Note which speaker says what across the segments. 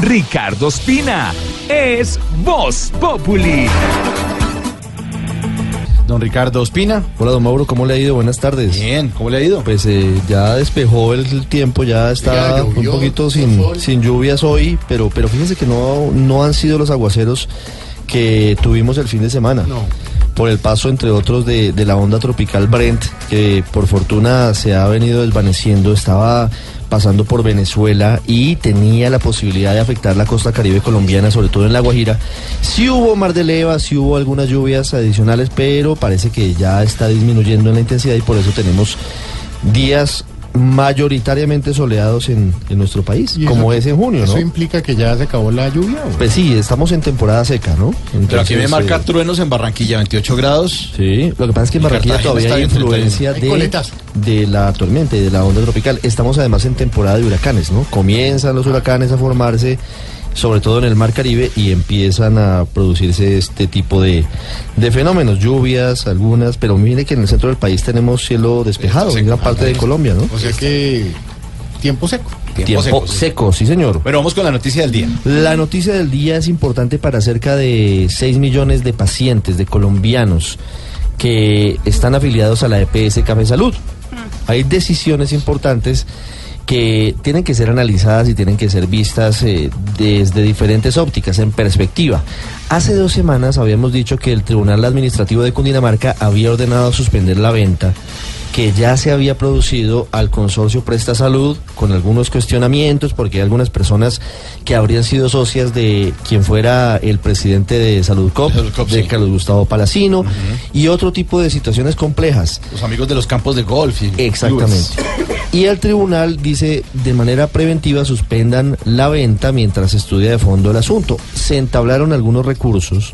Speaker 1: Ricardo Espina es Voz Populi.
Speaker 2: Don Ricardo Ospina.
Speaker 3: Hola, don Mauro, ¿cómo le ha ido? Buenas tardes.
Speaker 2: Bien, ¿cómo le ha ido?
Speaker 3: Pues eh, ya despejó el tiempo, ya está
Speaker 2: Ya llovió,
Speaker 3: un poquito sin, sin lluvias hoy, pero, pero fíjense que no, no han sido los aguaceros que tuvimos el fin de semana.
Speaker 2: No.
Speaker 3: Por el paso, entre otros, de, de la onda tropical Brent, que por fortuna se ha venido desvaneciendo, estaba pasando por Venezuela y tenía la posibilidad de afectar la costa caribe colombiana, sobre todo en La Guajira. Sí hubo mar de leva, sí hubo algunas lluvias adicionales, pero parece que ya está disminuyendo en la intensidad y por eso tenemos días mayoritariamente soleados en, en nuestro país,
Speaker 2: ¿Y eso-
Speaker 3: como es en junio,
Speaker 2: ¿Eso
Speaker 3: ¿no?
Speaker 2: implica que ya se acabó la lluvia? o?
Speaker 3: Pues sí, estamos en temporada seca, ¿no?
Speaker 4: Pero aquí me
Speaker 3: Entonces,
Speaker 4: marca
Speaker 3: eh,
Speaker 4: truenos en Barranquilla, 28 grados.
Speaker 3: Sí, lo que pasa es que en Barranquilla
Speaker 4: Cartagena
Speaker 3: todavía
Speaker 4: está
Speaker 3: hay influencia de, de la tormenta y de la onda tropical. Estamos además en temporada de huracanes, ¿no? Comienzan los huracanes a formarse, sobre todo en el Mar Caribe, y empiezan a producirse este tipo de, de fenómenos, lluvias, algunas, pero mire que en el centro del país tenemos cielo despejado, en gran parte de Colombia, ¿no?
Speaker 2: O sea que tiempo seco.
Speaker 3: Tiempo
Speaker 4: seco,
Speaker 3: seco,
Speaker 4: sí.
Speaker 3: sí señor.
Speaker 4: Bueno, vamos con la noticia del día.
Speaker 3: La noticia del día es importante para cerca de 6 millones de pacientes, de colombianos, que están afiliados a la EPS Café Salud. Hay decisiones importantes que tienen que ser analizadas y tienen que ser vistas eh, desde diferentes ópticas, en perspectiva. Hace dos semanas habíamos dicho que el Tribunal Administrativo de Cundinamarca había ordenado suspender la venta que ya se había producido al consorcio Presta Salud con algunos cuestionamientos porque hay algunas personas que habrían sido socias de quien fuera el presidente de Salud Cop,
Speaker 4: Salud Cop,
Speaker 3: de
Speaker 4: sí.
Speaker 3: Carlos Gustavo Palacino y otro tipo de situaciones complejas.
Speaker 4: Los amigos de los campos de golf. y
Speaker 3: Exactamente.
Speaker 4: clubes.
Speaker 3: Y el tribunal dice de manera preventiva suspendan la venta mientras se estudia de fondo el asunto. Se entablaron algunos recursos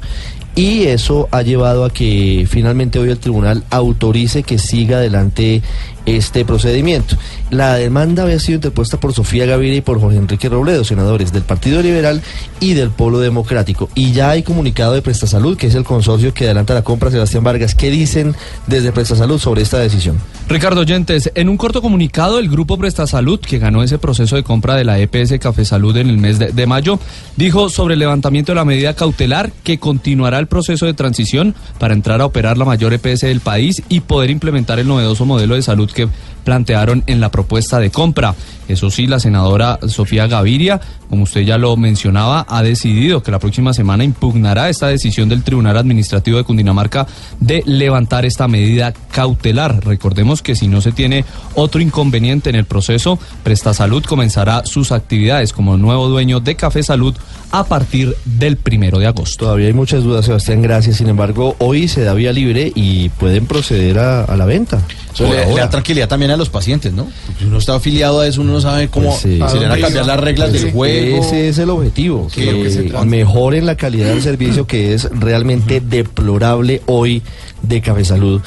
Speaker 3: y eso ha llevado a que finalmente hoy el tribunal autorice que siga adelante este procedimiento. La demanda había sido interpuesta por Sofía Gaviria y por Jorge Enrique Robledo, senadores del Partido Liberal y del Polo Democrático. Y ya hay comunicado de Prestasalud, que es el consorcio que adelanta la compra, Sebastián Vargas. ¿Qué dicen desde Prestasalud sobre esta decisión?
Speaker 5: Ricardo Oyentes, en un corto comunicado, el grupo Presta Salud, que ganó ese proceso de compra de la EPS Café Salud en el mes de, de mayo, dijo sobre el levantamiento de la medida cautelar que continuará el proceso de transición para entrar a operar la mayor EPS del país y poder implementar el novedoso modelo de salud que plantearon en la propuesta de compra. Eso sí, la senadora Sofía Gaviria, como usted ya lo mencionaba, ha decidido que la próxima semana impugnará esta decisión del Tribunal Administrativo de Cundinamarca de levantar esta medida cautelar. Recordemos que si no se tiene otro inconveniente en el proceso, Presta Salud comenzará sus actividades como nuevo dueño de Café Salud a partir del primero de agosto.
Speaker 3: Todavía hay muchas dudas, Sebastián, gracias. Sin embargo, hoy se da vía libre y pueden proceder a, a la venta.
Speaker 4: Eso le, da tranquilidad también a los pacientes, ¿no? Porque si uno está afiliado a eso, uno no sabe cómo
Speaker 3: Pues sí.
Speaker 4: si le van a cambiar las reglas
Speaker 3: Pues
Speaker 4: del
Speaker 3: Ese es el objetivo,
Speaker 2: que
Speaker 3: mejoren la calidad del servicio que es realmente deplorable hoy de Café Salud.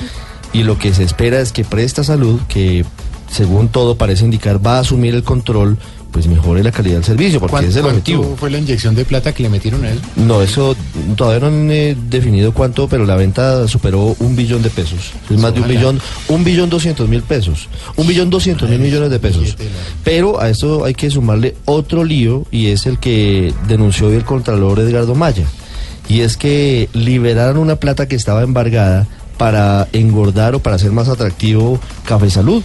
Speaker 3: Y lo que se espera es que Presta Salud, que según todo parece indicar va a asumir el control, pues mejore la calidad del servicio, porque
Speaker 2: ¿Cuánto,
Speaker 3: ese es el
Speaker 2: cuánto
Speaker 3: objetivo.
Speaker 2: fue la inyección de plata que le metieron a él?
Speaker 3: No, eso todavía no han eh, definido cuánto, pero la venta superó un billón de pesos. Es más de un billón, un billón doscientos mil pesos. Un billón doscientos mil millones de pesos. Pero a esto hay que sumarle otro lío y es el que denunció hoy el Contralor Edgardo Maya. Y es que liberaron una plata que estaba embargada para engordar o para hacer más atractivo Café Salud.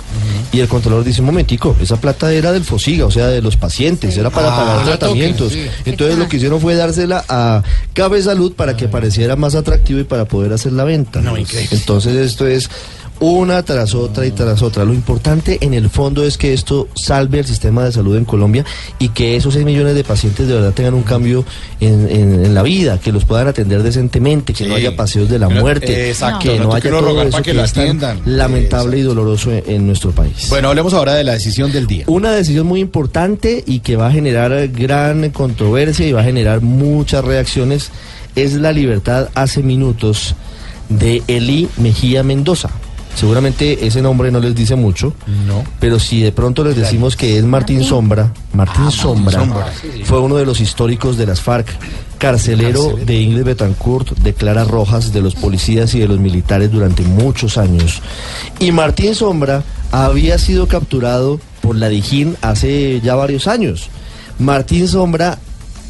Speaker 3: Y el Contralor dice, un momentico, esa plata era del FOSIGA, o sea, de los pacientes, era para
Speaker 2: Ah,
Speaker 3: pagar tratamientos.
Speaker 2: sí.
Speaker 3: Entonces lo que hicieron fue dársela a Cabe Salud para que pareciera más atractivo y para poder hacer la venta.
Speaker 2: No, increíble.
Speaker 3: Entonces esto es Una tras otra y tras otra. Lo importante en el fondo es que esto salve el sistema de salud en Colombia y que esos 6 millones de pacientes de verdad tengan un cambio en, en- en la vida, que los puedan atender decentemente, que no haya paseos de la muerte,
Speaker 4: exacto,
Speaker 3: que
Speaker 4: no
Speaker 3: haya todo eso
Speaker 4: para que
Speaker 3: que
Speaker 4: lo
Speaker 3: es tan
Speaker 4: atiendan.
Speaker 3: lamentable y doloroso en, en nuestro país.
Speaker 4: Bueno, hablemos ahora de la decisión del día.
Speaker 3: Una decisión muy importante y que va a generar gran controversia y va a generar muchas reacciones es la libertad hace minutos de Eli Mejía Mendoza. Seguramente ese nombre no les dice mucho,
Speaker 4: No.
Speaker 3: pero si de pronto les decimos que es Martín Sombra, Martín Sombra
Speaker 4: Sombra.
Speaker 3: fue uno de los históricos de las FARC, carcelero de Ingrid Betancourt, de Clara Rojas, de los policías y de los militares durante muchos años. Y Martín Sombra había sido capturado por la Dijín hace ya varios años. Martín Sombra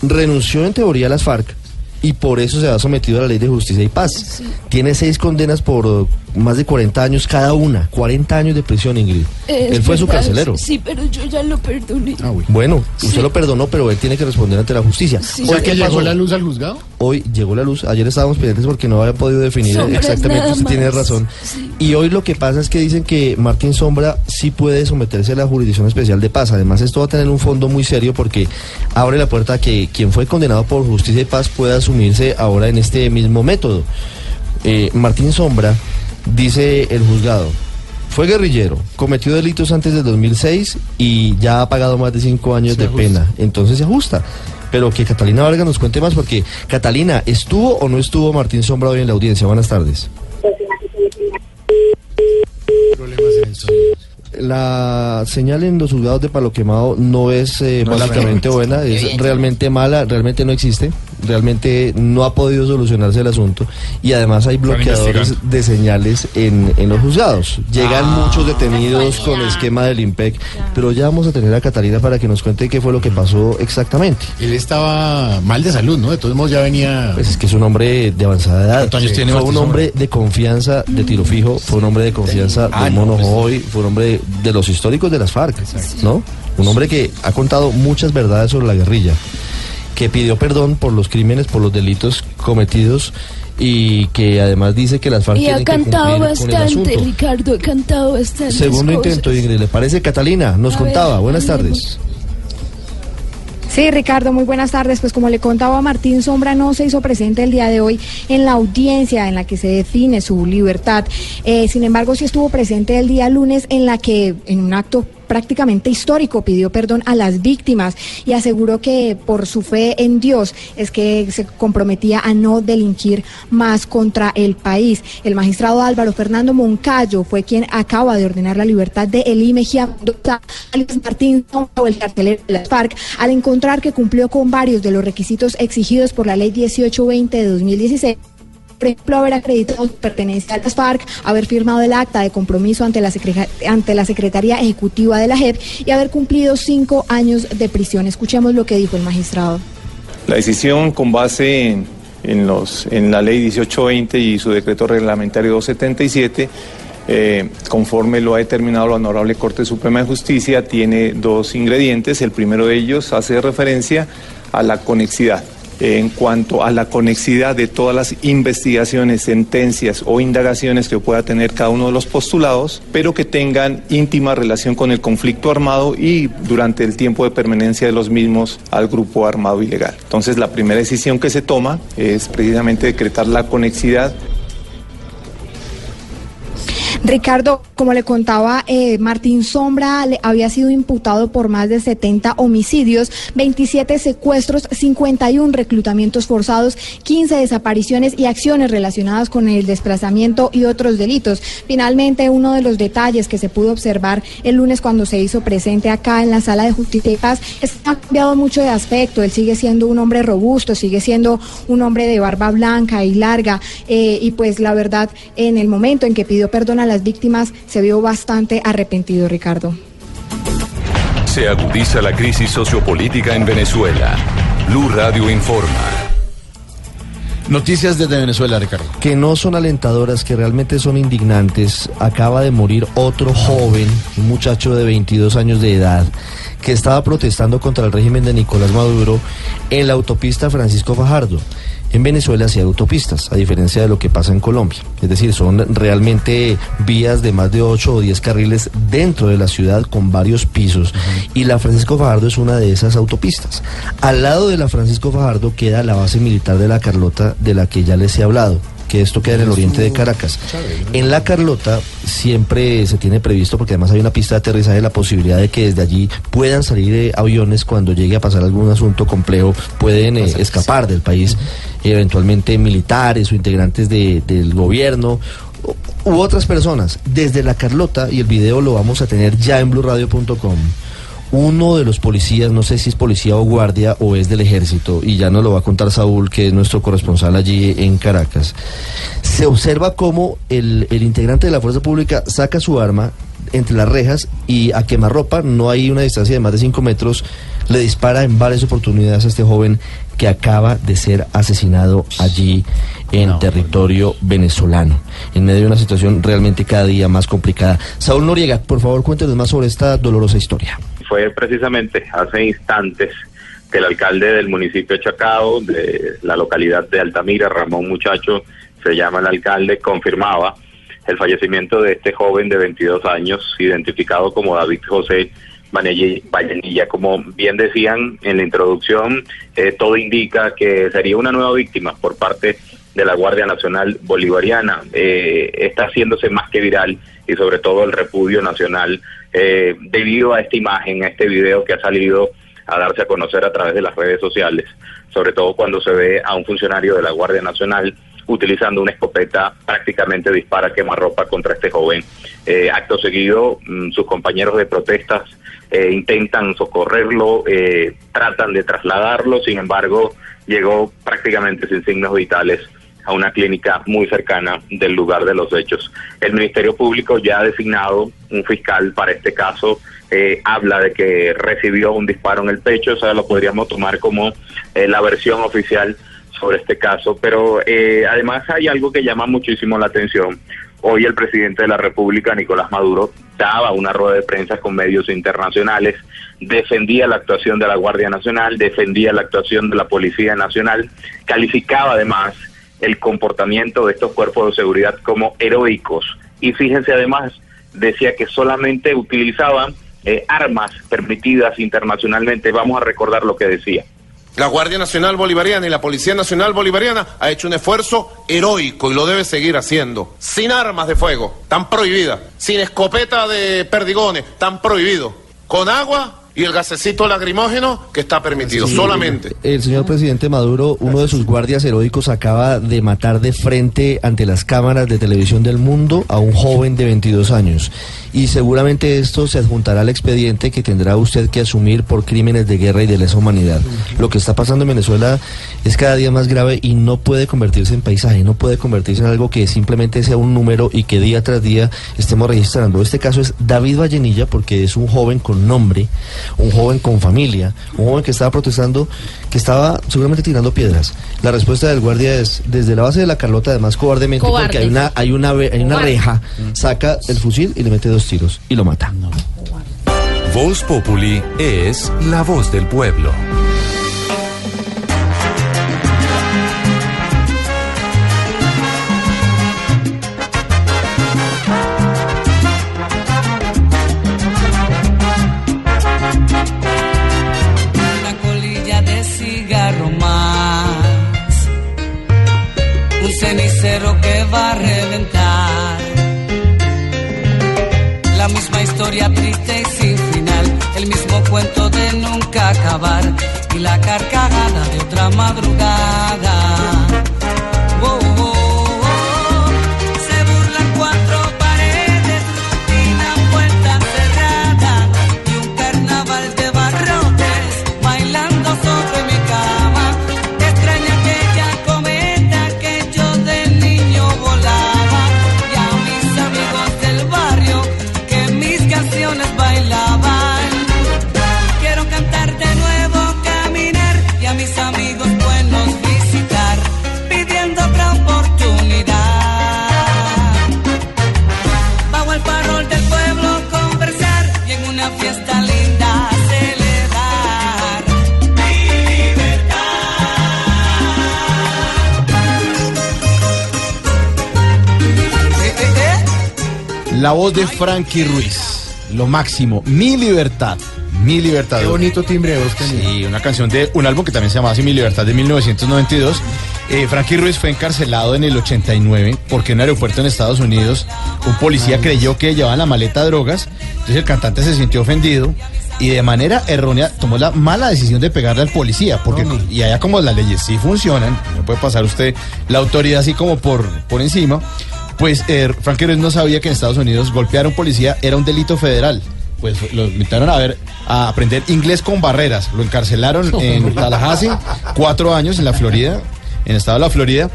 Speaker 3: renunció en teoría a las FARC y por eso se ha sometido a la ley de justicia y paz. Tiene seis condenas por eh, más de 40 años cada una, 40 años de prisión, Ingrid.
Speaker 6: Es
Speaker 3: Él fue su carcelero.
Speaker 6: Sí, pero yo ya lo perdoné.
Speaker 3: Bueno, usted
Speaker 6: Sí.
Speaker 3: lo perdonó, pero él tiene que responder ante la justicia.
Speaker 6: Sí.
Speaker 3: Hoy,
Speaker 2: ¿O sea
Speaker 3: ¿qué
Speaker 2: que llegó la luz al juzgado?
Speaker 3: Hoy llegó la luz. Ayer estábamos pendientes porque no había podido definir
Speaker 6: Sombras
Speaker 3: exactamente. Usted tiene razón.
Speaker 6: Sí.
Speaker 3: Y hoy lo que pasa es que dicen que Martín Sombra sí puede someterse a la jurisdicción especial de paz. Además, esto va a tener un fondo muy serio porque abre la puerta a que quien fue condenado por justicia y paz pueda asumirse ahora en este mismo método. Eh, Martín Sombra, dice el juzgado, fue guerrillero, cometió delitos antes del 2006 y ya ha pagado más de cinco años
Speaker 2: Se
Speaker 3: de
Speaker 2: ajusta.
Speaker 3: pena. Entonces se ajusta. Pero que Catalina Vargas nos cuente más porque, Catalina, ¿estuvo o no estuvo Martín Sombra hoy en la audiencia? Buenas tardes.
Speaker 2: Problemas en el sonido.
Speaker 3: La señal en los juzgados de Palo Quemado no es eh,
Speaker 4: No es la
Speaker 3: básicamente buena, es realmente mala, realmente no existe, realmente no ha podido solucionarse el asunto y además hay bloqueadores de señales en, en los juzgados. Llegan muchos detenidos con esquema del IMPEC, pero ya vamos a tener a Catalina para que nos cuente qué fue lo que pasó exactamente.
Speaker 2: Él estaba mal de salud, ¿no? De todos modos ya venía...
Speaker 3: Pues es que es un hombre de avanzada edad.
Speaker 4: ¿Cuántos años tiene
Speaker 3: fue un hombre de confianza de tiro fijo, fue un hombre de confianza
Speaker 4: Ah,
Speaker 3: de
Speaker 4: no,
Speaker 3: Mono
Speaker 4: pues-
Speaker 3: Joy, fue un hombre de los históricos de las FARC, ¿no? Un hombre que ha contado muchas verdades sobre la guerrilla, que pidió perdón por los crímenes, por los delitos cometidos y que además dice que las FARC
Speaker 6: Y ha
Speaker 3: tienen
Speaker 6: cantado bastante. Ricardo, ha cantado bastante.
Speaker 3: Segundo intento, Ingrid, ¿le parece? Catalina, nos
Speaker 6: A
Speaker 3: contaba.
Speaker 6: ver,
Speaker 3: Buenas tardes.
Speaker 7: Sí, Ricardo, muy buenas tardes. Pues como le contaba Martín Sombra, no se hizo presente el día de hoy en la audiencia en la que se define su libertad. Eh, sin embargo, sí estuvo presente el día lunes en la que, en un acto prácticamente histórico, pidió perdón a las víctimas y aseguró que por su fe en Dios es que se comprometía a no delinquir más contra el país. El magistrado Álvaro Fernando Moncayo fue quien acaba de ordenar la libertad de Elí Mejía Martín el cartelero de las FARC, al encontrar que cumplió con varios de los requisitos exigidos por la ley 1820 de 2016 por ejemplo, haber acreditado su pertenencia a las FARC, haber firmado el acta de compromiso ante la, ante Secretaría Ejecutiva de la JEP y haber cumplido cinco años de prisión. Escuchemos lo que dijo el magistrado.
Speaker 8: La decisión con base en la ley 1820 y su decreto reglamentario 277, eh, conforme lo ha determinado la Honorable Corte Suprema de Justicia, tiene dos ingredientes. El primero de ellos hace referencia a la conexidad. En cuanto a la conexidad de todas las investigaciones, sentencias o indagaciones que pueda tener cada uno de los postulados, pero que tengan íntima relación con el conflicto armado y durante el tiempo de permanencia de los mismos al grupo armado ilegal. Entonces, la primera decisión que se toma es precisamente decretar la conexidad
Speaker 7: Ricardo, como le contaba, eh, Martín Sombra le había sido imputado por más de 70 homicidios, 27 secuestros, 51 reclutamientos forzados, 15 desapariciones y acciones relacionadas con el desplazamiento y otros delitos. Finalmente, uno de los detalles que se pudo observar el lunes cuando se hizo presente acá en la sala de justicia paz es que ha cambiado mucho de aspecto. Él sigue siendo un hombre robusto, sigue siendo un hombre de barba blanca y larga eh, y pues la verdad, en el momento en que pidió perdón a las víctimas, se vio bastante arrepentido, Ricardo.
Speaker 1: Se agudiza la crisis sociopolítica en Venezuela. Blue Radio informa.
Speaker 4: Noticias desde Venezuela, Ricardo.
Speaker 3: que no son alentadoras, que realmente son indignantes. Acaba de morir otro joven, un muchacho de 22 años de edad, que estaba protestando contra el régimen de Nicolás Maduro en la autopista Francisco Fajardo. En Venezuela sí hay autopistas, a diferencia de lo que pasa en Colombia. Es decir, son realmente vías de más de 8 o 10 carriles dentro de la ciudad con varios pisos. Y la Francisco Fajardo es una de esas autopistas. Al lado de la Francisco Fajardo queda la base militar de la Carlota de la que ya les he hablado que esto queda en el oriente de Caracas. En la Carlota siempre se tiene previsto, porque además hay una pista de aterrizaje, la posibilidad de que desde allí puedan salir eh, aviones cuando llegue a pasar algún asunto complejo, pueden eh, escapar del país, eventualmente militares o integrantes de- del gobierno u otras personas. Desde la Carlota, y el video lo vamos a tener ya en blurradio.com. Uno de los policías, no sé si es policía o guardia o es del ejército, y ya nos lo va a contar Saúl, que es nuestro corresponsal allí en Caracas. Se observa cómo el, el integrante de la fuerza pública saca su arma entre las rejas y a quemarropa, no hay una distancia de más de 5 metros, le dispara en varias oportunidades a este joven que acaba de ser asesinado allí en territorio venezolano, en medio de una situación realmente cada día más complicada. Saúl Noriega, por favor, cuéntenos más sobre esta dolorosa historia.
Speaker 9: Fue precisamente hace instantes que el alcalde del municipio de Chacao, de la localidad de Altamira, Ramón Muchacho, se llama el alcalde, confirmaba el fallecimiento de este joven de 22 años, identificado como David José Vallenilla. Como bien decían en la introducción, eh, todo indica que sería una nueva víctima por parte de la Guardia Nacional Bolivariana. Eh, está haciéndose más que viral y sobre todo el repudio nacional eh, debido a esta imagen, a este video que ha salido a darse a conocer a través de las redes sociales, sobre todo cuando se ve a un funcionario de la Guardia Nacional utilizando una escopeta prácticamente dispara quemarropa contra este joven. Eh, acto seguido, mm, sus compañeros de protestas eh, intentan socorrerlo, eh, tratan de trasladarlo, sin embargo, llegó prácticamente sin signos vitales a una clínica muy cercana del lugar de los hechos. El Ministerio Público ya ha designado un fiscal para este caso, eh, habla de que recibió un disparo en el pecho, o sea, lo podríamos tomar como eh, la versión oficial sobre este caso, pero eh, además hay algo que llama muchísimo la atención. Hoy el presidente de la República, Nicolás Maduro, daba una rueda de prensa con medios internacionales, defendía la actuación de la Guardia Nacional, defendía la actuación de la Policía Nacional, calificaba además el comportamiento de estos cuerpos de seguridad como heroicos. Y fíjense además, decía que solamente utilizaban eh, armas permitidas internacionalmente. Vamos a recordar lo que decía.
Speaker 10: La Guardia Nacional Bolivariana y la Policía Nacional Bolivariana ha hecho un esfuerzo heroico y lo debe seguir haciendo. Sin armas de fuego, tan prohibidas. Sin escopeta de perdigones, tan prohibido. Con agua y el gasecito lacrimógeno que está permitido,
Speaker 3: Sí,
Speaker 10: solamente.
Speaker 3: El señor presidente Maduro, uno de sus guardias heroicos, acaba de matar de frente ante las cámaras de televisión del mundo a un joven de 22 años. Y seguramente esto se adjuntará al expediente que tendrá usted que asumir por crímenes de guerra y de lesa humanidad. Lo que está pasando en Venezuela es cada día más grave y no puede convertirse en paisaje, no puede convertirse en algo que simplemente sea un número y que día tras día estemos registrando. Este caso es David Vallenilla porque es un joven con nombre, un joven con familia, un joven que estaba protestando, que estaba seguramente tirando piedras. La respuesta del guardia es desde la base de la Carlota, además cobardemente,
Speaker 11: Cobarde.
Speaker 3: porque hay una, hay una, hay una reja, saca el fusil y le mete dos tiros y lo mata.
Speaker 1: Voz Populi es la voz del pueblo.
Speaker 11: Historia triste y sin final. El mismo cuento de nunca acabar. Y la carcajada de otra madrugada.
Speaker 4: La voz de Frankie Ruiz. Lo máximo. Mi libertad. Mi libertad.
Speaker 11: Qué bonito timbre de voz.
Speaker 4: Sí, una canción de un álbum que también se llamaba así Mi Libertad de 1992. Eh, Frankie Ruiz fue encarcelado en el 89 porque en un aeropuerto en Estados Unidos un policía creyó que llevaba en la maleta drogas. Entonces el cantante se sintió ofendido y de manera errónea tomó la mala decisión de pegarle al policía. Porque, y allá como las leyes sí funcionan, no puede pasar usted la autoridad así como por, por encima. Pues eh, Frankie Ruiz no sabía que en Estados Unidos golpear a un policía era un delito federal pues lo invitaron a ver a aprender inglés con barreras. Lo encarcelaron en Tallahassee cuatro años en la Florida, en el estado de la Florida,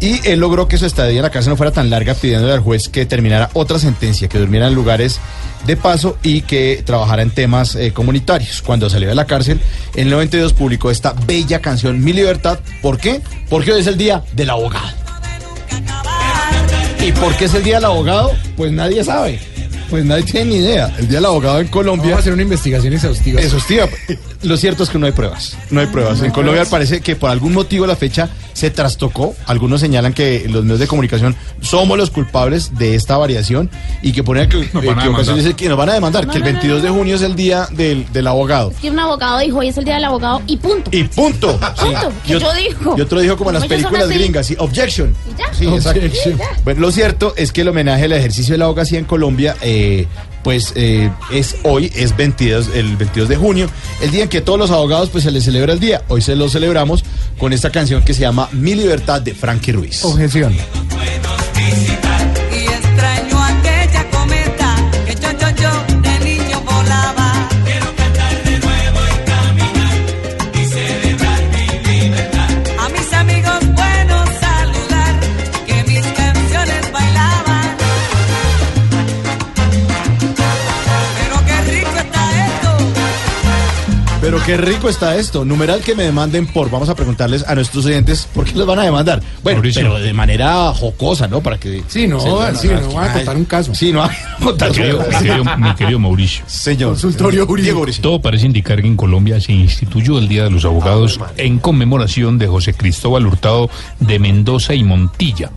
Speaker 4: y él logró que su estadía en la cárcel no fuera tan larga, pidiéndole al juez que terminara otra sentencia, que durmiera en lugares de paso y que trabajara en temas eh, comunitarios. Cuando salió de la cárcel, en el 92 publicó esta bella canción Mi Libertad. ¿Por qué? Porque hoy es el día del abogado. ¿Y por qué es el día del abogado? Pues nadie sabe. Pues nadie tiene ni idea. El Día del Abogado en Colombia.
Speaker 11: Vamos a hacer una investigación exhaustiva.
Speaker 4: Exhaustiva. Lo cierto es que no hay pruebas. No hay pruebas. En Colombia parece que por algún motivo la fecha se trastocó. Algunos señalan que los medios de comunicación somos los culpables de esta variación y que ponen que,
Speaker 12: Nos
Speaker 4: equivocación
Speaker 12: demandar.
Speaker 4: dice que nos van a demandar,
Speaker 12: No,
Speaker 4: que el
Speaker 12: no, no,
Speaker 4: 22 de junio es el día del, del abogado.
Speaker 12: Que un abogado dijo, hoy es el día del abogado y punto.
Speaker 4: Y punto. Sí.
Speaker 12: Punto. Que
Speaker 4: Y
Speaker 12: yo
Speaker 4: ot-
Speaker 12: digo.
Speaker 4: Y otro dijo como en las películas gringas, sí, objection.
Speaker 12: Y ya.
Speaker 4: Sí, exacto.
Speaker 12: Objection. Ya.
Speaker 4: Bueno, lo cierto es que el homenaje al ejercicio de la abogacía en Colombia, eh, pues eh, es hoy, es 22, el 22 de junio, el día en que todos los abogados pues se les celebra el día. Hoy se lo celebramos con esta canción que se llama Mi Libertad de Frankie Ruiz.
Speaker 11: Objeción.
Speaker 13: Pero qué rico está esto.
Speaker 4: Numeral que me demanden por. Vamos a preguntarles a nuestros oyentes por qué los van a demandar. Bueno,
Speaker 11: Mauricio.
Speaker 4: pero de manera jocosa, ¿no? Para que.
Speaker 11: Sí, no, sí, no van a contar un caso.
Speaker 4: Sí, no van a contar
Speaker 14: Mi querido, mi querido- mi querido Mauricio.
Speaker 4: Señor.
Speaker 11: Consultorio jurídico.
Speaker 14: Todo parece indicar que en Colombia se instituyó el Día de los Abogados en conmemoración de José Cristóbal Hurtado de Mendoza y Montilla,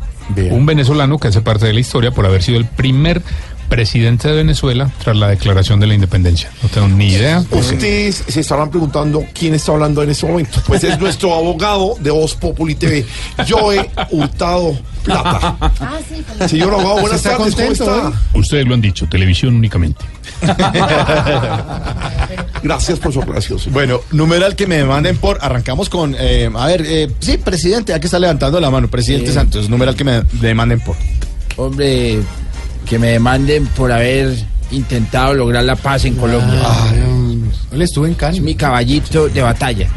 Speaker 14: un venezolano que hace parte de la historia por haber sido el primer presidente de Venezuela tras la declaración de la independencia. No tengo ni idea.
Speaker 15: Ustedes se estarán preguntando quién está hablando en este momento. Pues es nuestro abogado de Voz Populi TV, Joe Hurtado Plata.
Speaker 12: Ah, sí.
Speaker 15: Señor abogado, buenas
Speaker 14: ¿Está
Speaker 15: tardes, ¿cómo está?
Speaker 14: Ustedes lo han dicho, televisión únicamente.
Speaker 15: Gracias por su aclaración. señor.
Speaker 4: Bueno, numeral que me demanden por. Arrancamos con. eh, a ver, eh, sí, presidente, aquí está levantando la mano. Presidente. Santos, numeral que me demanden por.
Speaker 16: Hombre, que me demanden por haber intentado lograr la paz en Colombia.
Speaker 11: Él estuvo en Cannes.
Speaker 16: Es mi caballito de batalla.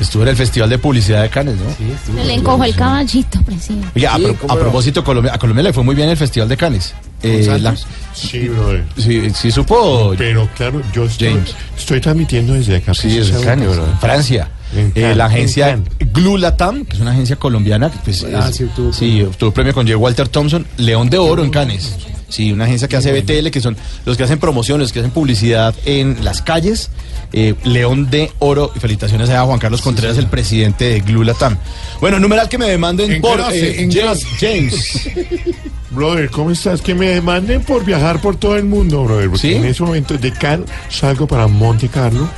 Speaker 4: Estuvo en el Festival de Publicidad de Cannes, ¿no? Sí,
Speaker 12: Se le encojó el caballito, presidente.
Speaker 4: Oye, a,
Speaker 16: Sí,
Speaker 4: pro- a propósito, Colombia, a Colombia le fue muy bien el Festival de Cannes. Eh, la-
Speaker 2: Sí, brother.
Speaker 4: sí, sí supo.
Speaker 2: Pero claro, yo estoy,
Speaker 4: James.
Speaker 2: estoy transmitiendo desde acá.
Speaker 4: Sí, es en Cannes, bro, en Francia.
Speaker 2: En
Speaker 4: Eh,
Speaker 2: Cannes,
Speaker 4: la
Speaker 2: en
Speaker 4: agencia. Glulatam, que es una agencia colombiana, que pues,
Speaker 11: Ah,
Speaker 4: es-
Speaker 11: sí, obtuvo
Speaker 4: sí, obtuvo premio con J. Walter Thompson, León de Oro en Cannes. Sí, una agencia que hace BTL, que son los que hacen promoción, los que hacen publicidad en las calles. Eh, León de Oro, y felicitaciones a Juan Carlos Contreras, el presidente de Glulatam. Bueno, numeral que me demanden
Speaker 2: En
Speaker 4: por
Speaker 2: clase,
Speaker 4: eh,
Speaker 2: en
Speaker 4: James.
Speaker 2: Brother, ¿cómo estás? Que me demanden por viajar por todo el mundo, brother. Porque
Speaker 4: ¿Sí?
Speaker 2: en ese momento de Cannes salgo para Monte Carlo,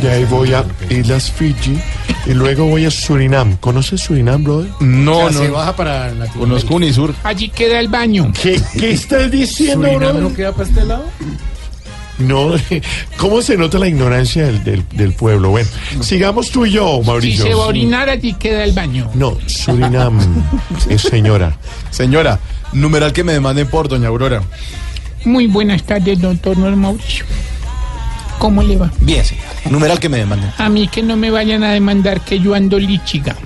Speaker 2: de ahí voy a Islas Fiji y luego voy a Surinam. ¿Conoces Surinam, brother?
Speaker 4: No,
Speaker 11: O sea,
Speaker 4: no.
Speaker 11: se baja para Latinoamérica.
Speaker 4: Conozco Unisur.
Speaker 14: Allí queda el baño.
Speaker 2: ¿Qué, qué estás diciendo,
Speaker 11: ¿Surinam
Speaker 2: brother?
Speaker 11: no queda para este lado?
Speaker 2: No, ¿cómo se nota la ignorancia del, del, del pueblo? Bueno, sigamos tú y yo, Mauricio.
Speaker 14: allí queda el baño.
Speaker 2: No, Surinam es señora.
Speaker 4: Señora, numeral que me demanden por doña Aurora.
Speaker 14: Muy buenas tardes, doctor Mauricio. ¿Cómo le va?
Speaker 4: Bien, señora. Numeral que me demanden.
Speaker 14: A mí que no me vayan a demandar que yo ando líchiga.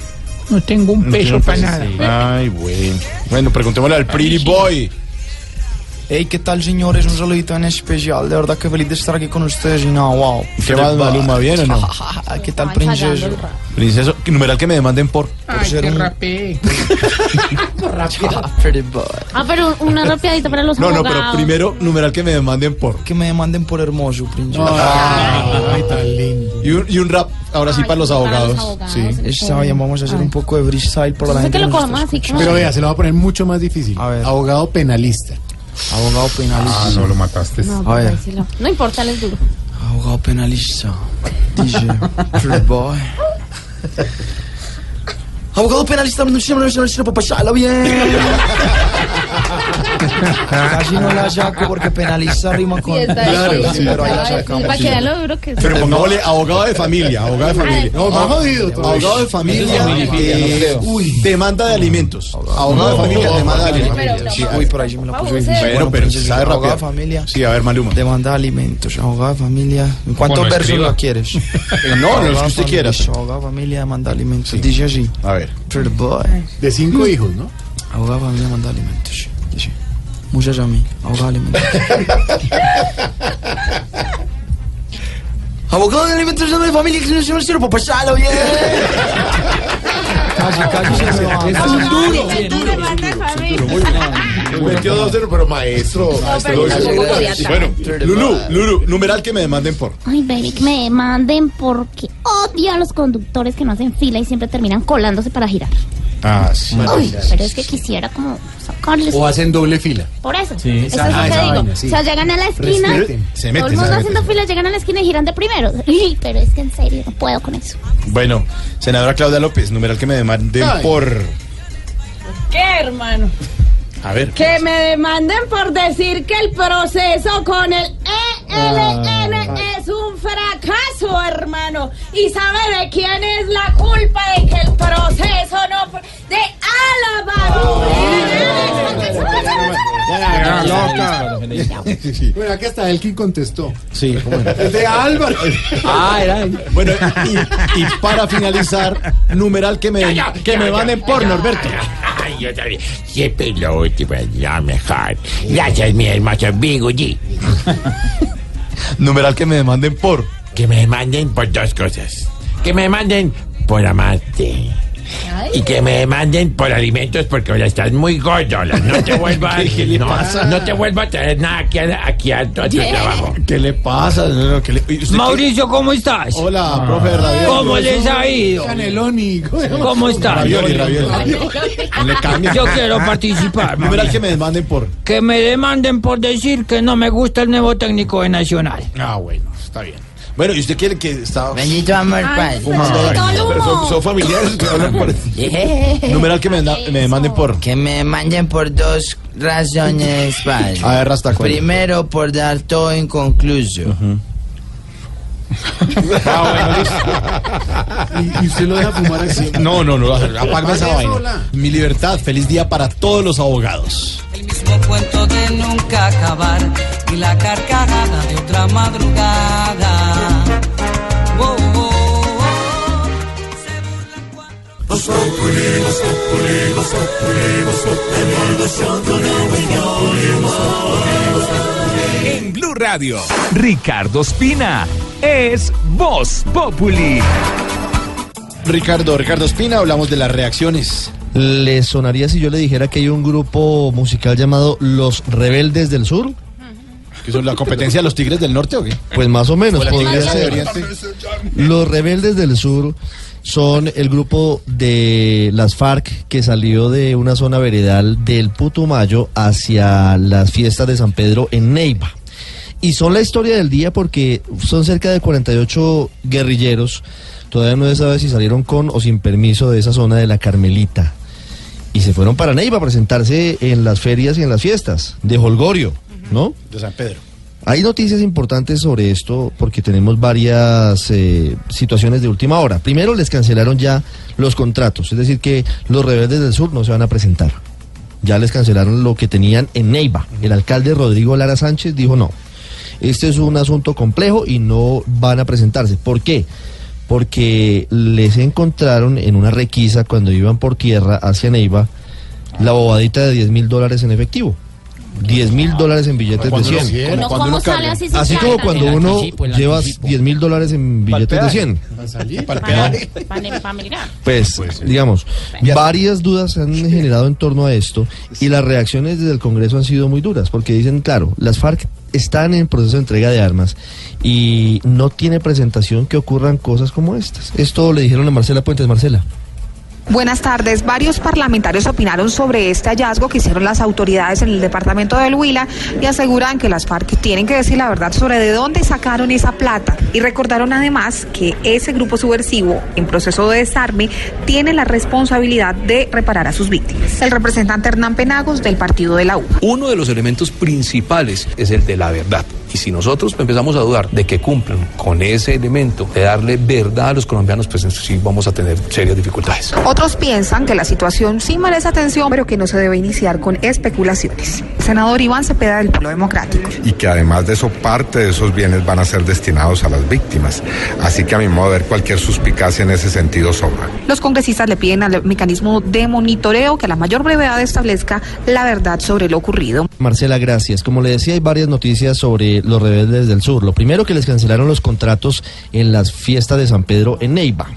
Speaker 14: No tengo un peso para nada.
Speaker 4: Ay, bueno. Bueno, preguntémosle al Pretty Boy.
Speaker 16: Hey, ¿qué tal, señores? Un saludito en especial. De verdad que feliz de estar aquí con ustedes. Y no, wow.
Speaker 4: ¿Qué más, Maluma? ¿Bien o no?
Speaker 16: ¿Qué tal, princeso?
Speaker 4: Princeso, numeral que me demanden por.
Speaker 14: Ay,
Speaker 16: ser
Speaker 14: que
Speaker 16: un-
Speaker 14: rapé.
Speaker 12: Ah, pero una rapeadita para los
Speaker 4: No, no, pero primero, numeral que me demanden por.
Speaker 16: Que me demanden por hermoso, princeso.
Speaker 11: Ay, tan lindo.
Speaker 4: Y un, y un rap, ahora sí,
Speaker 12: Ay,
Speaker 4: para los
Speaker 12: para los
Speaker 4: abogados. Sí.
Speaker 16: Está bien, vamos a hacer un poco de freestyle para la gente.
Speaker 12: que lo así.
Speaker 11: Pero vea, se lo va a poner mucho más difícil.
Speaker 16: A ver.
Speaker 11: Abogado penalista.
Speaker 16: Abogado penalista.
Speaker 17: Ah, no lo mataste.
Speaker 18: No,
Speaker 16: A ver.
Speaker 18: pues, no. importa, él es duro.
Speaker 16: Abogado penalista. DJ. Pretty boy. Abogado penalista, no pasarla bien. Casi no la saco porque penalista rima con.
Speaker 4: Claro, sí,
Speaker 16: pero ahí la sacamos.
Speaker 18: Para que lo duro que es.
Speaker 4: Pero pongámosle abogado de familia, abogado de familia.
Speaker 2: No, más jodido todavía.
Speaker 4: Abogado de familia, eh, uy, demanda de alimentos. Abogado de familia, demanda de alimentos.
Speaker 16: Sí, uy, por ahí sí me la puso difícil.
Speaker 4: Bueno, pero
Speaker 16: princesa,
Speaker 4: sabe
Speaker 16: abogado de
Speaker 4: rápido.
Speaker 16: familia.
Speaker 4: Sí, a ver, Maluma.
Speaker 16: Demanda de alimentos, abogado de familia. ¿En cuántos versos la quieres?
Speaker 4: Eh, No, los que usted quiera.
Speaker 16: Abogado de familia, demanda de alimentos. Dice así.
Speaker 4: A ver.
Speaker 2: De cinco hijos, ¿no?
Speaker 16: Abogado de familia, demanda de alimentos. Dice. Mí. Abogado de alimentos. Abogado de alimentos de familia que no se me sirve para pasarlo bien. Casi, casi se me va.
Speaker 2: Es un duro. Metió 2-0, pero maestro.
Speaker 4: Bueno, Lulu, Lulu, numeral que me demanden por.
Speaker 18: Ay, baby, que me manden porque odio a los conductores que no hacen fila y siempre terminan colándose para girar.
Speaker 4: Ah, sí.
Speaker 18: Uy, pero es que quisiera como sacarles.
Speaker 2: O hacen doble fila.
Speaker 18: Por eso.
Speaker 2: Sí,
Speaker 18: eso es lo que digo.
Speaker 2: vaina, sí.
Speaker 18: O sea, llegan a la esquina.
Speaker 2: Respeten.
Speaker 4: Se
Speaker 18: todo
Speaker 4: mete,
Speaker 18: el mundo haciendo fila, llegan a la esquina y giran de primero. Pero es que en serio, no puedo con eso.
Speaker 4: Bueno, senadora Claudia López, numeral que me demanden
Speaker 2: Ay.
Speaker 4: por.
Speaker 19: ¿Qué, hermano?
Speaker 4: A ver.
Speaker 19: Que me demanden por decir que el proceso con el ELN es un fracaso, hermano. ¿Y sabe de quién es la culpa de que el proceso no... De
Speaker 2: Ya. Bueno, aquí hasta Elkin contestó.
Speaker 4: Sí, ¿cómo era?
Speaker 2: Es de Álvaro.
Speaker 4: Ah, era. Bueno, y, y para finalizar, numeral que me, que me manden por Norberto.
Speaker 20: Ay, yo también. Siempre lo último es lo mejor. Gracias, mi hermoso Big G.
Speaker 4: Numeral que me demanden por.
Speaker 20: Que me manden por dos cosas. Que me manden por amarte. Y que me manden por alimentos porque ahora estás muy gordo. No te vuelvo a,
Speaker 4: ¿Qué le
Speaker 20: no, te vuelvo a traer nada aquí aquí a tu, trabajo.
Speaker 4: ¿Qué le pasa? No, no, ¿qué le- ¿y usted qué?
Speaker 5: Mauricio, ¿cómo estás?
Speaker 4: Hola, profe de radio.
Speaker 5: ¿Cómo les ha ido?
Speaker 2: Caneloni.
Speaker 5: ¿Cómo están?
Speaker 4: Ravioli, ravioli. Le cambie.
Speaker 5: Yo quiero participar.
Speaker 4: Numeral que me demanden por.
Speaker 5: Que me demanden por decir que no me gusta el nuevo técnico de Nacional.
Speaker 4: Ah, bueno, está bien. Bueno, ¿y usted quiere que está
Speaker 16: Bendito amor,
Speaker 4: fumando?
Speaker 18: Bendito
Speaker 4: Pero son, son familiares. hablan por- Numeral que me, da- me demanden por.
Speaker 16: Que me manden por dos razones, padre.
Speaker 4: A ver, Rasta, ¿cuál?
Speaker 16: Primero, por dar todo inconcluso.
Speaker 2: Y, y usted lo deja fumar así.
Speaker 4: No, no, no, apagme esa vaina.
Speaker 2: hola.
Speaker 4: Mi libertad, feliz día para todos los abogados.
Speaker 11: El mismo cuento de nunca acabar y la carcajada de otra madrugada. Oh, oh, oh.
Speaker 21: En Blue Radio, Ricardo Espina es Voz Populi.
Speaker 4: Ricardo, Ricardo Espina, hablamos de las reacciones.
Speaker 3: ¿Le sonaría si yo le dijera que hay un grupo musical llamado Los Rebeldes del Sur?
Speaker 4: ¿Que son la competencia de los Tigres del Norte o qué?
Speaker 3: Pues más o menos,
Speaker 4: ¿O la
Speaker 3: podría ser.
Speaker 4: Oriente?
Speaker 3: Los Rebeldes del Sur son el grupo de las FARC que salió de una zona veredal del Putumayo hacia las fiestas de San Pedro en Neiva. Y son la historia del día porque son cerca de 48 guerrilleros. Todavía no se sabe si salieron con o sin permiso de esa zona de la Carmelita. Y se fueron para Neiva a presentarse en las ferias y en las fiestas de Holgorio, ¿no?
Speaker 4: De San Pedro.
Speaker 3: Hay noticias importantes sobre esto porque tenemos varias eh, situaciones de última hora. Primero, les cancelaron ya los contratos, es decir, que los rebeldes del sur no se van a presentar. Ya les cancelaron lo que tenían en Neiva. El alcalde Rodrigo Lara Sánchez dijo no. Este es un asunto complejo y no van a presentarse. ¿Por qué? Porque les encontraron en una requisa cuando iban por tierra hacia Neiva la bobadita de 10 mil dólares en efectivo. 10 mil dólares en billetes de
Speaker 4: Cuando uno-
Speaker 3: 100.
Speaker 18: Uno, ¿Cómo sale así
Speaker 3: como cuando
Speaker 18: El
Speaker 3: uno lleva
Speaker 18: anticipo.
Speaker 3: 10 mil dólares en billetes de 100.
Speaker 4: Para el
Speaker 18: Pa-
Speaker 4: peaje.
Speaker 18: pa- pa mirar.
Speaker 3: Pues, digamos, varias dudas se han generado en torno a esto y las reacciones desde el Congreso han sido muy duras, porque dicen, claro, las FARC están en proceso de entrega de armas y no tiene presentación que ocurran cosas como estas. Esto le dijeron a Marcela Puentes, Marcela.
Speaker 22: Buenas tardes. Varios parlamentarios opinaron sobre este hallazgo que hicieron las autoridades en el departamento del Huila y aseguran que las FARC tienen que decir la verdad sobre de dónde sacaron esa plata. Y recordaron además que ese grupo subversivo en proceso de desarme tiene la responsabilidad de reparar a sus víctimas. El representante Hernán Penagos del partido de la U.
Speaker 23: Uno de los elementos principales es el de la verdad. Y si nosotros empezamos a dudar de que cumplan con ese elemento de darle verdad a los colombianos, pues sí vamos a tener serias dificultades.
Speaker 22: Otros piensan que la situación sí merece atención, pero que no se debe iniciar con especulaciones. Senador Iván Cepeda del Polo Democrático.
Speaker 24: Y que además de eso, parte de esos bienes van a ser destinados a las víctimas. Así que a mi modo de ver, cualquier suspicacia en ese sentido sobra.
Speaker 22: Los congresistas le piden al mecanismo de monitoreo que a la mayor brevedad establezca la verdad sobre lo ocurrido.
Speaker 3: Marcela, gracias. Como le decía, hay varias noticias sobre los rebeldes del sur. Lo primero que les cancelaron los contratos en las fiestas de San Pedro en Neiva.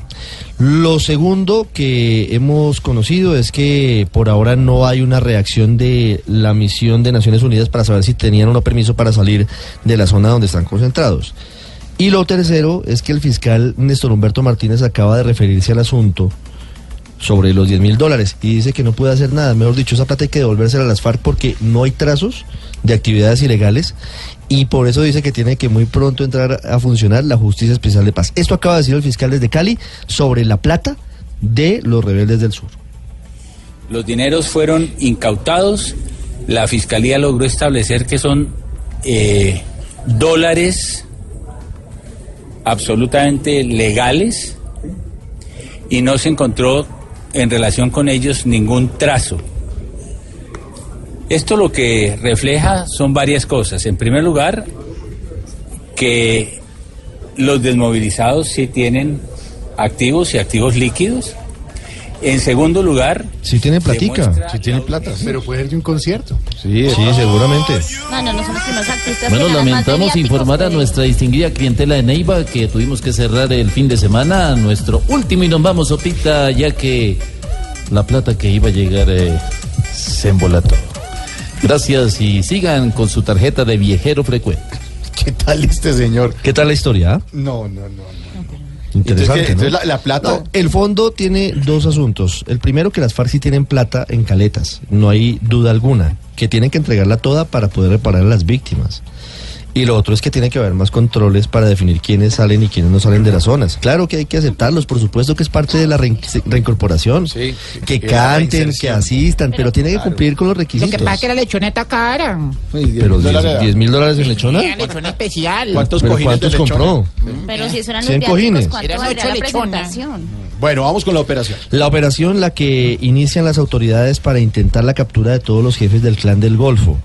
Speaker 3: Lo segundo que hemos conocido es que por ahora no hay una reacción de la misión de Naciones Unidas para saber si tenían o no permiso para salir de la zona donde están concentrados. Y lo tercero es que el fiscal Néstor Humberto Martínez acaba de referirse al asunto sobre los 10 mil dólares y dice que no puede hacer nada. Mejor dicho, esa plata hay que devolvérsela a las FARC porque no hay trazos de actividades ilegales y por eso dice que tiene que muy pronto entrar a funcionar la Justicia Especial de Paz. Esto acaba de decir el fiscal desde Cali sobre la plata de los rebeldes del sur.
Speaker 25: Los dineros fueron incautados, la Fiscalía logró establecer que son eh, dólares absolutamente legales y no se encontró en relación con ellos ningún trazo. Esto lo que refleja son varias cosas. En primer lugar, que los desmovilizados sí tienen activos y activos líquidos. En segundo lugar,
Speaker 3: Si tiene platica.
Speaker 15: Si tiene plata. Pero puede ser de un concierto.
Speaker 3: Sí, sí, seguramente.
Speaker 12: No, no, no primeros artistas.
Speaker 26: Bueno, lamentamos informar a nuestra distinguida clientela de Neiva que tuvimos que cerrar el fin de semana, nuestro último y nos vamos, Sopita, ya que la plata que iba a llegar eh, se embolató. Gracias y sigan con su tarjeta de viajero frecuente.
Speaker 4: ¿Qué tal este señor?
Speaker 3: ¿Qué tal la historia? ah?
Speaker 4: No, no, no.
Speaker 3: Interesante.
Speaker 4: Entonces.
Speaker 3: ¿no?
Speaker 4: Entonces, la- la plata-
Speaker 3: No, el fondo tiene dos asuntos. El primero, que las FARC sí tienen plata en caletas. No hay duda alguna. Que tienen que entregarla toda para poder reparar a las víctimas. Y lo otro es que tiene que haber más controles para definir quiénes salen y quiénes no salen de las zonas. Claro que hay que aceptarlos, por supuesto que es parte de la rein- reincorporación. que
Speaker 4: que
Speaker 3: canten, que asistan, pero, tienen que cumplir con los
Speaker 27: Lo
Speaker 3: requisitos.
Speaker 27: que pasa es que la lechoneta cara.
Speaker 3: Pero 10 mil dólares en lechona.
Speaker 27: Era lechona especial.
Speaker 4: ¿Cuántos
Speaker 3: ¿Pero
Speaker 4: cojines
Speaker 3: cuántos
Speaker 4: de lechona?
Speaker 3: compró?
Speaker 12: Pero si eso eran los
Speaker 3: 100
Speaker 12: viáticos,
Speaker 3: cojines.
Speaker 12: ¿cuánto
Speaker 27: Eran lechona.
Speaker 12: presentación?
Speaker 4: Bueno, vamos con la operación.
Speaker 3: La operación la que inician las autoridades para intentar la captura de todos los jefes del clan del Golfo,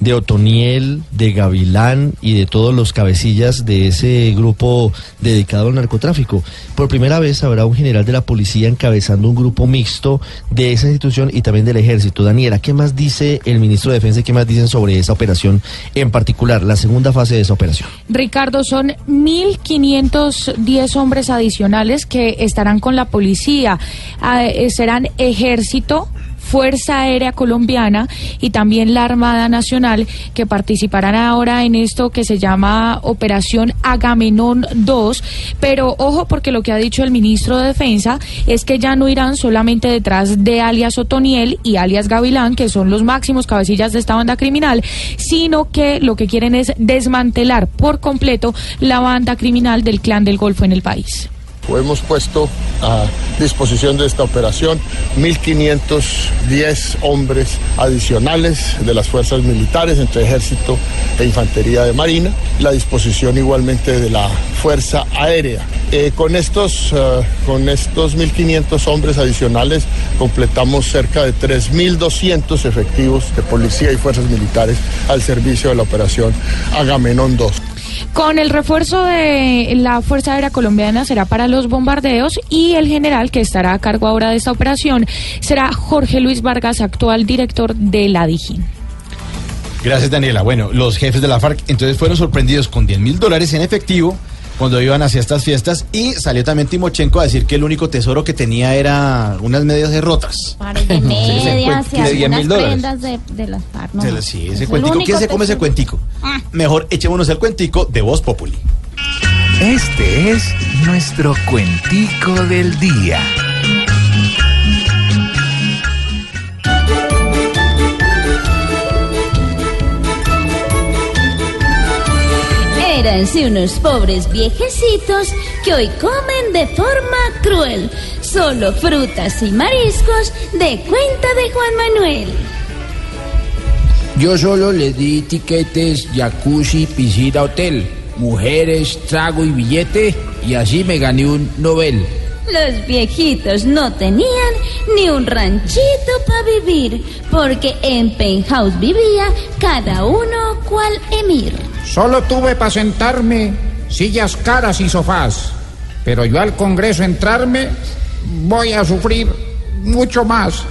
Speaker 3: de Otoniel, de Gavilán y de todos los cabecillas de ese grupo dedicado al narcotráfico. Por primera vez habrá un general de la policía encabezando un grupo mixto de esa institución y también del ejército. Daniela, ¿qué más dice el ministro de Defensa y qué más dicen sobre esa operación en particular, la segunda fase de esa operación?
Speaker 28: Ricardo, son 1.510 hombres adicionales que estarán con la policía. Ah, eh, serán ejército. Fuerza Aérea Colombiana y también la Armada Nacional que participarán ahora en esto que se llama Operación Agamenón 2. Pero ojo porque lo que ha dicho el ministro de Defensa es que ya no irán solamente detrás de alias Otoniel y alias Gavilán, que son los máximos cabecillas de esta banda criminal, sino que lo que quieren es desmantelar por completo la banda criminal del clan del Golfo en el país.
Speaker 29: Hemos puesto a disposición de esta operación 1.510 hombres adicionales de las fuerzas militares, entre ejército e infantería de marina, la disposición igualmente de la fuerza aérea. Eh, con estos, con estos 1.500 hombres adicionales completamos cerca de 3.200 efectivos de policía y fuerzas militares al servicio de la operación Agamenón 2.
Speaker 28: Con el refuerzo de la Fuerza Aérea Colombiana será para los bombardeos y el general que estará a cargo ahora de esta operación será Jorge Luis Vargas, actual director de la DIJÍN.
Speaker 4: Gracias, Daniela. Bueno, los jefes de la FARC entonces fueron sorprendidos con 10 mil dólares en efectivo cuando iban hacia estas fiestas y salió también Timochenko a decir que el único tesoro que tenía era unas medias de rotas.
Speaker 12: Pares de medias y
Speaker 4: de 10
Speaker 12: algunas
Speaker 4: mil dólares.
Speaker 12: prendas de, de las no.
Speaker 4: Se Sí,
Speaker 12: Es
Speaker 4: ese
Speaker 12: el
Speaker 4: cuentico. ¿Quién se come ese cuentico?
Speaker 12: Ah.
Speaker 4: Mejor echémonos el cuentico de Voz Populi.
Speaker 21: Este es nuestro cuentico del día.
Speaker 12: Háganse unos pobres viejecitos que hoy comen de forma cruel. Solo frutas y mariscos de cuenta de Juan Manuel.
Speaker 30: Yo solo le di tiquetes, jacuzzi, piscina, hotel, mujeres, trago y billete y así me gané un Nobel.
Speaker 12: Los viejitos no tenían ni un ranchito para vivir, porque en penthouse vivía cada uno cual emir.
Speaker 31: Solo tuve para sentarme sillas caras y sofás. Pero yo al Congreso entrarme voy a sufrir mucho más.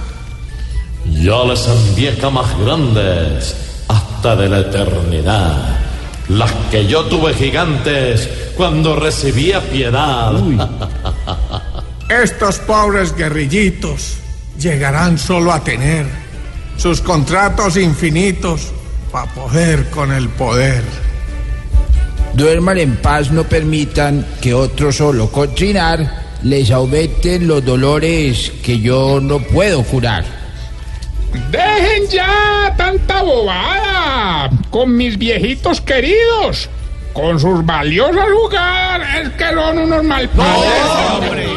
Speaker 32: Yo les envié camas grandes hasta de la eternidad. Las que yo tuve gigantes cuando recibía piedad.
Speaker 33: Estos pobres guerrillitos llegarán solo a tener sus contratos infinitos para poder con el poder.
Speaker 30: Duerman en paz, no permitan que otro solo cochinar les aumenten los dolores que yo no puedo curar.
Speaker 14: Dejen ya tanta bobada con mis viejitos queridos. Con sus valiosas jugadas es que son unos malpadres.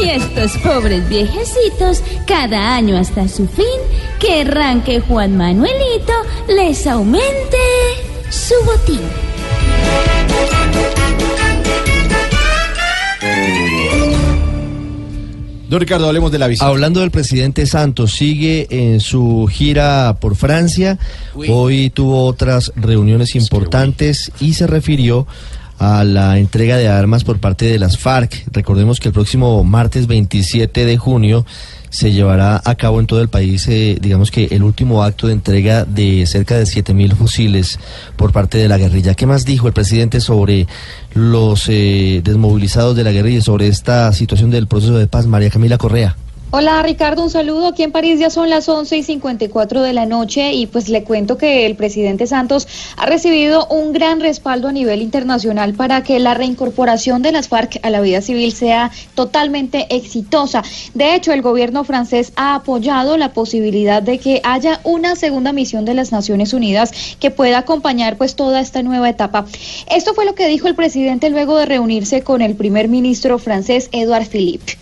Speaker 12: Y estos pobres viejecitos, cada año hasta su fin, querrán que Juan Manuelito les aumente su botín.
Speaker 4: Don Ricardo, hablemos de la visita.
Speaker 3: Hablando del presidente Santos, sigue en su gira por Francia. Hoy tuvo otras reuniones importantes y se refirió a la entrega de armas por parte de las FARC. Recordemos que el próximo martes 27 de junio se llevará a cabo en todo el país, eh, digamos que el último acto de entrega de cerca de 7.000 fusiles por parte de la guerrilla. ¿Qué más dijo el presidente sobre los eh, desmovilizados de la guerrilla y sobre esta situación del proceso de paz? María Camila Correa.
Speaker 34: Hola Ricardo, un saludo. Aquí en París ya son las 11 y 54 de la noche y pues le cuento que el presidente Santos ha recibido un gran respaldo a nivel internacional para que la reincorporación de las FARC a la vida civil sea totalmente exitosa. De hecho, el gobierno francés ha apoyado la posibilidad de que haya una segunda misión de las Naciones Unidas que pueda acompañar pues toda esta nueva etapa. Esto fue lo que dijo el presidente luego de reunirse con el primer ministro francés Edouard Philippe.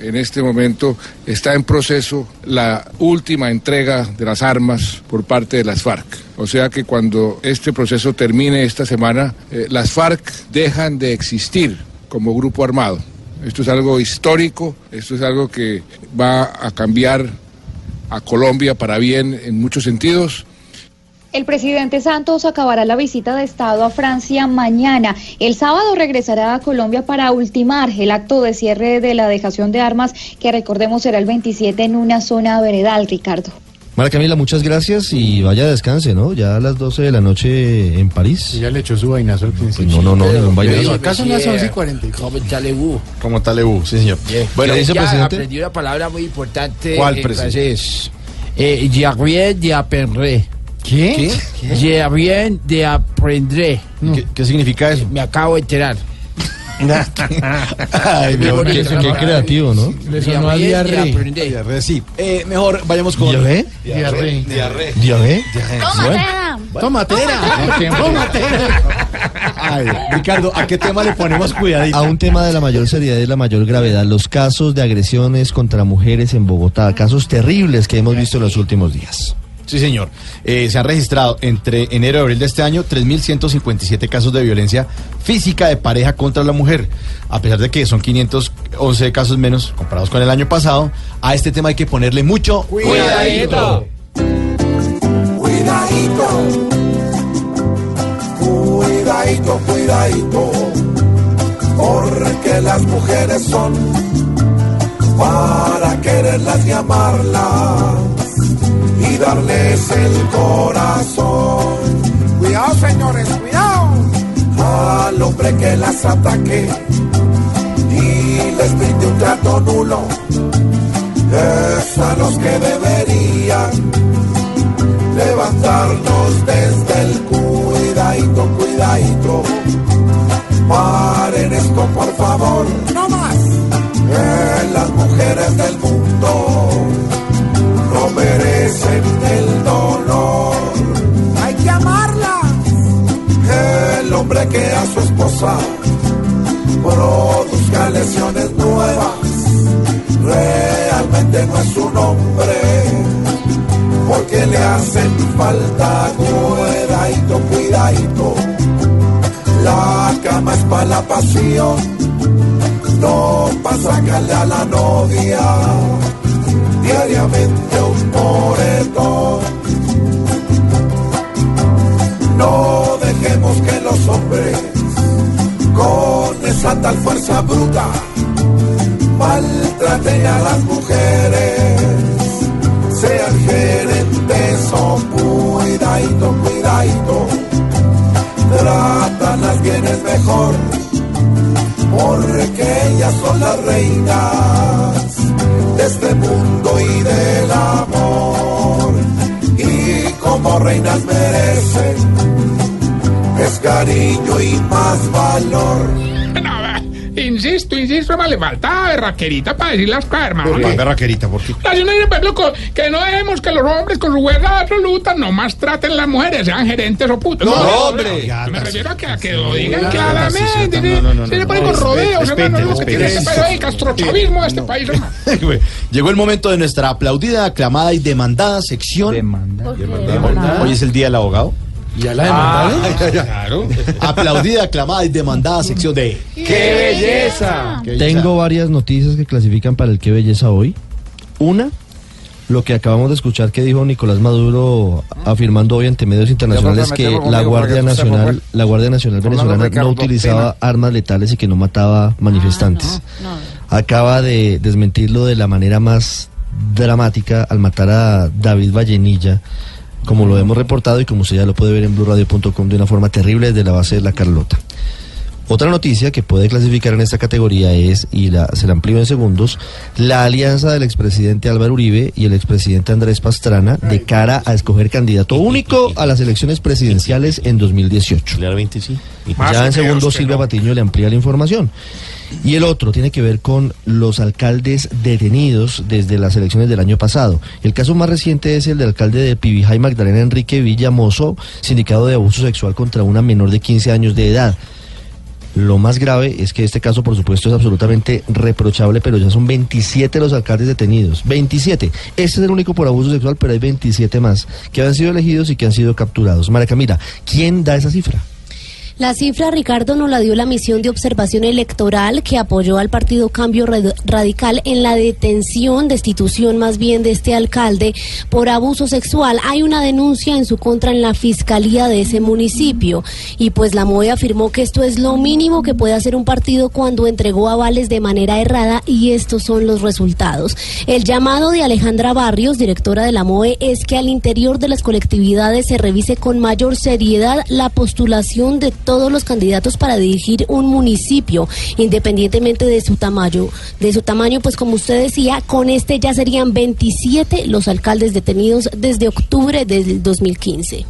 Speaker 24: En este momento está en proceso la última entrega de las armas por parte de las FARC. O sea que cuando este proceso termine esta semana, eh, las FARC dejan de existir como grupo armado. Esto es algo histórico, esto es algo que va a cambiar a Colombia para bien en muchos sentidos.
Speaker 34: El presidente Santos acabará la visita de Estado a Francia mañana. El sábado regresará a Colombia para ultimar el acto de cierre de la dejación de armas, que recordemos será el 27 en una zona veredal, Ricardo.
Speaker 3: María Camila, muchas gracias y vaya descanse, ¿no? Ya a las 12 de la noche en París.
Speaker 15: Ya le echó su vainazo al principio.
Speaker 3: no, no, no, ningún vainazo.
Speaker 15: Acá son las 11 y 40.
Speaker 30: Como talebú.
Speaker 4: Como talebú, sí, señor.
Speaker 30: Bueno,
Speaker 4: ¿Qué dice el
Speaker 30: ya
Speaker 4: presidente?
Speaker 30: aprendí una palabra muy importante.
Speaker 4: ¿Cuál,
Speaker 30: en
Speaker 4: presidente?
Speaker 30: francés. Eh, aprender.
Speaker 4: ¿Qué?
Speaker 30: Ya bien de aprender.
Speaker 4: ¿Qué, qué significa eso?
Speaker 30: Me acabo de enterar.
Speaker 4: Ay,
Speaker 30: Qué bonito,
Speaker 4: qué,
Speaker 30: ¿no?
Speaker 4: qué creativo, ¿no?
Speaker 15: Le sonó a
Speaker 30: aprender.
Speaker 4: Diarrea, sí. Eh, mejor vayamos con...
Speaker 3: ¿Diarrea?
Speaker 15: Diarrea.
Speaker 4: Diarrea.
Speaker 3: ¿Diarrea?
Speaker 35: Tómatela.
Speaker 15: Tomatera. Tomatera.
Speaker 4: Ay, Ricardo, ¿a qué tema le ponemos cuidadito?
Speaker 3: A un tema de la mayor seriedad y la mayor gravedad, los casos de agresiones contra mujeres en Bogotá, casos terribles que hemos visto en los últimos días.
Speaker 4: Sí, señor. Eh, se han registrado entre enero y abril de este año 3.157 casos de violencia física de pareja contra la mujer. A pesar de que son 511 casos menos comparados con el año pasado, a este tema hay que ponerle mucho
Speaker 33: Cuidadito.
Speaker 34: Cuidadito, cuidadito, cuidadito, porque las mujeres son para quererlas y amarlas y darles el corazón.
Speaker 33: Cuidado, señores, cuidado.
Speaker 34: Al hombre que las ataque y les brinde un trato nulo, es a los que deberían levantarnos desde el cuidadito, cuidadito. Paren esto, por favor.
Speaker 33: No más.
Speaker 34: Que las mujeres del mundo merecen el dolor.
Speaker 33: Hay que amarla. cosa produzca lesiones nuevas. Realmente no es un hombre, porque le hacen falta cuidadito, cuidadito. La cama es para la pasión, no para sacarle a la novia diariamente un moretón. No dejemos que los hombres con esa tal fuerza bruta maltraten a las mujeres. Sean gerentes o cuidadito, cuidadito. Trátalas bien es mejor, porque ellas son las reinas este mundo y del amor. Y como reinas merecen es cariño y más valor.
Speaker 36: Insisto, insisto, me le falta berraquerita para decir las cosas, hermano.
Speaker 4: ¿Por qué berraquerita? ¿Por qué?
Speaker 36: Dice, que no dejemos que los hombres con su fuerza absoluta nomás traten a las mujeres, sean gerentes o putos.
Speaker 4: No,
Speaker 36: no,
Speaker 4: hombre.
Speaker 36: no, me refiero a que, a que lo digan
Speaker 4: Ya,
Speaker 36: claramente.
Speaker 4: no, no, no,
Speaker 36: Se le
Speaker 4: no,
Speaker 36: ponen
Speaker 4: no,
Speaker 36: con rodeos, hermano. Lo que tiene este país ahí, castrochavismo de este país, hermano.
Speaker 4: Llegó el momento de nuestra aplaudida, aclamada y demandada sección. Demandada. Hoy es el día del abogado.
Speaker 2: ¿Ya la demandaron?
Speaker 4: claro. Aplaudida, aclamada y demandada sección de
Speaker 2: ¡Qué belleza!
Speaker 3: Tengo varias noticias que clasifican para el qué belleza hoy. Una, lo que acabamos de escuchar que dijo Nicolás Maduro afirmando hoy ante medios internacionales que la Guardia Nacional, la Guardia Nacional venezolana no utilizaba armas letales y que no mataba manifestantes. Acaba de desmentirlo de la manera más dramática al matar a David Vallenilla, como lo hemos reportado y como usted ya lo puede ver en blurradio.com de una forma terrible desde la base de la Carlota. Otra noticia que puede clasificar en esta categoría es, y la, se la amplío en segundos, la alianza del expresidente Álvaro Uribe y el expresidente Andrés Pastrana de cara a escoger candidato único a las elecciones presidenciales en 2018.
Speaker 4: Claramente sí.
Speaker 3: Ya en segundos Silvia Patiño le amplía la información. Y el otro tiene que ver con los alcaldes detenidos desde las elecciones del año pasado. El caso más reciente es el del alcalde de Pibijay, Magdalena Enrique Villamoso, sindicado de abuso sexual contra una menor de 15 años de edad. Lo más grave es que este caso, por supuesto, es absolutamente reprochable, pero ya son 27 los alcaldes detenidos. 27. Este es el único por abuso sexual, pero hay 27 más que han sido elegidos y que han sido capturados. María Camila, ¿quién da esa cifra?
Speaker 37: La cifra, Ricardo, nos la dio la misión de observación electoral que apoyó al partido Cambio Radical en la detención, destitución más bien de este alcalde por abuso sexual. Hay una denuncia en su contra en la fiscalía de ese municipio y pues la MOE afirmó que esto es lo mínimo que puede hacer un partido cuando entregó avales de manera errada y estos son los resultados. El llamado de Alejandra Barrios, directora de la MOE, es que al interior de las colectividades se revise con mayor seriedad la postulación de todos los candidatos para dirigir un municipio, independientemente de su tamaño. De su tamaño, pues como usted decía, con este ya serían 27 los alcaldes detenidos desde octubre del 2015.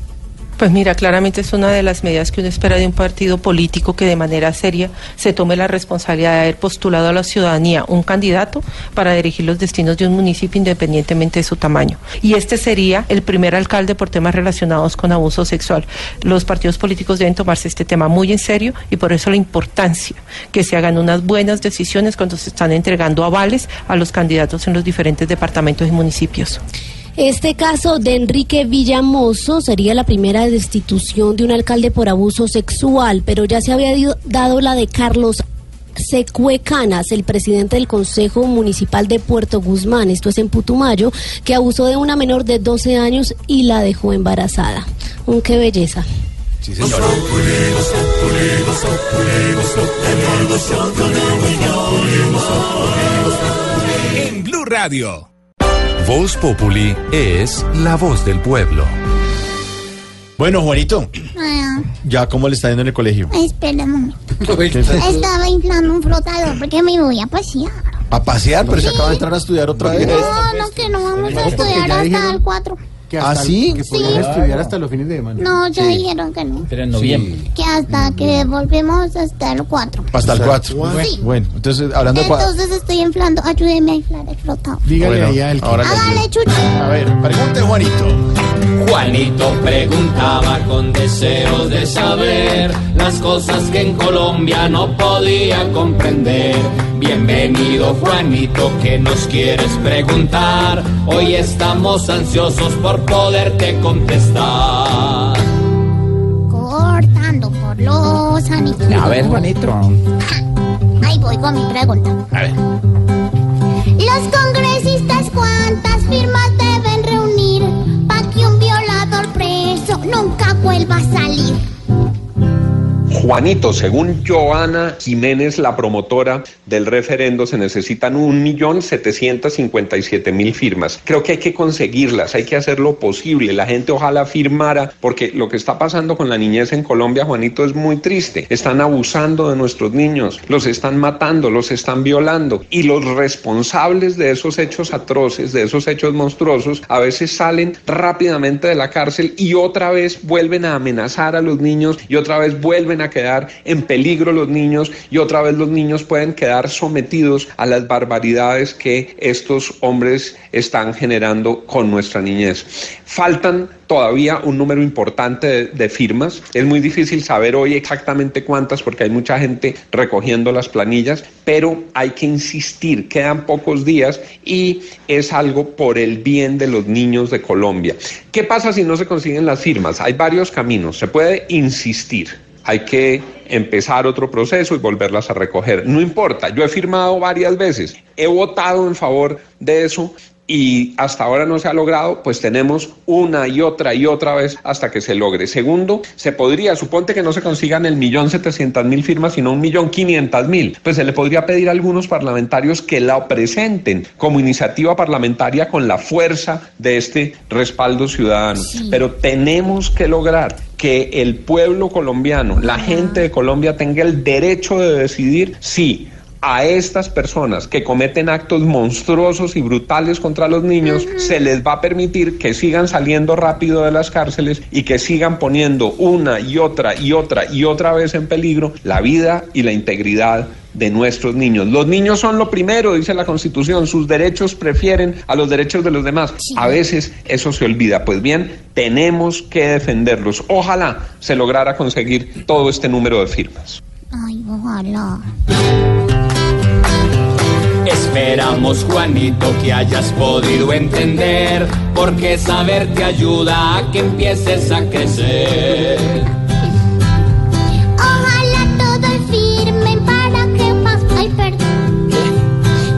Speaker 38: Pues mira, claramente es una de las medidas que uno espera de un partido político que de manera seria se tome la responsabilidad de haber postulado a la ciudadanía un candidato para dirigir los destinos de un municipio independientemente de su tamaño. Y este sería el primer alcalde por temas relacionados con abuso sexual. Los partidos políticos deben tomarse este tema muy en serio y por eso la importancia que se hagan unas buenas decisiones cuando se están entregando avales a los candidatos en los diferentes departamentos y municipios.
Speaker 37: Este caso de Enrique Villamoso sería la primera destitución de un alcalde por abuso sexual, pero ya se había dado la de Carlos Secuecanas, el presidente del Consejo Municipal de Puerto Guzmán, esto es en Putumayo, que abusó de una menor de 12 años y la dejó embarazada. Un qué belleza.
Speaker 4: Sí.
Speaker 21: En Blue Radio. Voz Populi es la voz del pueblo.
Speaker 4: Bueno, Juanito,
Speaker 18: Ah,
Speaker 4: ¿ya cómo le está yendo en el colegio?
Speaker 18: espera un momento.
Speaker 4: ¿Qué?
Speaker 18: Estaba inflando un flotador porque me voy a pasear.
Speaker 4: A pasear, pero se acaba de entrar a estudiar otra vez.
Speaker 18: No, no, que no vamos a estudiar hasta
Speaker 2: dijeron-
Speaker 18: el 4.
Speaker 2: Que
Speaker 4: ¿Ah,
Speaker 2: hasta el-
Speaker 4: sí?
Speaker 2: Que podían
Speaker 18: Sí.
Speaker 2: estudiar hasta los fines de semana.
Speaker 18: No, ya dijeron que no.
Speaker 39: Pero en noviembre.
Speaker 18: Que hasta que volvemos hasta el 4.
Speaker 4: Hasta el 4.
Speaker 18: Sí.
Speaker 4: Bueno, entonces, hablando de... cua-
Speaker 18: Entonces estoy inflando. Ayúdeme a inflar el flotador.
Speaker 2: Dígale
Speaker 4: Bueno,
Speaker 2: ahí al que-
Speaker 18: Hágale, chucho.
Speaker 4: A ver, pregunte, Juanito.
Speaker 40: Juanito preguntaba con deseos de saber las cosas que en Colombia no podía comprender. Bienvenido Juanito, ¿qué nos quieres preguntar? Hoy estamos ansiosos por poderte contestar.
Speaker 18: Cortando por los anillos.
Speaker 30: A ver, Juanito.
Speaker 18: Ahí voy con mi pregunta.
Speaker 30: A ver.
Speaker 18: Los congresistas, ¿cuántas firmas deben nunca vuelva a salir?
Speaker 41: Juanito, según Joana Jiménez, la promotora del referendo, se necesitan 1.757.000 firmas. Creo que hay que conseguirlas, hay que hacer lo posible. La gente ojalá firmara, porque lo que está pasando con la niñez en Colombia, Juanito, es muy triste. Están abusando de nuestros niños, los están matando, los están violando. Y los responsables de esos hechos atroces, de esos hechos monstruosos, a veces salen rápidamente de la cárcel y otra vez vuelven a amenazar a los niños y otra vez vuelven a quedar en peligro los niños y otra vez los niños pueden quedar sometidos a las barbaridades que estos hombres están generando con nuestra niñez. Faltan todavía un número importante de, de, firmas. Es muy difícil saber hoy exactamente cuántas porque hay mucha gente recogiendo las planillas, pero hay que insistir, quedan pocos días y es algo por el bien de los niños de Colombia. ¿Qué pasa si no se consiguen las firmas? Hay varios caminos. Se puede insistir hay que empezar otro proceso y volverlas a recoger. No importa, yo he firmado varias veces, he votado en favor de eso y hasta ahora no se ha logrado, pues tenemos una y otra y otra vez hasta que se logre. Segundo, se podría, suponte que no se consigan el millón setecientas mil firmas, sino un millón quinientas mil, pues se le podría pedir a algunos parlamentarios que la presenten como iniciativa parlamentaria con la fuerza de este respaldo ciudadano. Sí. Pero tenemos que lograr que el pueblo colombiano, la gente de Colombia tenga el derecho de decidir si a estas personas que cometen actos monstruosos y brutales contra los niños se les va a permitir que sigan saliendo rápido de las cárceles y que sigan poniendo una y otra y otra y otra vez en peligro la vida y la integridad de nuestros niños. Los niños son lo primero, dice la Constitución, sus derechos prefieren a los derechos de los demás. A veces eso se olvida. Pues bien, tenemos que defenderlos. Ojalá se lograra conseguir todo este número de firmas.
Speaker 18: Ay, ojalá.
Speaker 40: Esperamos, Juanito, que hayas podido entender, porque saber te ayuda a que empieces a crecer.
Speaker 18: Ojalá todos firmen para que más... Ay, perdón.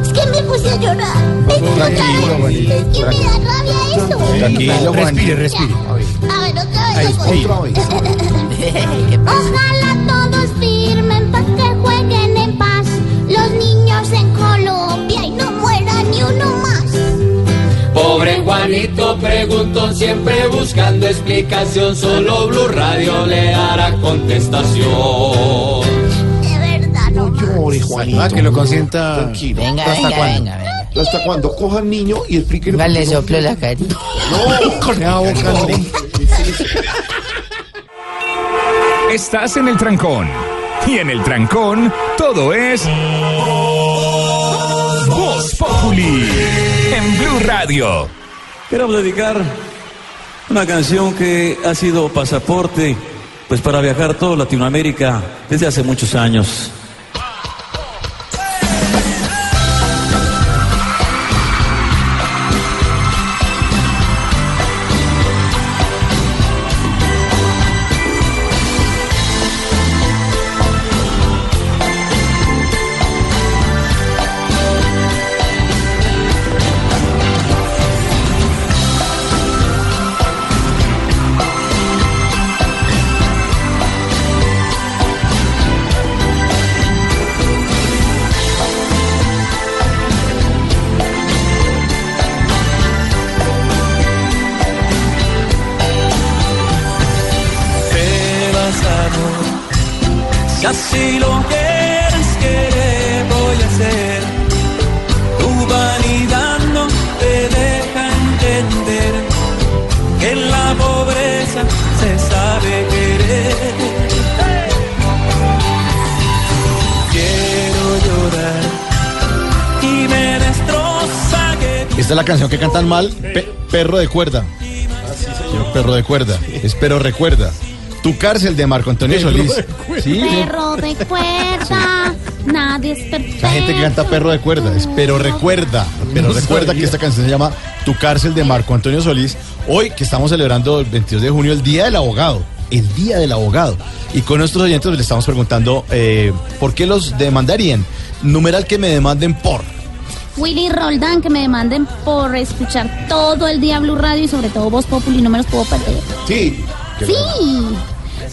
Speaker 18: Es que me puse a llorar. Me a llorar. Es que me da rabia eso.
Speaker 2: Tranquilo, respire, respire.
Speaker 18: A ver, otra vez. Otra vez. Ojalá todos firmen para que
Speaker 40: Juanito preguntó siempre buscando explicación, solo Blue Radio le dará contestación.
Speaker 18: De verdad, no.
Speaker 2: Llore, Juanito. Ah, que lo consienta. Tranquilo.
Speaker 15: Venga,
Speaker 2: ¿Hasta
Speaker 15: venga,
Speaker 2: cuándo?
Speaker 15: venga, venga.
Speaker 2: ¿Hasta cuándo? Coja al niño y explíquele.
Speaker 15: Igual
Speaker 2: por
Speaker 15: le
Speaker 2: qué no-
Speaker 15: soplo la carita.
Speaker 2: No, con la boca no.
Speaker 21: Estás en el trancón. Y en el trancón, todo es. Voz Populi. En Blue Radio.
Speaker 42: Quiero dedicar una canción que ha sido pasaporte pues para viajar toda Latinoamérica desde hace muchos años.
Speaker 2: Canción que cantan mal, Pe- Perro de Cuerda.
Speaker 4: Yo, perro de cuerda. Es pero recuerda. Tu cárcel de Marco Antonio
Speaker 2: Perro
Speaker 4: Solís. Sí.
Speaker 18: Perro de cuerda, nadie es perfecto.
Speaker 4: La gente que canta perro de cuerda, es pero recuerda, pero
Speaker 2: No
Speaker 4: recuerda
Speaker 2: sabía.
Speaker 4: que esta canción se llama Tu cárcel de Marco Antonio Solís. Hoy que estamos celebrando el 22 de junio el Día del Abogado, el Día del Abogado. Y con nuestros oyentes le estamos preguntando eh, por qué los demandarían. Numeral que me demanden por.
Speaker 12: Willy Roldán, que me demanden por escuchar todo el día Blue Radio y sobre todo Voz Populi, no me los puedo perder.
Speaker 4: Sí.
Speaker 12: Sí.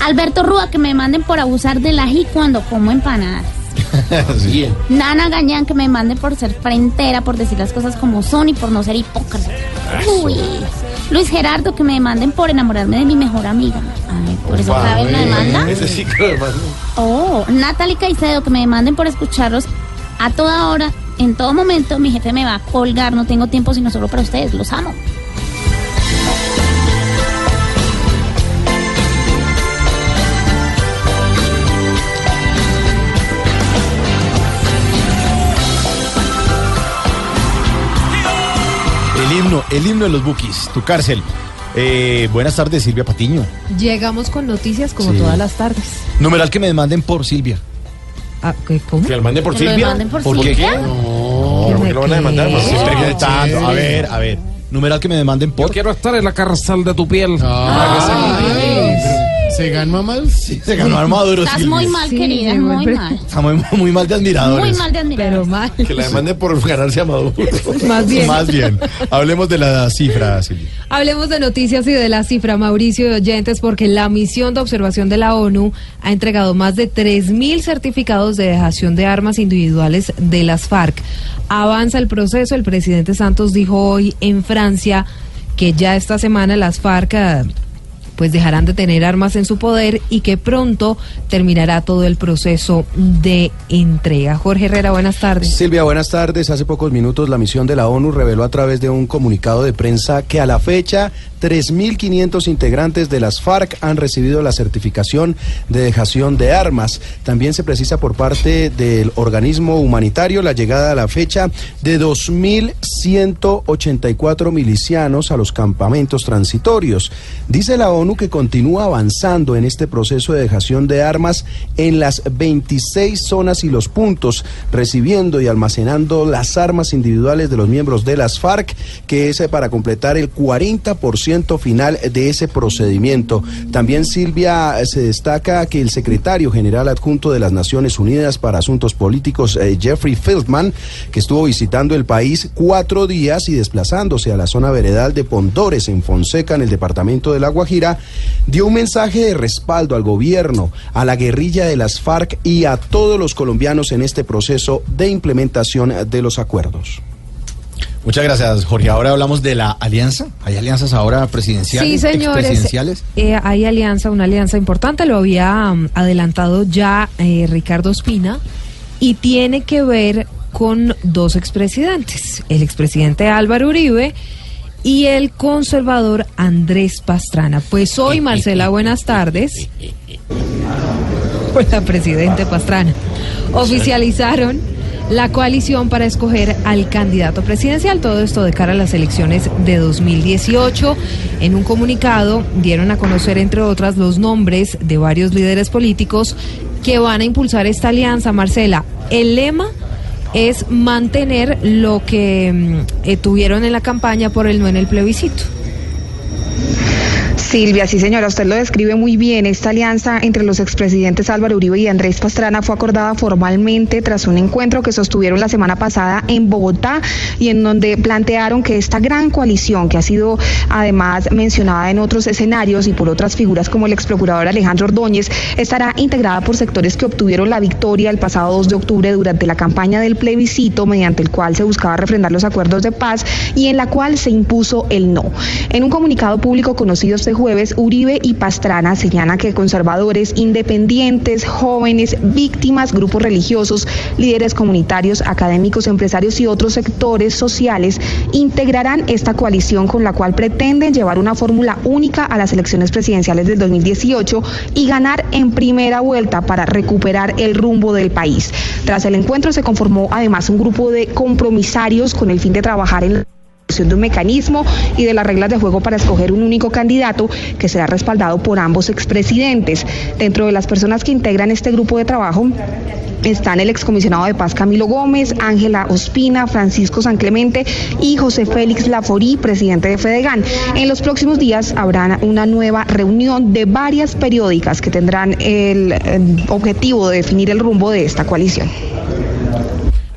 Speaker 12: Alberto Rúa, que me manden por abusar del ají cuando como empanadas.
Speaker 4: sí.
Speaker 12: Nana Gañán, que me manden por ser frentera, por decir las cosas como son y por no ser hipócrita. Uy. Luis Gerardo, que me manden por enamorarme de mi mejor amiga. Ay, por eso otra vez una demanda.
Speaker 2: Ese sí que lo demanda.
Speaker 12: Oh, Natalie Caicedo, que me demanden por escucharlos a toda hora, en todo momento. Mi jefe me va a colgar, no tengo tiempo sino solo para ustedes, los amo.
Speaker 4: El himno, el himno de los bookies, tu cárcel. Eh, buenas tardes, Silvia Patiño.
Speaker 43: Llegamos con noticias como
Speaker 4: Sí.
Speaker 43: todas las tardes.
Speaker 4: Numeral que me demanden por Silvia.
Speaker 43: Ah, ¿qué- ¿Cómo?
Speaker 2: Que lo manden por
Speaker 12: ¿Que lo
Speaker 2: Silvia.
Speaker 12: demanden por
Speaker 4: ¿Por qué?
Speaker 12: Silvia?
Speaker 4: No,
Speaker 2: ¿Por qué lo van a demandar?
Speaker 43: ¿Qué?
Speaker 4: Estoy preguntando. A ver, a ver. Numeral que me demanden por.
Speaker 39: quiero estar en la cárcel de tu piel.
Speaker 2: ¿Se ganó mal?
Speaker 4: Sí, se ganó armaduro.
Speaker 12: Estás
Speaker 4: Silvia.
Speaker 12: muy mal,
Speaker 43: Sí,
Speaker 12: querida, muy mal.
Speaker 4: Está muy, muy mal de admiradores.
Speaker 12: Muy mal de admirar.
Speaker 43: Pero mal.
Speaker 2: Que la demanden por ganarse a Maduro.
Speaker 43: Más bien.
Speaker 4: Más bien. Hablemos de la cifra, Silvia.
Speaker 43: Hablemos de noticias y de la cifra, Mauricio y oyentes, porque la misión de observación de la ONU ha entregado más de 3.000 certificados de dejación de armas individuales de las FARC. Avanza el proceso. El presidente Santos dijo hoy en Francia que ya esta semana las FARC ah, pues dejarán de tener armas en su poder y que pronto terminará todo el proceso de entrega. Jorge Herrera, buenas tardes.
Speaker 44: Silvia, buenas tardes. Hace pocos minutos la misión de la ONU reveló a través de un comunicado de prensa que a la fecha 3.500 integrantes de las FARC han recibido la certificación de dejación de armas. También se precisa por parte del organismo humanitario la llegada a la fecha de 2.184 milicianos a los campamentos transitorios. Dice la ONU que continúa avanzando en este proceso de dejación de armas en las 26 zonas y los puntos, recibiendo y almacenando las armas individuales de los miembros de las FARC, que es para completar el 40% final de ese procedimiento. También Silvia eh, se destaca que el secretario general adjunto de las Naciones Unidas para Asuntos Políticos, eh, Jeffrey Feldman, que estuvo visitando el país cuatro días y desplazándose a la zona veredal de Pondores en Fonseca, en el departamento de La Guajira, dio un mensaje de respaldo al gobierno, a la guerrilla de las FARC y a todos los colombianos en este proceso de implementación de los acuerdos.
Speaker 4: Muchas gracias, Jorge. Ahora hablamos de la alianza. ¿Hay alianzas ahora presidenciales?
Speaker 43: Sí, señores.
Speaker 4: expresidenciales?
Speaker 43: Eh, hay alianza, una alianza importante, lo había um, adelantado ya eh, Ricardo Espina, y tiene que ver con dos expresidentes, el expresidente Álvaro Uribe y el conservador Andrés Pastrana. Pues hoy, Marcela, buenas tardes. Hola, presidente Pastrana. Oficializaron la coalición para escoger al candidato presidencial. Todo esto de cara a las elecciones de 2018. En un comunicado dieron a conocer, entre otras, los nombres de varios líderes políticos que van a impulsar esta alianza. Marcela, el lema es mantener lo que mm, eh, tuvieron en la campaña por el no en el plebiscito.
Speaker 22: Silvia, sí señora, usted lo describe muy bien. Esta alianza entre los expresidentes Álvaro Uribe y Andrés Pastrana fue acordada formalmente tras un encuentro que sostuvieron la semana pasada en Bogotá y en donde plantearon que esta gran coalición, que ha sido además mencionada en otros escenarios y por otras figuras como el ex procurador Alejandro Ordóñez, estará integrada por sectores que obtuvieron la victoria el pasado 2 de octubre durante la campaña del plebiscito mediante el cual se buscaba refrendar los acuerdos de paz y en la cual se impuso el no. En un comunicado público conocido este jueves, Uribe y Pastrana señalan que conservadores, independientes, jóvenes, víctimas, grupos religiosos, líderes comunitarios, académicos, empresarios y otros sectores sociales integrarán esta coalición con la cual pretenden llevar una fórmula única a las elecciones presidenciales del 2018 y ganar en primera vuelta para recuperar el rumbo del país. Tras el encuentro se conformó además un grupo de compromisarios con el fin de trabajar en de un mecanismo y de las reglas de juego para escoger un único candidato que será respaldado por ambos expresidentes. Dentro de las personas que integran este grupo de trabajo están el excomisionado de paz Camilo Gómez, Ángela Ospina, Francisco San Clemente y José Félix Laforí, presidente de Fedegan. En los próximos días habrá una nueva reunión de varias periódicas que tendrán el, el objetivo de definir el rumbo de esta coalición.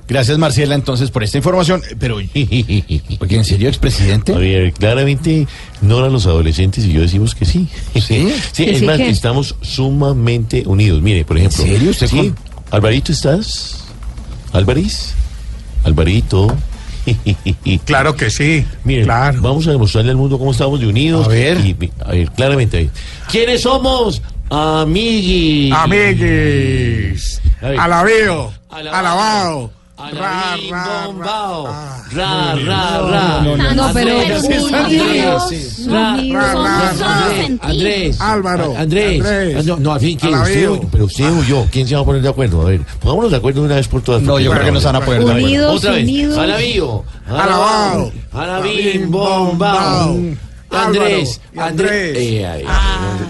Speaker 4: Gracias, Marcela, entonces, por esta información. Pero, porque en serio, expresidente.
Speaker 2: A ver, claramente, Nora, los adolescentes y yo decimos que sí.
Speaker 4: ¿Sí?
Speaker 2: Sí,
Speaker 4: ¿Que
Speaker 2: es
Speaker 4: sí
Speaker 2: más,
Speaker 4: qué?
Speaker 2: estamos sumamente unidos. Mire, por ejemplo.
Speaker 4: ¿En serio? ¿Usted
Speaker 2: Sí.
Speaker 4: con-
Speaker 2: Alvarito, ¿estás? ¿Alvariz? Alvarito.
Speaker 12: Claro que sí.
Speaker 2: Miren, vamos a demostrarle al mundo cómo estamos de unidos. A ver. a ver, claramente. ¿Quiénes somos? Amiguis.
Speaker 12: Amiguis.
Speaker 2: A ver. Alabín, bombao.
Speaker 12: Ah.
Speaker 2: Ra, ra, ra.
Speaker 12: No, no, no, pero-
Speaker 2: Andrés,
Speaker 12: Álvaro,
Speaker 2: Andrés. Ah, no, no, al fin, ¿quién? Usted, pero usted o yo, ¿quién se va a poner de acuerdo? A ver, pongámonos de acuerdo de una vez por todas.
Speaker 4: No, yo creo que no se van a poner de acuerdo.
Speaker 2: Otra vez. Alabío,
Speaker 12: Alabao.
Speaker 2: Alabín, bombao. Andrés, Andrés. Eh, ay,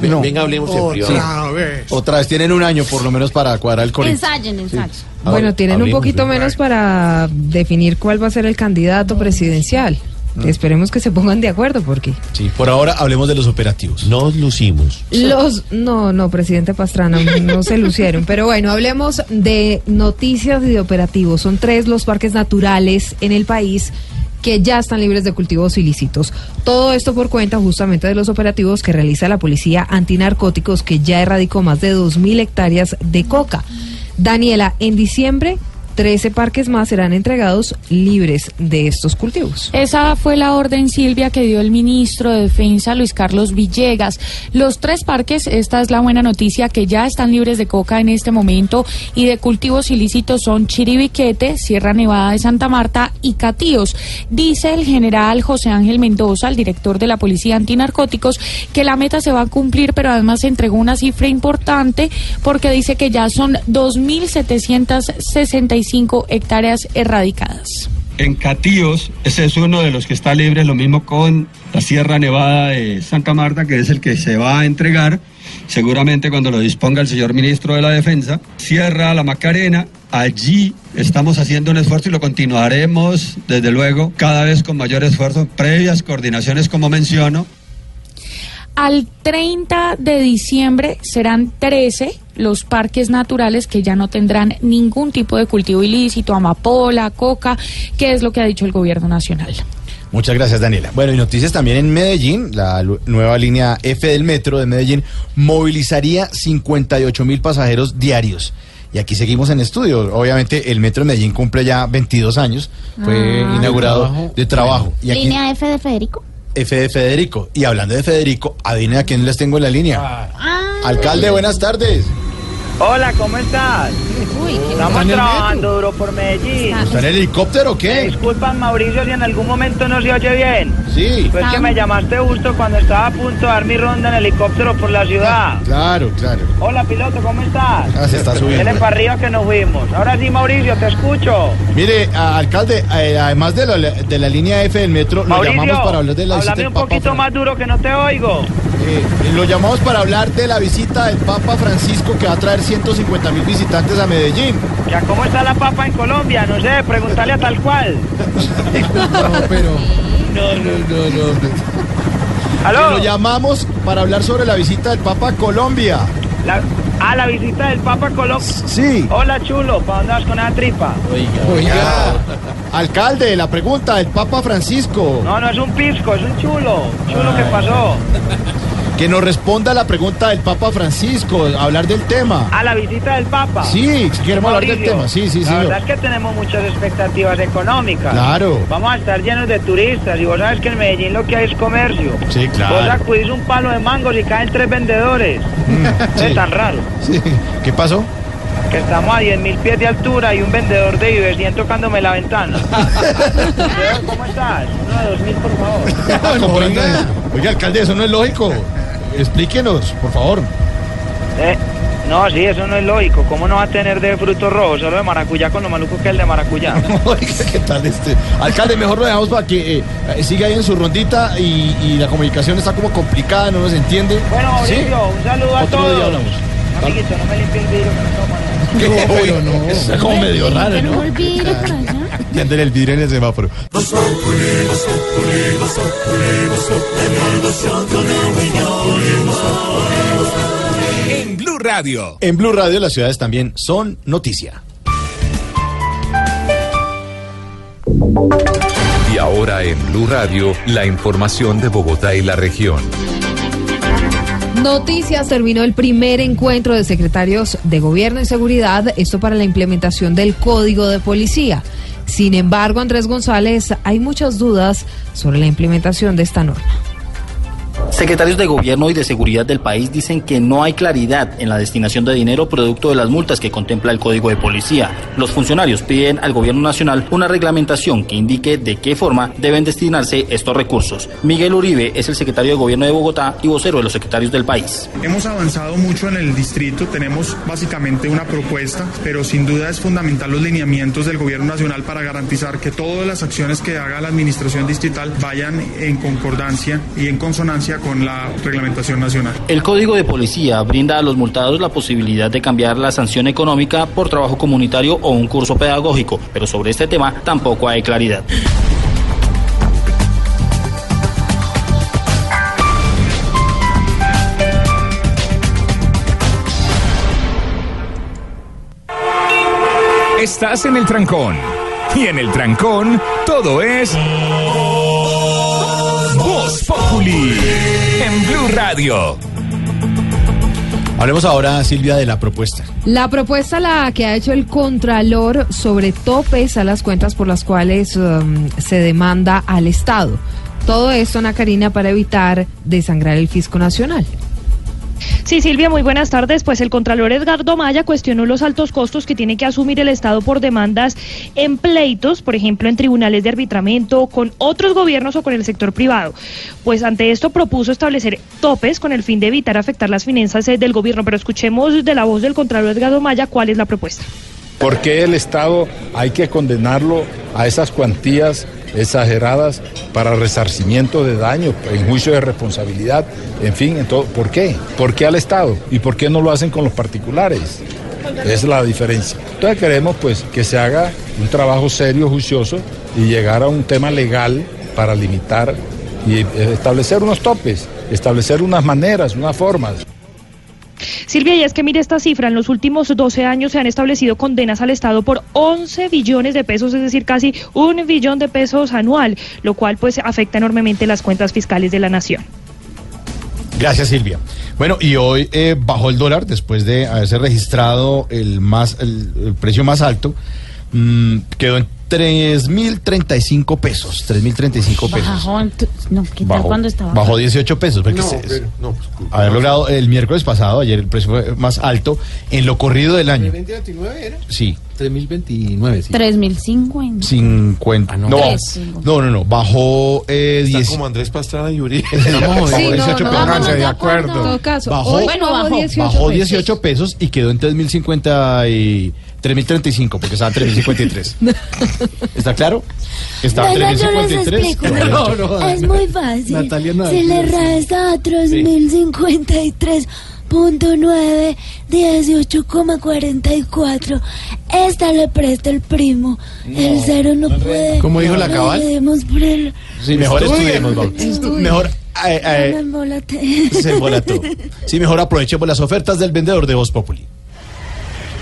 Speaker 4: No.
Speaker 2: Venga, hablemos en privado.
Speaker 12: Otra vez.
Speaker 4: Otra vez, tienen un año por lo menos para cuadrar el colegio.
Speaker 15: Ensayen, ensayen.
Speaker 43: Bueno, tienen un poquito menos para definir cuál va a ser el candidato presidencial. Esperemos que se pongan de acuerdo porque
Speaker 4: Sí, por ahora hablemos de los operativos.
Speaker 2: Nos lucimos.
Speaker 43: los no, no, presidente Pastrana, no se lucieron, pero bueno, hablemos de noticias y de operativos. Son tres los parques naturales en el país que ya están libres de cultivos ilícitos. Todo esto por cuenta justamente de los operativos que realiza la policía antinarcóticos que ya erradicó más de 2.000 hectáreas de coca. Daniela, en diciembre 13 parques más serán entregados libres de estos cultivos.
Speaker 28: Esa fue la orden, Silvia, que dio el ministro de Defensa, Luis Carlos Villegas. Los tres parques, esta es la buena noticia, que ya están libres de coca en este momento y de cultivos ilícitos son Chiribiquete, Sierra Nevada de Santa Marta y Catíos. Dice el general José Ángel Mendoza, el director de la Policía Antinarcóticos, que la meta se va a cumplir, pero además entregó una cifra importante porque dice que ya son 2.765 hectáreas erradicadas.
Speaker 42: En Catíos, ese es uno de los que está libre, lo mismo con la Sierra Nevada de Santa Marta, que es el que se va a entregar, seguramente cuando lo disponga el señor ministro de la Defensa. Sierra La Macarena, allí estamos haciendo un esfuerzo y lo continuaremos, desde luego, cada vez con mayor esfuerzo, previas coordinaciones, como menciono,
Speaker 28: Al 30 de diciembre serán 13 los parques naturales que ya no tendrán ningún tipo de cultivo ilícito, amapola, coca, que es lo que ha dicho el gobierno nacional.
Speaker 4: Muchas gracias, Daniela. Bueno, y noticias también en Medellín. La nueva línea F del metro de Medellín movilizaría 58 mil pasajeros diarios. Y aquí seguimos en estudio. Obviamente, el metro de Medellín cumple ya 22 años. Fue
Speaker 15: Ah.
Speaker 4: inaugurado
Speaker 15: De trabajo.
Speaker 4: de trabajo. Y aquí
Speaker 15: Línea F de Federico.
Speaker 4: F de Federico. Y hablando de Federico, adivinen a quién les tengo en la línea. Alcalde, buenas tardes.
Speaker 45: Hola, ¿cómo estás? Estamos
Speaker 4: en el
Speaker 45: trabajando duro por Medellín.
Speaker 4: ¿Está en el helicóptero o qué?
Speaker 45: disculpan, Mauricio, si en algún momento no se oye bien.
Speaker 4: Sí.
Speaker 45: Pues que me llamaste justo cuando estaba a punto de dar mi ronda en helicóptero por la ciudad.
Speaker 4: Claro, claro.
Speaker 45: Hola, piloto, ¿cómo estás?
Speaker 4: Ah, se está subiendo.
Speaker 45: Dele para arriba que nos fuimos. Ahora sí, Mauricio, te escucho.
Speaker 4: Mire, alcalde, eh, además de la, de la línea F del metro, lo
Speaker 45: Mauricio,
Speaker 4: llamamos para hablar de la visita
Speaker 45: un
Speaker 4: Papa
Speaker 45: poquito más duro que no te oigo.
Speaker 4: Eh, lo llamamos para hablar de la visita del Papa Francisco que va a traer 150 mil visitantes a Medellín.
Speaker 45: Ya, ¿cómo está la papa en Colombia? No sé, pregúntale a tal cual.
Speaker 4: No, pero. No, no, no, no.
Speaker 45: ¿Aló?
Speaker 4: Lo llamamos para hablar sobre la visita del Papa a Colombia.
Speaker 45: La, ah, la visita del Papa a Colombia.
Speaker 4: Sí.
Speaker 45: Hola, chulo, ¿para dónde vas con esa tripa?
Speaker 4: Oiga. Alcalde, la pregunta del Papa Francisco.
Speaker 45: No, no es un pisco, es un chulo. Chulo, ¿qué pasó?
Speaker 4: Que nos responda la pregunta del Papa Francisco, hablar del tema.
Speaker 45: A la visita del Papa.
Speaker 4: Sí, queremos hablar del
Speaker 45: Mauricio,
Speaker 4: tema. Sí, sí, sí.
Speaker 45: La
Speaker 4: no.
Speaker 45: verdad es que tenemos muchas expectativas económicas.
Speaker 4: Claro.
Speaker 45: Vamos a estar llenos de turistas y vos sabes que en Medellín lo que hay es comercio.
Speaker 4: Sí, claro.
Speaker 45: Vos sacudís un palo de mangos y caen tres vendedores.
Speaker 4: sí.
Speaker 45: Es tan raro.
Speaker 4: Sí. ¿Qué pasó?
Speaker 45: Que estamos a 10 mil pies de altura y un vendedor de 100 tocándome la ventana. ¿Cómo estás? Uno de dos mil, por favor.
Speaker 4: oiga, oiga, alcalde, eso no es lógico. Explíquenos, por favor.
Speaker 45: Eh,
Speaker 14: No, sí, eso no es lógico. ¿Cómo no va a tener de frutos rojos? Solo de maracuyá con lo maluco que es el de maracuyá.
Speaker 4: Oiga, ¿qué tal este? Alcalde, mejor lo dejamos para que eh, eh, siga ahí en su rondita y, y la comunicación está como complicada, no nos entiende.
Speaker 14: Bueno,
Speaker 4: ¿Sí?
Speaker 14: Mauricio, un saludo a
Speaker 4: Otro
Speaker 14: todos.
Speaker 4: día hablamos.
Speaker 14: Amiguito, no me limpie el vidrio que no tomo nada.
Speaker 4: No, pero no. Eso está como medio raro, ¿no?
Speaker 12: Allá.
Speaker 4: Tienden el vidrio en el semáforo.
Speaker 21: En Blue Radio.
Speaker 4: En Blue Radio las ciudades también son noticia.
Speaker 21: Y ahora en Blue Radio, la información de Bogotá y la región.
Speaker 43: Noticias, terminó el primer encuentro de secretarios de Gobierno y Seguridad, esto para la implementación del Código de Policía. Sin embargo, Andrés González, hay muchas dudas sobre la implementación de esta norma.
Speaker 46: Secretarios de Gobierno y de Seguridad del país dicen que no hay claridad en la destinación de dinero producto de las multas que contempla el Código de Policía. Los funcionarios piden al Gobierno Nacional una reglamentación que indique de qué forma deben destinarse estos recursos. Miguel Uribe es el secretario de Gobierno de Bogotá y vocero de los secretarios del país.
Speaker 47: Hemos avanzado mucho en el distrito, tenemos básicamente una propuesta, pero sin duda es fundamental los lineamientos del gobierno nacional para garantizar que todas las acciones que haga la administración distrital vayan en concordancia y en consonancia con la reglamentación nacional.
Speaker 46: El Código de Policía brinda a los multados la posibilidad de cambiar la sanción económica por trabajo comunitario o un curso pedagógico, pero sobre este tema tampoco hay claridad.
Speaker 21: Estás en el trancón. Y en el trancón, todo es. Populi. En Blue Radio.
Speaker 4: Hablemos ahora, Silvia, de la propuesta.
Speaker 43: La propuesta la que ha hecho el Contralor sobre topes a las cuentas por las cuales um, se demanda al Estado. Todo esto, Ana Karina, para evitar desangrar el fisco nacional.
Speaker 45: Sí, Silvia, muy buenas tardes. Pues el Contralor Edgardo Maya cuestionó los altos costos que tiene que asumir el Estado por demandas en pleitos, por ejemplo, en tribunales de arbitramiento, con otros gobiernos o con el sector privado. Pues ante esto propuso establecer topes con el fin de evitar afectar las finanzas eh, del gobierno. Pero escuchemos de la voz del Contralor Edgardo Maya cuál es la propuesta.
Speaker 24: ¿Por qué el Estado hay que condenarlo a esas cuantías exageradas para resarcimiento de daño, en juicio de responsabilidad, en fin, en todo. ¿por qué? ¿Por qué al Estado? ¿Y por qué no lo hacen con los particulares? Es la diferencia. Entonces queremos pues que se haga un trabajo serio, juicioso y llegar a un tema legal para limitar y eh, establecer unos topes, establecer unas maneras, unas formas.
Speaker 45: Silvia, y es que mire esta cifra, en los últimos 12 años se han establecido condenas al Estado por 11 billones de pesos, es decir, casi un billón de pesos anual, lo cual pues afecta enormemente las cuentas fiscales de la nación.
Speaker 4: Gracias, Silvia. Bueno, y hoy eh, bajó el dólar después de haberse registrado el más el, precio más alto. Mm, quedó en 3.035 pesos. 3.035 pesos.
Speaker 12: Bajó, en tu- no, ¿qué tal
Speaker 4: Bajó,
Speaker 12: cuando estaba?
Speaker 4: bajó 18 pesos. porque
Speaker 2: No,
Speaker 4: se-
Speaker 2: pero, no, pues,
Speaker 4: haber logrado el miércoles pasado, ayer el precio fue más alto en lo corrido del año.
Speaker 2: ¿2029 era?
Speaker 4: Sí.
Speaker 2: 3029, sí.
Speaker 12: 3050.
Speaker 4: 50. no, no,
Speaker 12: Tres.
Speaker 4: no, no, bajó eh,
Speaker 2: Está
Speaker 4: 10.
Speaker 2: como Andrés Pastrana y Uribe.
Speaker 4: Bajó
Speaker 43: Sí, no,
Speaker 4: 18
Speaker 43: no,
Speaker 4: pesos.
Speaker 2: de acuerdo.
Speaker 43: En todo caso,
Speaker 4: Bajó,
Speaker 12: Bueno,
Speaker 43: bajó
Speaker 12: bajó.
Speaker 43: 18
Speaker 4: bajó
Speaker 43: pesos.
Speaker 4: 18 pesos y quedó en 3.050 y 3.035 porque estaba en 3.053. ¿Está claro? Estaba
Speaker 18: yo les
Speaker 4: 3.053.
Speaker 18: explico.
Speaker 4: No, no,
Speaker 18: es muy fácil.
Speaker 4: Natalia no
Speaker 18: si le resta a 3053.9, 18,44. Esta le presta el primo. el cero no puede.
Speaker 4: ¿Cómo dijo la
Speaker 18: No
Speaker 4: cabal?
Speaker 18: por-
Speaker 4: Sí, mejor estudiemos, vamos. Mejor, eh, eh,
Speaker 18: No
Speaker 4: se embolató. Sí, mejor aprovechemos las ofertas del vendedor de Voz Populi.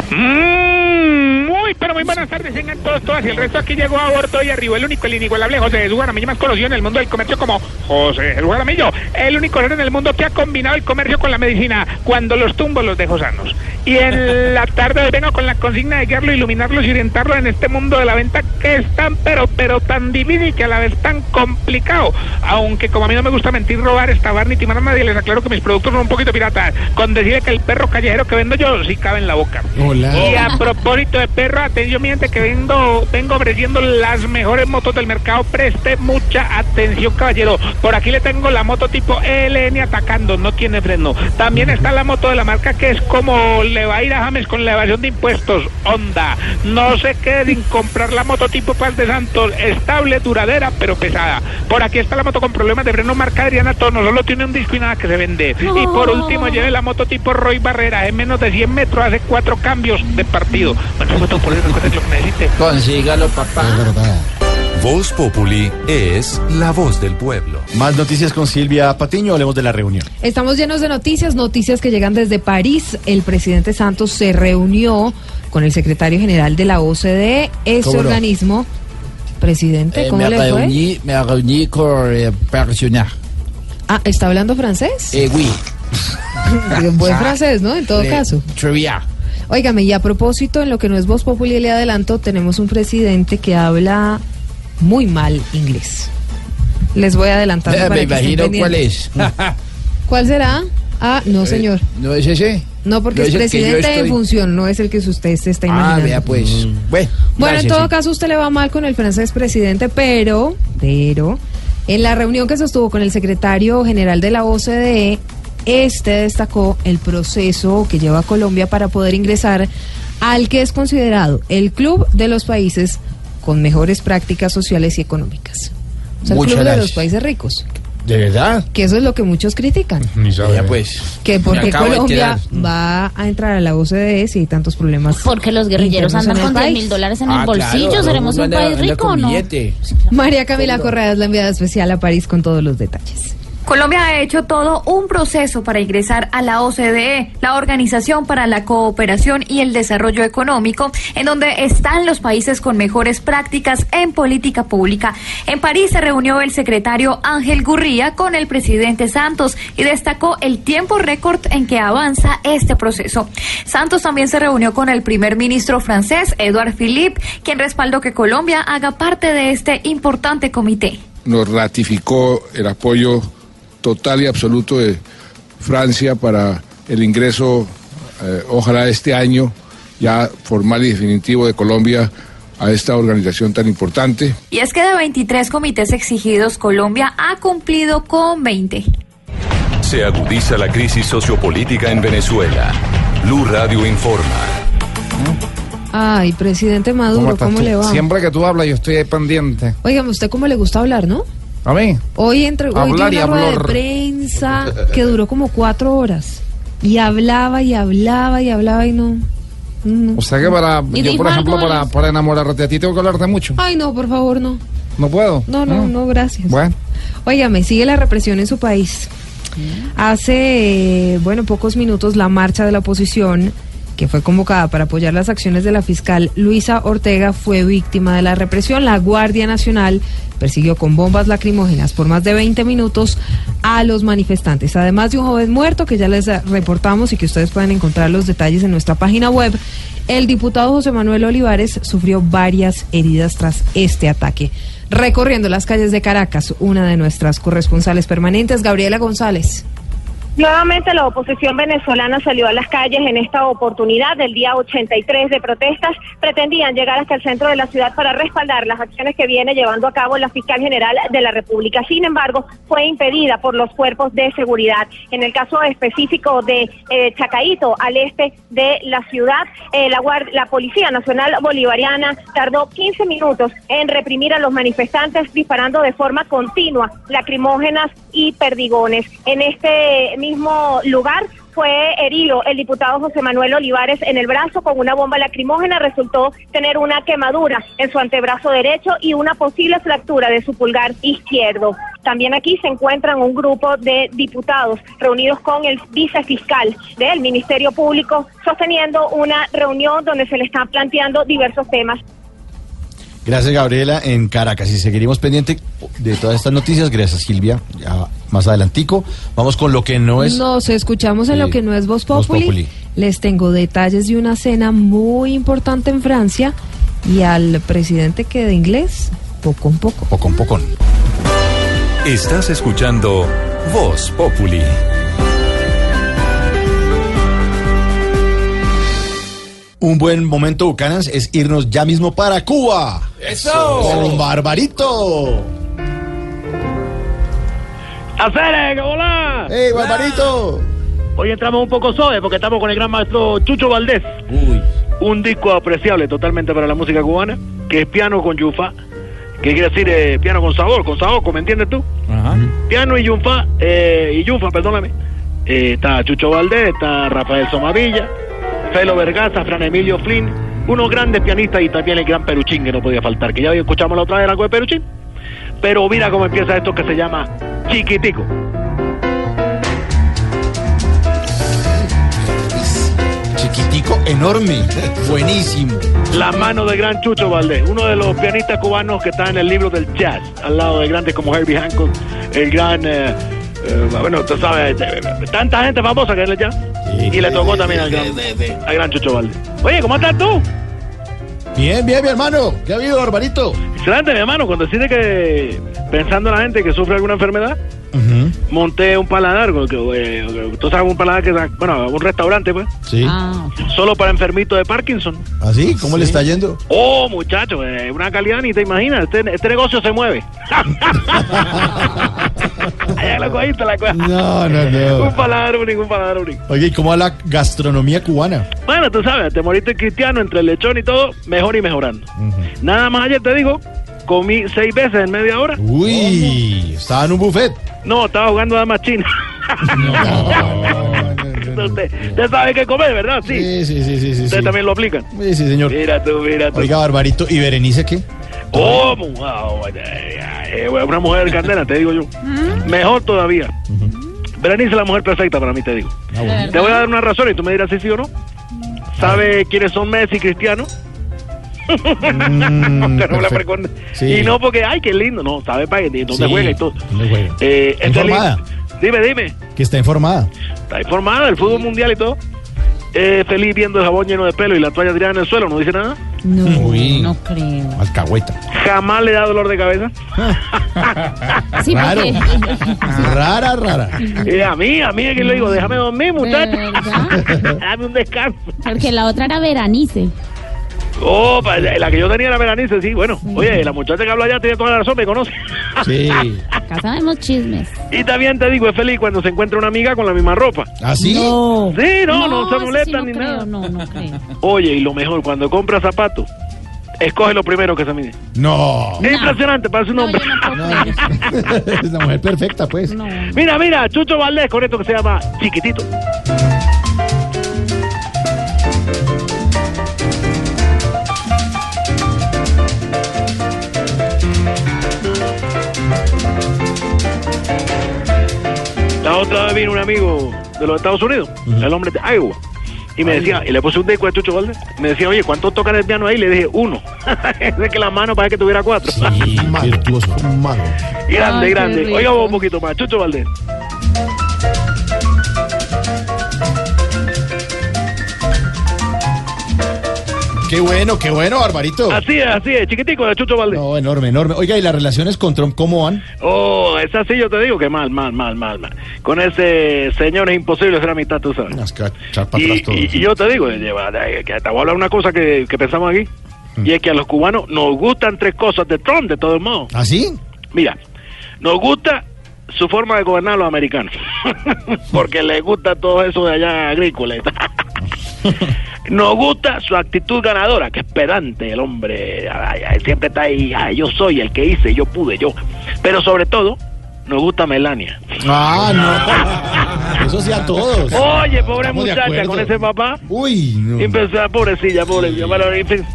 Speaker 14: Mm, muy, pero muy buenas tardes, tengan todos, todas. Y el resto aquí llegó a bordo y arribó el único, el inigualable José Jesús Jaramillo, más conocido en el mundo del comercio como José Jesús Jaramillo. El único ser en el mundo que ha combinado el comercio con la medicina cuando los tumbos los dejo sanos. Y en la tarde vengo con la consigna de guiarlo, iluminarlos y orientarlos en este mundo de la venta que es tan, pero, pero tan difícil y que a la vez tan complicado. Aunque como a mí no me gusta mentir, robar, estabar ni timar a nadie, les aclaro que mis productos son un poquito piratas. Con decirle que el perro callejero que vendo yo sí cabe en la boca.
Speaker 2: Hola.
Speaker 14: Y a propósito de perro perro, atención, mi gente, que vengo, vengo ofreciendo las mejores motos del mercado. Preste mucha atención, caballero. Por aquí le tengo la moto tipo LN atacando, no tiene freno. También está la moto de la marca que es como le va a ir a James con la evasión de impuestos. Honda. No se quede sin comprar la moto tipo Paz de Santos. Estable, duradera, pero pesada. Por aquí está la moto con problemas de freno marca Adriana Tono. Solo tiene un disco y nada que se vende. Y por último, lleve la moto tipo Roy Barrera. En menos de 100 metros hace cuatro cambios de partido. Bueno, por eso recuerde lo que necesite.
Speaker 39: Consígalo, papá.
Speaker 21: Voz Populi es la voz del pueblo.
Speaker 4: Más noticias con Silvia Patiño, hablemos de la reunión.
Speaker 43: Estamos llenos de noticias, noticias que llegan desde París. El presidente Santos se reunió con el secretario general de la OCDE,
Speaker 39: ¿Cómo no?
Speaker 43: organismo. Presidente,
Speaker 39: Eh,
Speaker 43: ¿cómo
Speaker 39: me,
Speaker 43: le fue?
Speaker 39: reuní, me reuní con eh, personas.
Speaker 43: Ah, ¿está hablando francés?
Speaker 39: Eh, oui.
Speaker 43: Buen francés, ¿no? En todo caso.
Speaker 39: Bien.
Speaker 43: Óigame, y a propósito, en lo que no es Voz Populi le adelanto, tenemos un presidente que habla muy mal inglés. Les voy a adelantar.
Speaker 39: Eh,
Speaker 43: para
Speaker 39: me
Speaker 43: que
Speaker 39: imagino cuál es.
Speaker 43: ¿Cuál será? Ah, no,
Speaker 39: Eh,
Speaker 43: señor.
Speaker 39: ¿No es ese?
Speaker 43: No, porque
Speaker 39: ¿No
Speaker 43: es
Speaker 39: es el
Speaker 43: presidente en
Speaker 39: estoy?
Speaker 43: función, no es el que usted se está
Speaker 39: Ah,
Speaker 43: imaginando.
Speaker 39: vea pues. Bueno,
Speaker 43: Bueno, en todo
Speaker 39: sí.
Speaker 43: caso, usted le va mal con el francés presidente, pero, pero, en la reunión que sostuvo con el secretario general de la OCDE, este destacó el proceso que lleva Colombia para poder ingresar al que es considerado el club de los países con mejores prácticas sociales y económicas. O sea, el club de los países ricos.
Speaker 4: ¿De verdad?
Speaker 43: Que eso es lo que muchos critican.
Speaker 4: Ni
Speaker 39: Ya pues.
Speaker 43: Que porque Colombia
Speaker 39: enterar.
Speaker 43: va a entrar a la OCDE si hay tantos problemas.
Speaker 12: Porque los guerrilleros andan con 10
Speaker 43: país.
Speaker 12: mil dólares en
Speaker 39: Ah,
Speaker 12: el bolsillo.
Speaker 39: claro,
Speaker 12: ¿Seremos un país rico o no?
Speaker 39: billete.
Speaker 43: María Camila Correa es la enviada especial a París con todos los detalles.
Speaker 48: Colombia ha hecho todo un proceso para ingresar a la OCDE, la Organización para la Cooperación y el Desarrollo Económico, en donde están los países con mejores prácticas en política pública. En París se reunió el secretario Ángel Gurría con el presidente Santos y destacó el tiempo récord en que avanza este proceso. Santos también se reunió con el primer ministro francés, Edouard Philippe, quien respaldó que Colombia haga parte de este importante comité.
Speaker 49: nos ratificó el apoyo total y absoluto de Francia para el ingreso, eh, ojalá este año, ya formal y definitivo de Colombia a esta organización tan importante.
Speaker 48: Y es que de 23 comités exigidos, Colombia ha cumplido con 20.
Speaker 21: Se agudiza la crisis sociopolítica en Venezuela. Blue Radio informa.
Speaker 43: Ay, presidente Maduro, ¿cómo
Speaker 50: tú?
Speaker 43: le va?
Speaker 50: Siempre que tú hablas, yo estoy ahí pendiente.
Speaker 43: Óigame, ¿usted cómo le gusta hablar, no?
Speaker 50: ¿A mí?
Speaker 43: Hoy entre hoy
Speaker 50: Hablar
Speaker 43: dio
Speaker 50: y
Speaker 43: una rueda de prensa que duró como cuatro horas. Y hablaba y hablaba y hablaba y no. no.
Speaker 50: O sea que para,
Speaker 43: ¿Y
Speaker 50: yo por ejemplo, para, para enamorarte a ti tengo que hablarte mucho.
Speaker 43: Ay, no, por favor, no.
Speaker 50: No puedo.
Speaker 43: No, no, no, gracias.
Speaker 50: Bueno.
Speaker 43: Óigame, sigue la represión en su país. Hace, eh, bueno, pocos minutos la marcha de la oposición que fue convocada para apoyar las acciones de la fiscal Luisa Ortega fue víctima de la represión. La Guardia Nacional persiguió con bombas lacrimógenas por más de 20 minutos a los manifestantes. Además de un joven muerto que ya les reportamos y que ustedes pueden encontrar los detalles en nuestra página web, el diputado José Manuel Olivares sufrió varias heridas tras este ataque. Recorriendo las calles de Caracas, una de nuestras corresponsales permanentes, Gabriela González.
Speaker 51: Nuevamente la oposición venezolana salió a las calles en esta oportunidad del día 83 de protestas. Pretendían llegar hasta el centro de la ciudad para respaldar las acciones que viene llevando a cabo la fiscal general de la República. Sin embargo, fue impedida por los cuerpos de seguridad. En el caso específico de eh, Chacaito, al este de la ciudad, eh, la, la Policía Nacional Bolivariana tardó 15 minutos en reprimir a los manifestantes disparando de forma continua lacrimógenas y perdigones. En este mismo lugar fue herido el diputado José Manuel Olivares en el brazo con una bomba lacrimógena. Resultó tener una quemadura en su antebrazo derecho y una posible fractura de su pulgar izquierdo. También aquí se encuentran un grupo de diputados reunidos con el vicefiscal del Ministerio Público, sosteniendo una reunión donde se le están planteando diversos temas.
Speaker 4: Gracias, Gabriela, en Caracas. Y seguiremos pendiente de todas estas noticias. Gracias, Silvia. Ya más adelantico. Vamos con lo que no es.
Speaker 43: Nos escuchamos en lo
Speaker 4: Sí,
Speaker 43: que no es Voz
Speaker 4: Voz
Speaker 43: Populi.
Speaker 4: Populi.
Speaker 43: Les tengo detalles de una cena muy importante en Francia y al presidente que de inglés, poco en poco.
Speaker 4: Poco en poco.
Speaker 21: Estás escuchando Voz Populi.
Speaker 4: Un buen momento, Bucanas, es irnos ya mismo para Cuba.
Speaker 52: ¡Eso!
Speaker 4: Con Barbarito.
Speaker 52: ¡Hacer, hola!
Speaker 4: ¡Ey, Barbarito!
Speaker 52: Hoy entramos un poco suave porque estamos con el gran maestro Chucho Valdés.
Speaker 39: Uy.
Speaker 52: Un disco apreciable totalmente para la música cubana, que es piano con yufa, que quiere decir eh, piano con sabor, con sabor, ¿me entiendes tú?
Speaker 39: Ajá.
Speaker 52: Piano y yufa, eh, y yufa, perdóname. Eh, está Chucho Valdés, está Rafael Somavilla, Felo Vergaza, Fran Emilio Flynn, unos grandes pianistas y también el gran Peruchín que no podía faltar, que ya hoy escuchamos la otra vez algo de Peruchín. Pero mira cómo empieza esto que se llama Chiquitico.
Speaker 4: Chiquitico, enorme. Buenísimo.
Speaker 52: La mano del gran Chucho Valdés, uno de los pianistas cubanos que está en el libro del jazz, al lado de grandes como Herbie Hancock, el gran, eh, eh, bueno, tú sabes, eh, tanta gente famosa que es el jazz. y le tocó también al gran, al gran Chucho Valdés. Oye, ¿cómo estás tú?
Speaker 4: Bien, bien, mi hermano. ¿Qué ha habido, Barbarito?
Speaker 52: Excelente, mi hermano, cuando decide que, pensando en la gente que sufre alguna enfermedad, monté un paladar, que, eh, tú sabes, un paladar que, bueno, un restaurante, pues,
Speaker 4: Sí.
Speaker 52: solo para enfermitos de Parkinson.
Speaker 4: ¿Así? ¿Cómo le está yendo?
Speaker 52: Oh, muchacho, eh, una calidad ni te imaginas. Este, este negocio se mueve. Allá lo cogiste la cosa.
Speaker 4: No, no, no.
Speaker 52: Un paladar único, un paladar único.
Speaker 4: Oye, ¿y cómo va la gastronomía cubana?
Speaker 52: Bueno, tú sabes, te moriste cristiano entre el lechón y todo, mejor y mejorando. Nada más ayer te digo, comí seis veces en media hora.
Speaker 4: Uy, estaba en un buffet.
Speaker 52: No, estaba jugando damas chinas. Usted, usted sabe qué comer, ¿verdad? Sí.
Speaker 4: Sí, sí, sí, sí. sí,
Speaker 52: Ustedes
Speaker 4: sí.
Speaker 52: también lo aplican.
Speaker 4: Sí, sí, señor.
Speaker 52: Mira tú, mira tú.
Speaker 4: Oiga, Barbarito, ¿y Berenice qué?
Speaker 52: Oh, una mujer candela, te digo yo. Mejor todavía. Berenice es la mujer perfecta para mí, te digo.
Speaker 4: Ah,
Speaker 52: Te voy a dar una razón y tú me dirás si sí o no. ¿Sabe quiénes son Messi y Cristiano? Que no la preconde-
Speaker 4: Sí.
Speaker 52: Y no porque, ay, qué lindo, no, sabe para qué, dónde
Speaker 4: Sí,
Speaker 52: juega y todo.
Speaker 4: ¿Dónde juega?
Speaker 52: Eh, este
Speaker 4: Informada.
Speaker 52: Dime, dime.
Speaker 4: Que está informada.
Speaker 52: Está informada del fútbol mundial y todo. Eh, feliz viendo el jabón lleno de pelo y la toalla tirada en el suelo, no dice nada.
Speaker 43: No,
Speaker 4: Uy.
Speaker 43: no creo.
Speaker 4: Alcahueta.
Speaker 52: Jamás le da dolor de cabeza.
Speaker 12: Sí,
Speaker 4: Raro. Rara, rara.
Speaker 52: Y a mí, a mí es que le digo, déjame dormir, muchacho. Dame un descanso.
Speaker 12: Porque la otra era Veranice.
Speaker 52: Oh, pa- la que yo tenía era Veranice, sí. Bueno, oye, la muchacha que habla allá tiene toda la razón, me conoce.
Speaker 4: Sí.
Speaker 12: Acá sabemos chismes.
Speaker 52: Y también te digo, es feliz cuando se encuentra una amiga con la misma ropa.
Speaker 4: ¿Ah, sí?
Speaker 12: No.
Speaker 52: Sí, no, no, se
Speaker 12: sí no
Speaker 52: ni
Speaker 12: creo,
Speaker 52: nada.
Speaker 12: No, no creo.
Speaker 52: Oye, y lo mejor, cuando compra zapatos, escoge lo primero que se mide.
Speaker 4: No.
Speaker 52: Es impresionante, parece un hombre.
Speaker 4: es la mujer perfecta, pues.
Speaker 12: No.
Speaker 52: Mira, mira, Chucho Valdés con esto que se llama Chiquitito. La otra vez vino un amigo de los Estados Unidos, el hombre de Iowa. Y me decía, y le puse un disco de Chucho Valdés. Me decía, oye, ¿cuánto tocan el piano ahí? Le dije, uno. es de que la mano parece que tuviera cuatro.
Speaker 4: Sí, mago.
Speaker 52: grande,
Speaker 43: Ay,
Speaker 52: grande. Oiga un poquito más, Chucho Valdés.
Speaker 4: Qué bueno, qué bueno, Barbarito.
Speaker 52: Así es, así es, chiquitico de Chucho Valdés.
Speaker 4: No, enorme, enorme. Oiga, ¿y las relaciones con Trump cómo van?
Speaker 52: Oh, esa sí yo te digo que mal, mal, mal, mal, mal. Con ese señor es imposible hacer amistad, tú sabes.
Speaker 4: Que
Speaker 52: Y,
Speaker 4: atrás todo.
Speaker 52: y- y yo te digo, eh, lleva- eh, que te voy a hablar una cosa que, que pensamos aquí. Y es que a los cubanos nos gustan tres cosas de Trump, de todos modos.
Speaker 4: ¿Ah, sí?
Speaker 52: Mira, nos gusta su forma de gobernar a los americanos. Porque les gusta todo eso de allá agrícola. Nos gusta su actitud ganadora, que es pedante el hombre. Ay, ay, siempre está ahí, ay, yo soy el que hice, yo pude, yo. Pero sobre todo, nos gusta Melania.
Speaker 4: Ah, no. Eso sí a todos.
Speaker 52: Oye, pobre
Speaker 4: Estamos
Speaker 52: muchacha, con ese papá.
Speaker 4: Uy, no.
Speaker 52: Empezó, pobrecilla, pobrecilla.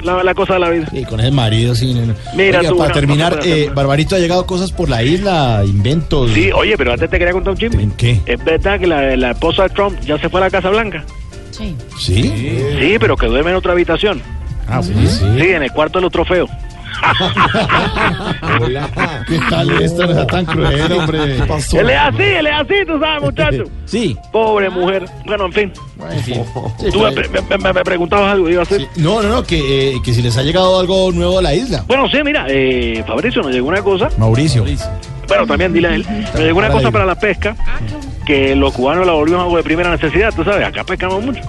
Speaker 52: La, la cosa de la vida.
Speaker 4: Sí, con ese marido, sí. no, no.
Speaker 52: Mira tú,
Speaker 4: para terminar, eh. Barbarito ha llegado cosas por la isla, inventos.
Speaker 52: Sí, oye, pero antes te quería contar un chisme.
Speaker 4: ¿En qué?
Speaker 52: Es verdad que la, la esposa de Trump ya se fue a la Casa Blanca.
Speaker 12: Sí.
Speaker 4: ¿Sí?
Speaker 52: Sí, pero que duerme en otra habitación.
Speaker 4: Ah, sí, sí.
Speaker 52: Sí, en el cuarto de los trofeos.
Speaker 4: ¿Qué tal esto? No sea tan cruel, hombre. ¿Qué pasó?
Speaker 52: Él es así, él es así, tú sabes, muchacho.
Speaker 4: Sí.
Speaker 52: Pobre mujer. Bueno, en fin.
Speaker 4: En fin. Sí,
Speaker 52: Tú me,
Speaker 4: pero-
Speaker 52: me- me- me preguntabas algo, iba a hacer.
Speaker 4: No, no, no, que, eh, que si les ha llegado algo nuevo a la isla.
Speaker 52: Bueno, sí, mira, eh, Fabricio, nos llegó una cosa.
Speaker 4: Mauricio.
Speaker 52: Bueno, también dile a él. Nos llegó una
Speaker 4: Para
Speaker 52: cosa para la pesca. que los cubanos la volvimos agua de primera necesidad, tú sabes, acá pescamos mucho.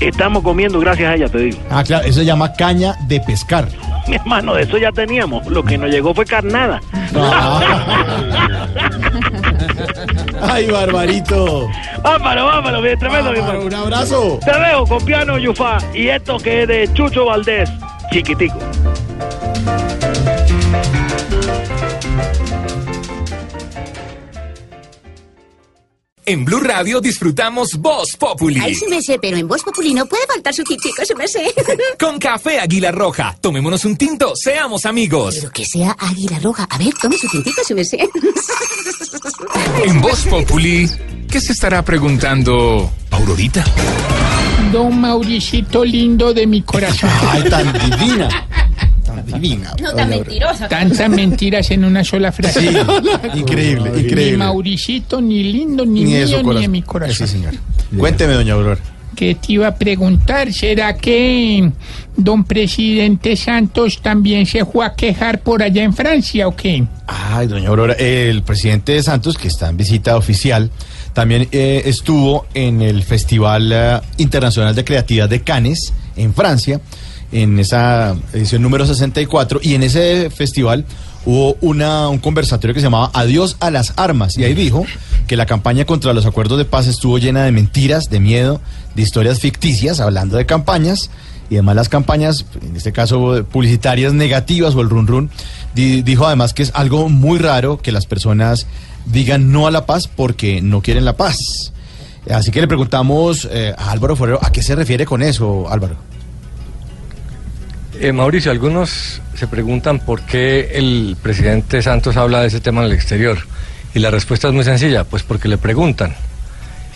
Speaker 52: Estamos comiendo gracias a ella, te digo.
Speaker 4: Ah, claro, eso se llama caña de pescar.
Speaker 52: Mi hermano, de eso ya teníamos. Lo que nos llegó fue carnada.
Speaker 4: Ay, Barbarito.
Speaker 52: Vámonos, vámonos, bien tremendo, mi hermano.
Speaker 4: Un abrazo.
Speaker 52: Te dejo con piano Yufá y esto que es de Chucho Valdés, chiquitico.
Speaker 21: En Blue Radio disfrutamos Voz Populi.
Speaker 53: Ay, sí me sé, pero en Voz Populi no puede faltar su tintico, sí me sé.
Speaker 21: Con café Águila Roja. Tomémonos un tinto, seamos amigos.
Speaker 53: Pero que sea Águila Roja. A ver, tome su tintico, sí me sé.
Speaker 21: En Voz Populi, ¿qué se estará preguntando Aurorita?
Speaker 54: Don Mauricito lindo de mi corazón.
Speaker 4: Ay, tan divina. Divina.
Speaker 12: No tan mentirosa.
Speaker 54: Tantas mentiras en una sola frase.
Speaker 4: Sí, increíble,
Speaker 54: Ni
Speaker 4: increíble.
Speaker 54: Mauricito, ni lindo, ni,
Speaker 4: Ni
Speaker 54: mío, ni de mi corazón.
Speaker 4: Sí, señor. Cuénteme, doña Aurora.
Speaker 54: Que te iba a preguntar, ¿será que don presidente Santos también se fue a quejar por allá en Francia o qué?
Speaker 4: Ay, doña Aurora, el presidente de Santos, que está en visita oficial, también eh, estuvo en el Festival eh, Internacional de Creatividad de Cannes, en Francia, en esa edición número 64, y en ese festival hubo una, un conversatorio que se llamaba Adiós a las armas, y ahí dijo que la campaña contra los acuerdos de paz estuvo llena de mentiras, de miedo, de historias ficticias, hablando de campañas, y además las campañas, en este caso publicitarias negativas o el run run, di- dijo además que es algo muy raro que las personas digan no a la paz porque no quieren la paz. Así que le preguntamos eh, a Álvaro Forero, ¿a qué se refiere con eso, Álvaro?
Speaker 55: Eh, Mauricio, algunos se preguntan por qué el presidente Santos habla de ese tema en el exterior. Y la respuesta es muy sencilla, pues porque le preguntan.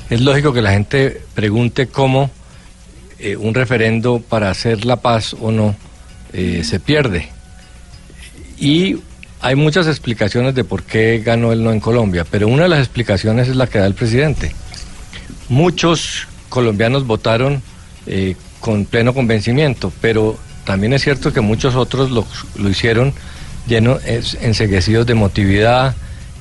Speaker 55: Es lógico que la gente pregunte cómo eh, un referendo para hacer la paz o no eh, se pierde. Y hay muchas explicaciones de por qué ganó el no en Colombia, pero una de las explicaciones es la que da el presidente. Muchos colombianos votaron con pleno convencimiento, pero también es cierto que muchos otros lo, lo hicieron llenos, es- enseguecidos de emotividad,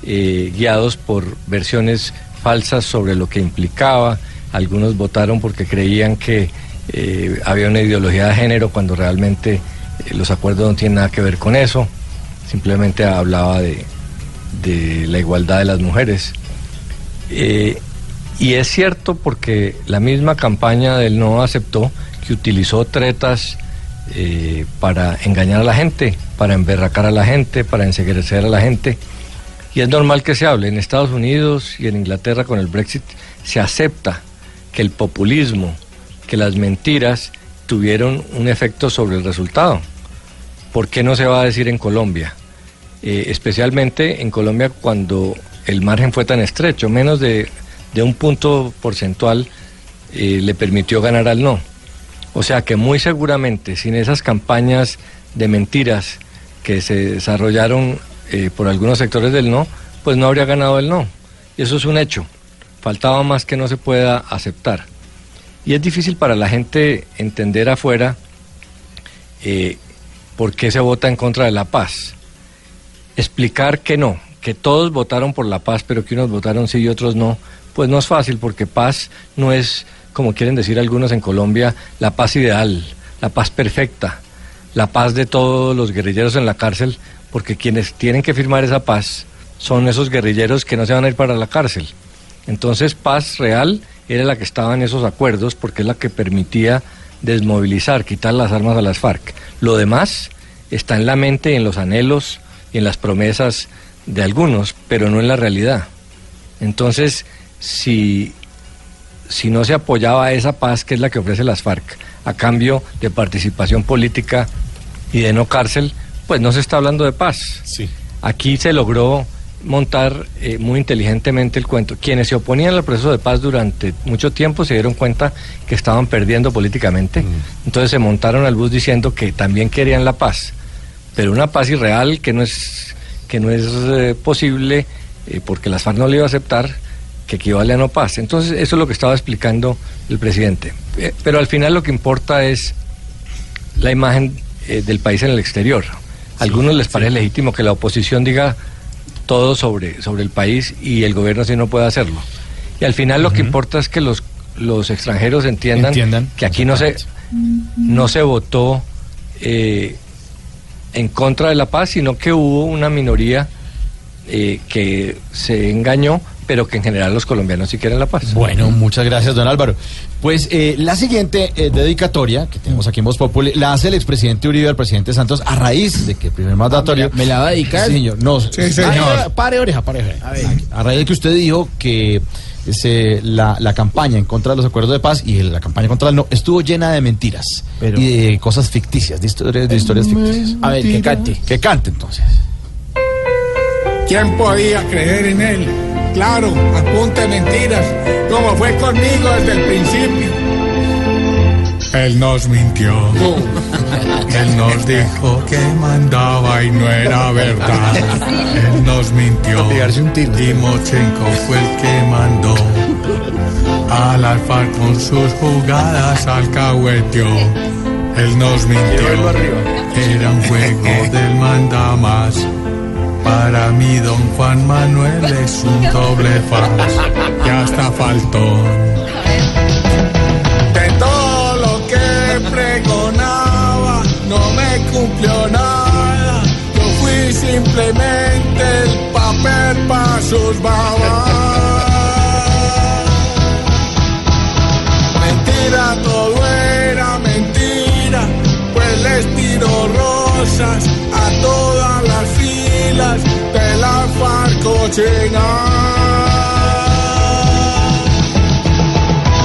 Speaker 55: eh, guiados por versiones falsas sobre lo que implicaba. Algunos votaron porque creían que eh, había una ideología de género cuando realmente eh, los acuerdos no tienen nada que ver con eso. Simplemente hablaba de, de la igualdad de las mujeres. Y es cierto porque la misma campaña del no aceptó que utilizó tretas eh, para engañar a la gente, para emberracar a la gente, para enseguecer a la gente. Y es normal que se hable. En Estados Unidos y en Inglaterra con el Brexit se acepta que el populismo, que las mentiras tuvieron un efecto sobre el resultado. ¿Por qué no se va a decir en Colombia? Eh, especialmente en Colombia cuando el margen fue tan estrecho, menos de, de un punto porcentual eh, le permitió ganar al no. O sea que muy seguramente sin esas campañas de mentiras que se desarrollaron eh, por algunos sectores del no, pues no habría ganado el no. Y eso es un hecho. Faltaba más que no se pueda aceptar. Y es difícil para la gente entender afuera eh, por qué se vota en contra de la paz. Explicar que no, que todos votaron por la paz, pero que unos votaron sí y otros no, pues no es fácil porque paz no es, como quieren decir algunos en Colombia, la paz ideal, la paz perfecta, la paz de todos los guerrilleros en la cárcel, porque quienes tienen que firmar esa paz son esos guerrilleros que no se van a ir para la cárcel. Entonces paz real era la que estaba en esos acuerdos porque es la que permitía desmovilizar, quitar las armas a las FARC. Lo demás está en la mente en los anhelos y en las promesas de algunos, pero no en la realidad. Entonces, si, si no se apoyaba esa paz que es la que ofrece las FARC, a cambio de participación política y de no cárcel, pues no se está hablando de paz. Aquí se logró montar eh, muy inteligentemente el cuento. Quienes se oponían al proceso de paz durante mucho tiempo se dieron cuenta que estaban perdiendo políticamente. Entonces se montaron al bus diciendo que también querían la paz, pero una paz irreal que no es, que no es eh, posible eh, porque las FARC no le iba a aceptar, que equivale a no paz. Entonces eso es lo que estaba explicando el presidente. Eh, pero al final lo que importa es la imagen eh, del país en el exterior. A algunos les parece legítimo que la oposición diga todo sobre, sobre el país y el gobierno sí no puede hacerlo. Y al final lo que importa es que los, los extranjeros entiendan,
Speaker 4: Entiendan.
Speaker 55: que aquí no se, no se votó eh, en contra de la paz, sino que hubo una minoría eh, que se engañó, pero que en general los colombianos sí quieren la paz.
Speaker 4: Bueno, muchas gracias, don Álvaro. Pues eh, la siguiente eh, dedicatoria que tenemos aquí en Voz Populi la hace el expresidente Uribe al presidente Santos a raíz de que el primer mandatorio.
Speaker 56: ¿Me la va a dedicar?
Speaker 4: Sí, señor. No,
Speaker 56: Sí, señor.
Speaker 4: Pare oreja, pare oreja. A, raíz de que usted dijo que la campaña en contra de los acuerdos de paz y la campaña contra el no estuvo llena de mentiras y de cosas ficticias, de historias, de historias ficticias.
Speaker 56: A ver, que cante.
Speaker 4: Que cante entonces.
Speaker 57: ¿Quién podía creer en él? Claro, apunte mentiras, como fue conmigo desde el principio. Él nos mintió. Él nos dijo que mandaba y no era verdad. Él nos mintió. Y Mochenko fue el que mandó. Al alfar con sus jugadas alcahueteó. Él nos mintió. Era un juego del mandamás. Para mí, don Juan Manuel es un doble faz y hasta faltón. De todo lo que pregonaba, no me cumplió nada. Yo fui simplemente el papel para sus babas. Mentira, todo era mentira, pues les tiro rosas filas de la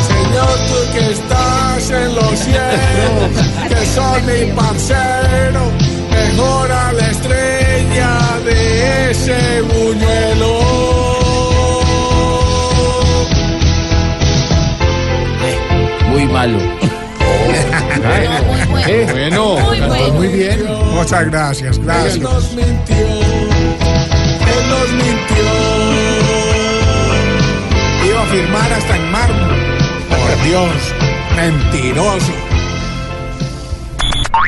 Speaker 57: Señor, tú que estás en los cielos, que son mi parcero, mejora la estrella de ese buñuelo.
Speaker 56: Muy malo.
Speaker 57: Eh,
Speaker 56: Bueno,
Speaker 57: Muy
Speaker 56: cantó
Speaker 57: bueno.
Speaker 56: muy bien.
Speaker 57: Muchas gracias, gracias. Nos mintió. Iba a firmar hasta en mármol. Por Dios, mentiroso.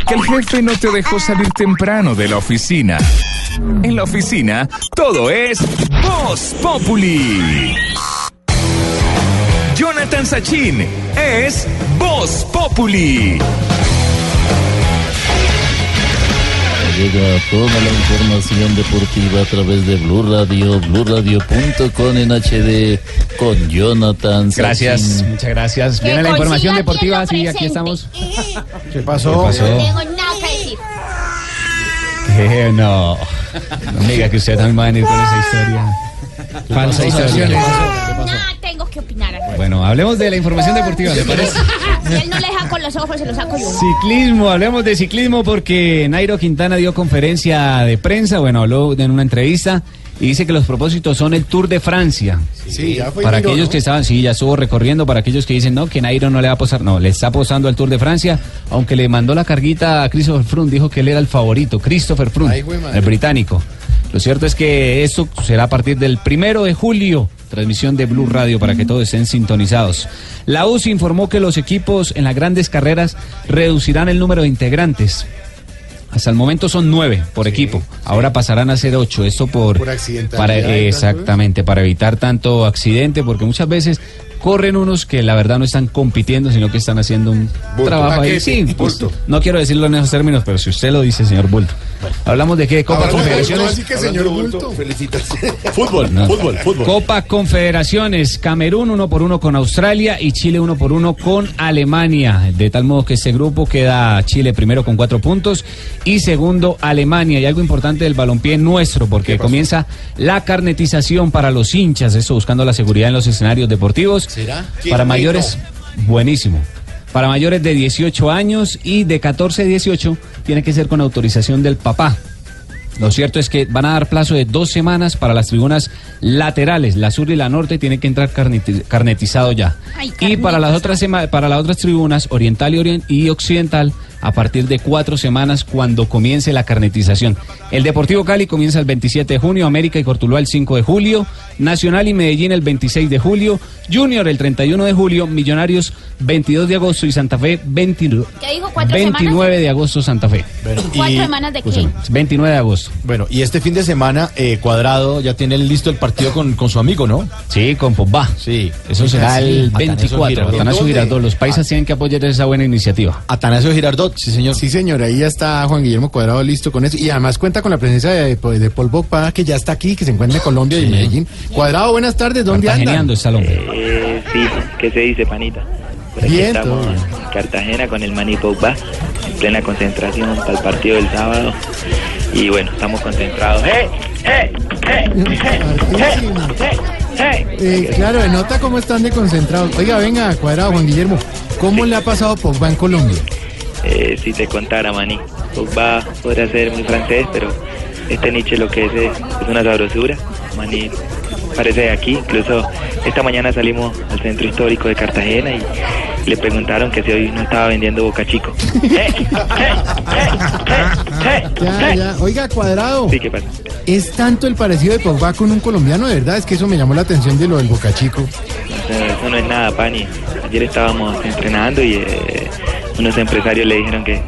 Speaker 21: Que el jefe no te dejó salir temprano de la oficina. En la oficina, todo es Voz Populi. Jonathan Sachin es Voz Populi.
Speaker 39: Llega toda la información deportiva a través de Blue Radio, BlueRadio.com en HD con Jonathan.
Speaker 56: Gracias,
Speaker 39: Sachin.
Speaker 56: muchas gracias.
Speaker 39: Que
Speaker 56: Viene la información deportiva, sí, aquí estamos.
Speaker 4: ¿Qué pasó?
Speaker 56: ¿Qué pasó?
Speaker 18: No tengo nada que decir.
Speaker 56: Eh, no, no me diga que usted también va a venir con esa historia. Falsa historia.
Speaker 18: Nada tengo que opinar.
Speaker 56: Bueno, hablemos de la información deportiva, ¿le parece?
Speaker 18: Si él no le deja con los ojos, se lo saco yo.
Speaker 56: Ciclismo, hablemos de ciclismo porque Nairo Quintana dio conferencia de prensa, bueno, habló en una entrevista y dice que los propósitos son el Tour de Francia.
Speaker 2: Sí, ya fue
Speaker 56: Para
Speaker 2: Nairo,
Speaker 56: aquellos
Speaker 2: ¿no?
Speaker 56: que estaban, sí, ya estuvo recorriendo, para aquellos que dicen, no, que Nairo no le va a posar, no, le está posando al Tour de Francia, aunque le mandó la carguita a Christopher Froome, dijo que él era el favorito, Christopher Froome,
Speaker 2: Ay, güey, madre.
Speaker 56: el británico. Lo cierto es que esto será a partir del primero de julio, transmisión de Blue Radio para que todos estén sintonizados. La UCI informó que los equipos en las grandes carreras reducirán el número de integrantes. Hasta el momento son nueve por equipo. Ahora pasarán a ser ocho. Esto por,
Speaker 2: Por
Speaker 56: para
Speaker 2: tanto,
Speaker 56: exactamente para evitar tanto accidente, porque muchas veces corren unos que la verdad no están compitiendo, sino que están haciendo un trabajo ahí. Sí, pues,
Speaker 2: bulto.
Speaker 56: no quiero decirlo en esos términos, pero si usted lo dice, señor Bulto. Hablamos de qué? Copa Confederaciones.
Speaker 2: bulto, así que señor Bulto, felicitaciones. Fútbol,
Speaker 56: No.
Speaker 2: fútbol, fútbol.
Speaker 56: Copa Confederaciones, Camerún uno por uno con Australia y Chile uno por uno con Alemania. De tal modo que este grupo queda Chile primero con cuatro puntos y segundo Alemania. Y algo importante del balompié nuestro, porque comienza la carnetización para los hinchas, eso buscando la seguridad en los escenarios deportivos.
Speaker 2: ¿Será?
Speaker 56: Para mayores, buenísimo. Para mayores de 18 años y de 14 a 18 tiene que ser con autorización del papá. Lo cierto es que van a dar plazo de dos semanas para las tribunas laterales. La sur y la norte tienen que entrar carneti- carnetizado ya.
Speaker 18: Ay,
Speaker 56: y para las otras sema- para las otras tribunas, oriental y, y occidental, a partir de cuatro semanas cuando comience la carnetización. El Deportivo Cali comienza el 27 de junio, América y Cortuluá el 5 de julio, Nacional y Medellín el 26 de julio, Junior el 31 de julio, Millonarios 22 de agosto y Santa Fe 29,
Speaker 12: ¿Qué dijo? ¿Cuatro
Speaker 56: 29 de agosto Santa Fe.
Speaker 12: ¿Cuatro semanas de qué?
Speaker 56: 29 de agosto.
Speaker 4: Bueno, y este fin de semana, eh, Cuadrado ya tiene listo el partido con, con su amigo, ¿no?
Speaker 56: Sí, con Pogba.
Speaker 4: Sí.
Speaker 56: Eso será el 24. Atanasio Girardot. Los países tienen que apoyar esa buena iniciativa.
Speaker 4: Atanasio Girardot, sí, señor.
Speaker 15: Sí, señor, ahí ya está Juan Guillermo Cuadrado listo con eso. Y además cuenta con la presencia de, de Paul Pogba, que ya está aquí, que se encuentra en Colombia y en Medellín. Cuadrado, buenas tardes, ¿dónde andan?
Speaker 56: Cartageneando está el hombre.
Speaker 58: Eh, sí, ¿qué se dice, panita? Por aquí
Speaker 15: Bien,
Speaker 58: estamos en Cartagena con el Mani Pogba, en plena concentración para el partido del sábado. Y bueno, estamos concentrados. ¡Hey! ¡Hey! ¡Hey! ¡Hey! ¡Hey! ¡Hey!
Speaker 15: Eh, claro, denota cómo están de concentrados. Oiga, venga, Cuadrado, Juan Guillermo, ¿cómo le ha pasado Pogba en Colombia?
Speaker 58: Eh, si te contara, Mani, Pogba podrá ser muy francés, pero este Nietzsche lo que es es, una sabrosura. Mani parece de aquí, incluso esta mañana salimos al centro histórico de Cartagena y le preguntaron que si hoy no estaba vendiendo Boca Chico.
Speaker 15: Ya, ya. Oiga, Cuadrado.
Speaker 58: Sí, ¿qué pasa?
Speaker 15: ¿Es tanto el parecido de Pogba con un colombiano, de verdad? Es que eso me llamó la atención de lo del Boca Chico.
Speaker 58: Eso, eso no es nada, Pani. Ayer estábamos entrenando y eh, unos empresarios le dijeron que,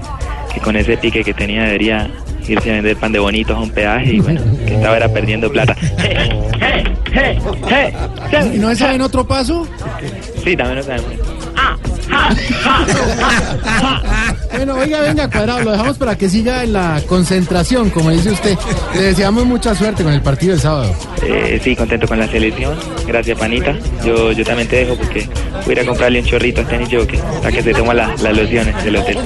Speaker 58: que con ese pique que tenía debería irse a vender pan de bonitos a un peaje y bueno, que estaba era perdiendo plata.
Speaker 15: ¿Y no saben otro paso?
Speaker 58: Sí, también lo sabemos.
Speaker 15: Bueno, oiga, venga, Cuadrado, lo dejamos para que siga en la concentración, como dice usted. Le deseamos mucha suerte con el partido del sábado.
Speaker 58: Eh, sí, contento con la selección. Gracias, Panita. Yo, yo también te dejo porque voy a ir a comprarle un chorrito a este niño que, para que se toma la- las lociones del hotel.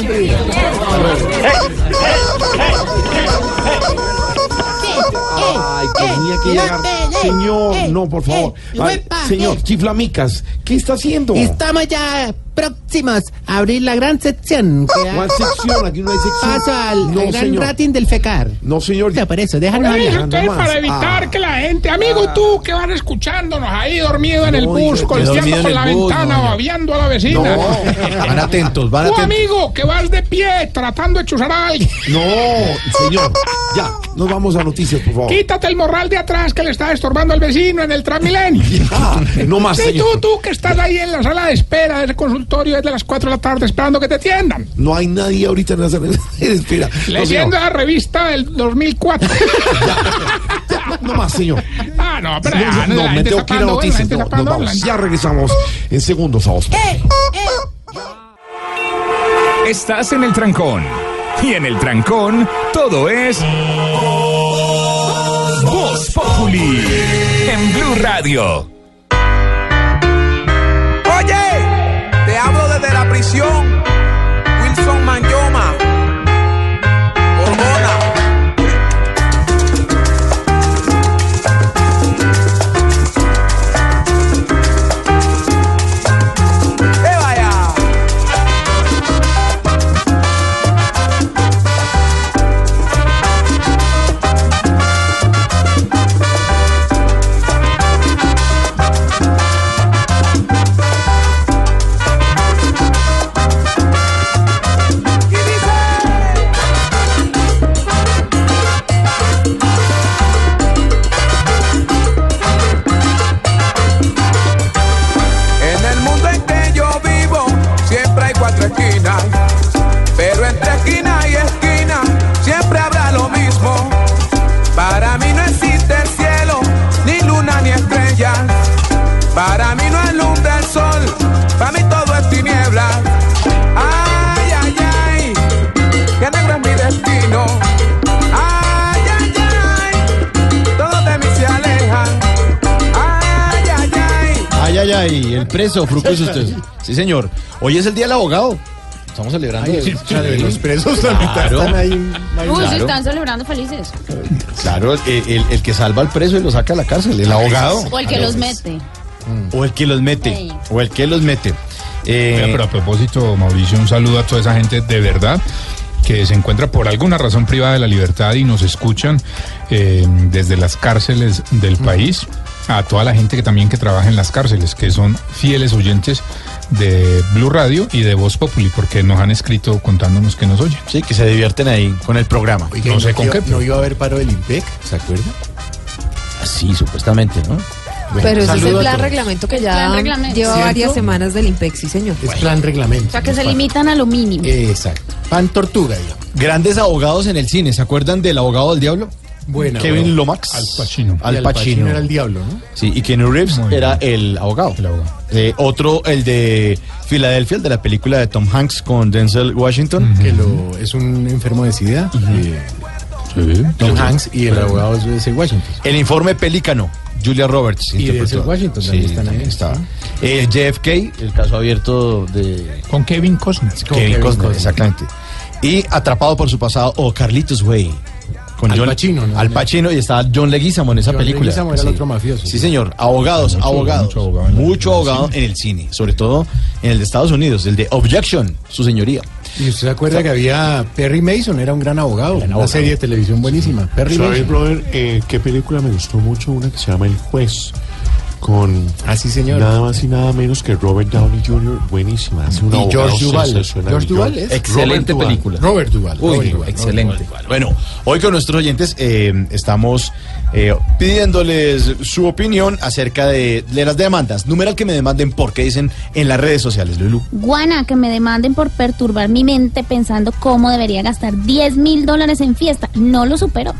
Speaker 2: Ay, tenía que llegar. Señor, no, por favor. Ay, señor,
Speaker 59: eh.
Speaker 2: chiflamicas, ¿qué está haciendo?
Speaker 59: Estamos ya próximos a abrir la gran sección. que
Speaker 2: ¿Cuál sección? Aquí no hay sección.
Speaker 59: Paso al,
Speaker 2: No,
Speaker 59: al gran
Speaker 2: señor.
Speaker 59: rating del FECAR.
Speaker 2: No, señor.
Speaker 59: Por eso, déjanos
Speaker 14: Por eso,
Speaker 59: hablar.
Speaker 14: entonces, para evitar
Speaker 2: Ah.
Speaker 14: que la gente, amigo, tú que van escuchándonos ahí dormido en el
Speaker 4: No,
Speaker 14: bus, colteando
Speaker 4: el
Speaker 14: la
Speaker 4: bus,
Speaker 14: ventana,
Speaker 4: no, no.
Speaker 14: babeando a la vecina.
Speaker 4: Van atentos, van
Speaker 14: Tú,
Speaker 4: atentos.
Speaker 14: amigo, que vas de pie tratando de chuzar a alguien.
Speaker 2: No, señor. Ya, nos vamos a noticias, por favor.
Speaker 14: Quítate el morral de atrás que le está estorbando al vecino en el Transmilenio.
Speaker 2: no más,
Speaker 14: Sí,
Speaker 2: señor.
Speaker 14: tú, tú que estás ahí en la sala de espera de ese consultorio desde las 4 de la tarde esperando que te atiendan.
Speaker 2: No hay nadie ahorita en la sala. Espera. No,
Speaker 14: Leyendo
Speaker 2: señor.
Speaker 14: la revista del 2004.
Speaker 2: No más, señor.
Speaker 14: ah, no, pero
Speaker 2: No,
Speaker 14: ya,
Speaker 2: no,
Speaker 14: la
Speaker 2: me tengo que ir a noticias. No, nos vamos. Ya regresamos en segundos a Voz
Speaker 21: Estás en el trancón. Y en el trancón, todo es. Voz Populi. En Blue Radio.
Speaker 60: Prisión.
Speaker 4: Fruco es usted. Sí, señor. Hoy es el día del abogado. Estamos celebrando.
Speaker 15: Ay,
Speaker 4: el-
Speaker 15: los presos
Speaker 4: Claro.
Speaker 15: están ahí.
Speaker 12: Uy,
Speaker 4: Claro.
Speaker 12: están celebrando felices.
Speaker 4: Claro, el, el- el que salva al preso y lo saca a la cárcel, el abogado.
Speaker 12: O el que los mete.
Speaker 4: O el que los mete.
Speaker 12: Sí.
Speaker 4: O el que los mete. Eh,
Speaker 61: Oiga, pero a propósito, Mauricio, un saludo a toda esa gente de verdad que se encuentra por alguna razón privada de la libertad y nos escuchan eh, desde las cárceles del país.
Speaker 14: A toda la gente que también que trabaja en las cárceles, que son fieles oyentes de Blue Radio y de Voz Populi, porque nos han escrito contándonos que nos oyen.
Speaker 4: Sí, que se divierten ahí con el programa.
Speaker 14: No sé
Speaker 15: ¿y
Speaker 14: con qué.
Speaker 15: No iba a haber paro del IMPEC, ¿se acuerda?
Speaker 4: Sí, supuestamente, ¿no?
Speaker 43: Pero ese es el plan reglamento que ya
Speaker 12: reglamento.
Speaker 43: lleva
Speaker 15: ¿Cierto?
Speaker 43: varias semanas del IMPEC, sí señor.
Speaker 15: Es plan reglamento.
Speaker 12: O sea, que se limitan a lo mínimo.
Speaker 15: Exacto. Pan tortuga, digamos.
Speaker 4: Grandes abogados en el cine, ¿se acuerdan del abogado del diablo?
Speaker 15: Bueno,
Speaker 4: Kevin
Speaker 15: bueno.
Speaker 4: Lomax.
Speaker 14: Al Pacino.
Speaker 4: Al Pacino.
Speaker 15: era el diablo, ¿no?
Speaker 4: Sí, y Keanu Reeves
Speaker 14: Muy
Speaker 4: era
Speaker 14: bien.
Speaker 4: el abogado.
Speaker 14: El abogado.
Speaker 4: Eh, otro, el de Filadelfia, el de la película de Tom Hanks con Denzel Washington.
Speaker 15: Que lo, es un enfermo de SIDA. Tom Hanks y el abogado es de Washington.
Speaker 4: El informe Pelícano, Julia Roberts.
Speaker 15: Y. Denzel Washington
Speaker 4: Sí,
Speaker 15: también están ahí.
Speaker 4: estaba. Eh, JFK, el caso abierto de
Speaker 14: Con Kevin Costner.
Speaker 15: Con
Speaker 4: Kevin
Speaker 15: Kevin
Speaker 4: Costner,
Speaker 15: Costner.
Speaker 4: exactamente. Y Atrapado por su pasado, o Carlitos Way. Con
Speaker 15: Al
Speaker 4: John-
Speaker 15: Pacino, ¿no?
Speaker 4: Al Pacino y estaba John Leguizamo en esa
Speaker 15: John
Speaker 4: película.
Speaker 15: Leguizamo era el otro mafioso.
Speaker 4: Sí, señor. Abogados,
Speaker 14: Mucho-
Speaker 4: abogados.
Speaker 14: mucho abogado en
Speaker 4: Mucho
Speaker 14: el
Speaker 4: abogado en el cine. Sobre todo en el de Estados Unidos, el de Objection, su señoría.
Speaker 15: Y usted se acuerda que había Perry Mason, era un gran abogado. Una
Speaker 4: abogado.
Speaker 15: serie de televisión buenísima. Perry
Speaker 2: ¿Sabes,
Speaker 15: Mason.
Speaker 2: brother, eh, qué película me gustó mucho? Una que se llama El Juez. Con
Speaker 15: Ah, sí, señor.
Speaker 2: nada más y nada menos que Robert Downey Jr. Buenísima.
Speaker 15: Y George Duval. George Duval es.
Speaker 62: Excelente
Speaker 2: Robert
Speaker 62: película.
Speaker 15: Robert Duval.
Speaker 62: Uy,
Speaker 15: Robert Duvall.
Speaker 62: excelente.
Speaker 4: Bueno, hoy con nuestros oyentes eh, estamos eh, pidiéndoles su opinión acerca de, de las demandas. Numeral que me demanden por qué dicen en las redes sociales, Lulu.
Speaker 12: Guana, que me demanden por perturbar mi mente pensando cómo debería gastar 10 mil dólares en fiesta. No lo supero.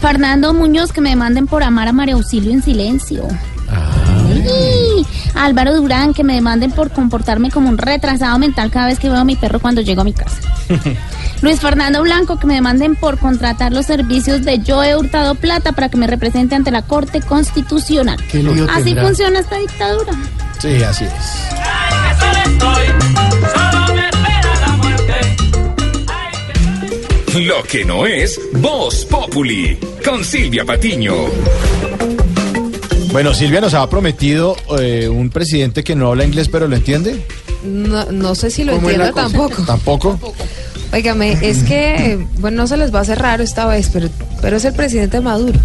Speaker 12: Fernando Muñoz, que me demanden por amar a María Auxilio en silencio. Ay. Álvaro Durán, que me demanden por comportarme como un retrasado mental cada vez que veo a mi perro cuando llego a mi casa. Luis Fernando Blanco, que me demanden por contratar los servicios de Yo he hurtado plata para que me represente ante la Corte Constitucional.
Speaker 15: ¿Qué lío
Speaker 12: Así
Speaker 15: tendrá?
Speaker 12: funciona esta dictadura.
Speaker 4: Sí, así es.
Speaker 21: Lo que no es Voz Populi. Con Silvia Patiño.
Speaker 4: Bueno, Silvia nos ha prometido eh, un presidente que no habla inglés pero lo entiende.
Speaker 43: No, no sé si lo
Speaker 15: ¿Cómo es la
Speaker 43: entiendo tampoco.
Speaker 4: Tampoco.
Speaker 43: Óigame, es que, bueno, no se les va a hacer raro esta vez, pero, pero es el presidente Maduro.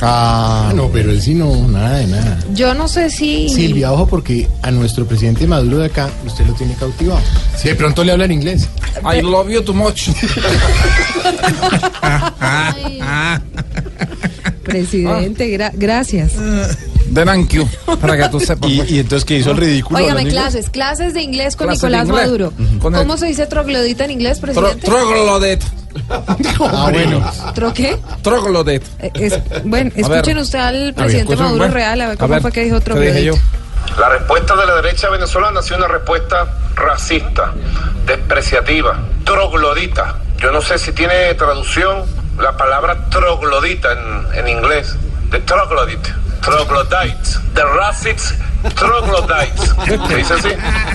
Speaker 4: Ah,
Speaker 15: Ah, no, pero él sí no, nada de nada.
Speaker 43: Yo no sé si...
Speaker 15: Silvia, ojo, porque a nuestro presidente Maduro de acá, usted lo tiene cautivado. Si de pronto le habla en inglés.
Speaker 57: I love you too much.
Speaker 43: Presidente, gra- gracias.
Speaker 57: De thank you. Para que tú sepas.
Speaker 4: Y,
Speaker 57: pues.
Speaker 4: y entonces que hizo el ridículo.
Speaker 43: Óigame, clases, clases de inglés con
Speaker 57: Clases de
Speaker 43: Nicolás
Speaker 57: inglés.
Speaker 43: Maduro. ¿Cómo
Speaker 57: el-
Speaker 43: se dice troglodita en inglés,
Speaker 57: Tro-
Speaker 43: presidente?
Speaker 57: Troglodyte.
Speaker 4: Ah, bueno.
Speaker 43: ¿Tro qué?
Speaker 57: Troglodyte.
Speaker 43: Eh, es- bueno,
Speaker 57: A ver.
Speaker 43: escuchen usted al presidente
Speaker 57: escuchen,
Speaker 43: Maduro
Speaker 57: bueno.
Speaker 43: real, a ver
Speaker 57: A
Speaker 43: cómo
Speaker 57: ver,
Speaker 43: fue que dijo
Speaker 57: ¿qué dije yo?
Speaker 43: troglodita.
Speaker 33: La respuesta de la derecha venezolana ha sido una respuesta racista, despreciativa, troglodita. Yo no sé si tiene traducción la palabra troglodita en, en inglés. The troglodyte, troglodyte, the racist troglodyte. ¿Se dice así?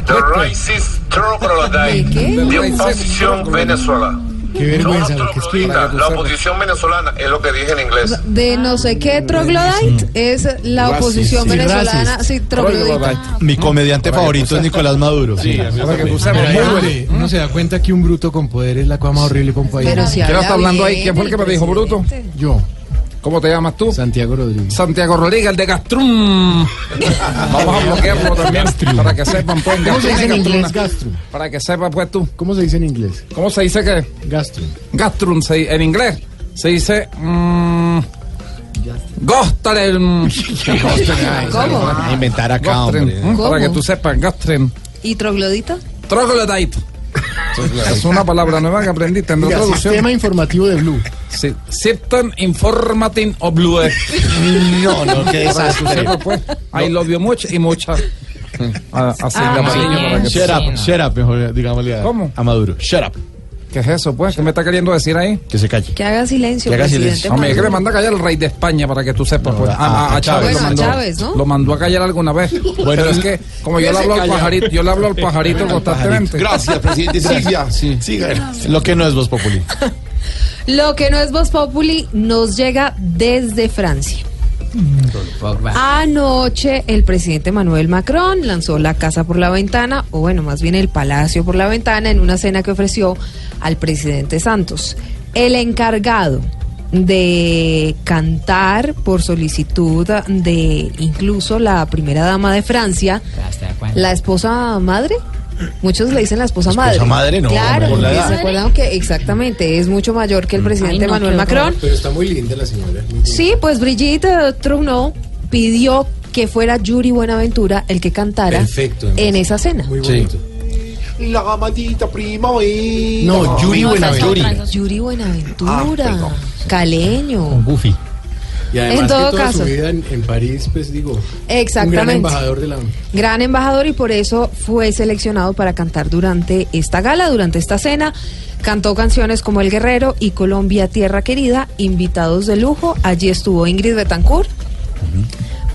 Speaker 33: The racist troglodyte.
Speaker 43: ¿De
Speaker 33: De oposición venezolana.
Speaker 15: Qué vergüenza, es que...
Speaker 33: La oposición venezolana es lo que dije en inglés.
Speaker 43: De no sé qué troglodite es la oposición
Speaker 15: sí,
Speaker 43: venezolana. Sí, troglodita.
Speaker 4: Mi comediante favorito es Nicolás Maduro. Sí.
Speaker 57: Que
Speaker 15: Pero
Speaker 57: sepas.
Speaker 15: ahí
Speaker 57: Muy
Speaker 15: uno, se da cuenta que un bruto con poder es la cosa más horrible con país.
Speaker 43: Pero si
Speaker 57: ¿Quién está hablando ahí? ¿Quién fue el que me dijo bruto?
Speaker 15: Yo,
Speaker 57: ¿Cómo te llamas tú?
Speaker 15: Santiago Rodríguez.
Speaker 57: Santiago Rodríguez, el de Gastrum. Vamos a bloquearlo también. Para que sepan, pues.
Speaker 15: ¿Cómo se
Speaker 57: Gastrum
Speaker 15: dice en inglés gastrum?
Speaker 57: Para que sepas, pues tú.
Speaker 15: ¿Cómo se dice en inglés?
Speaker 57: ¿Cómo se dice qué?
Speaker 15: Gastrum.
Speaker 57: Gastrum se- en inglés se dice. mm, Gostren.
Speaker 43: ¿Cómo?
Speaker 4: Inventar acá.
Speaker 57: Para que tú sepas, Gostren.
Speaker 43: ¿Y troglodita?
Speaker 57: Troglodyte. Es una palabra nueva que aprendiste en la
Speaker 15: Diga,
Speaker 57: traducción.
Speaker 15: sistema informativo de Blue.
Speaker 57: Sí. System Informating of Blue.
Speaker 4: No, no, qué desastre.
Speaker 57: pues. I love you much y mucha. Ah, Así,
Speaker 12: Ah,
Speaker 57: para que
Speaker 4: Shut up, shut up, mejor digámosle a,
Speaker 57: ¿Cómo?
Speaker 4: a Maduro. Shut up.
Speaker 57: ¿Qué es eso, pues? ¿Qué me está queriendo decir ahí?
Speaker 4: Que se calle.
Speaker 43: Que haga silencio,
Speaker 4: Que haga silencio.
Speaker 57: Hombre, es que me
Speaker 43: Maduro.
Speaker 57: manda a callar el rey de España para que tú sepas. pues.
Speaker 4: a-
Speaker 57: A, a- a
Speaker 4: a
Speaker 57: Chávez,
Speaker 43: Bueno,
Speaker 57: lo
Speaker 43: a
Speaker 57: mandó,
Speaker 43: Chávez, ¿no?
Speaker 57: lo mandó a callar alguna vez. Pero es que, como yo le hablo al pajarito, yo le hablo al pajarito constantemente.
Speaker 2: Gracias, presidente Silvia.
Speaker 4: Sí, Lo que no es Voz Populi.
Speaker 43: Lo que no es Voz Populi nos llega desde Francia. Anoche el presidente Manuel Macron lanzó la casa por la ventana, o bueno, más bien el palacio por la ventana, en una cena que ofreció al presidente Santos. El encargado de cantar por solicitud de incluso la primera dama de Francia, la esposa madre. Muchos le dicen la esposa,
Speaker 4: Esposa madre, no,
Speaker 43: Claro,
Speaker 4: la
Speaker 43: se acuerdan que exactamente es mucho mayor que el presidente
Speaker 12: no,
Speaker 43: Emmanuel
Speaker 12: qué
Speaker 43: Macron.
Speaker 15: Pero está muy linda la señora.
Speaker 43: Sí, pues Brigitte Trudeau pidió que fuera Yuri Buenaventura el que cantara
Speaker 15: Perfecto,
Speaker 43: en esa cena.
Speaker 15: Muy bonito.
Speaker 2: La maldita primavera.
Speaker 15: No, Yuri
Speaker 12: No,
Speaker 15: Buenaventura.
Speaker 43: Yuri Buenaventura,
Speaker 2: Ah,
Speaker 43: caleño.
Speaker 61: Goofy.
Speaker 15: Y además
Speaker 43: En todo
Speaker 15: que toda
Speaker 43: caso.
Speaker 15: su vida en, en París, pues digo, un gran
Speaker 43: Exactamente.
Speaker 15: embajador de la.
Speaker 43: Gran embajador y por eso fue seleccionado para cantar durante esta gala, durante esta cena. Cantó canciones como El Guerrero y Colombia Tierra Querida, invitados de lujo. Allí estuvo Ingrid Betancourt,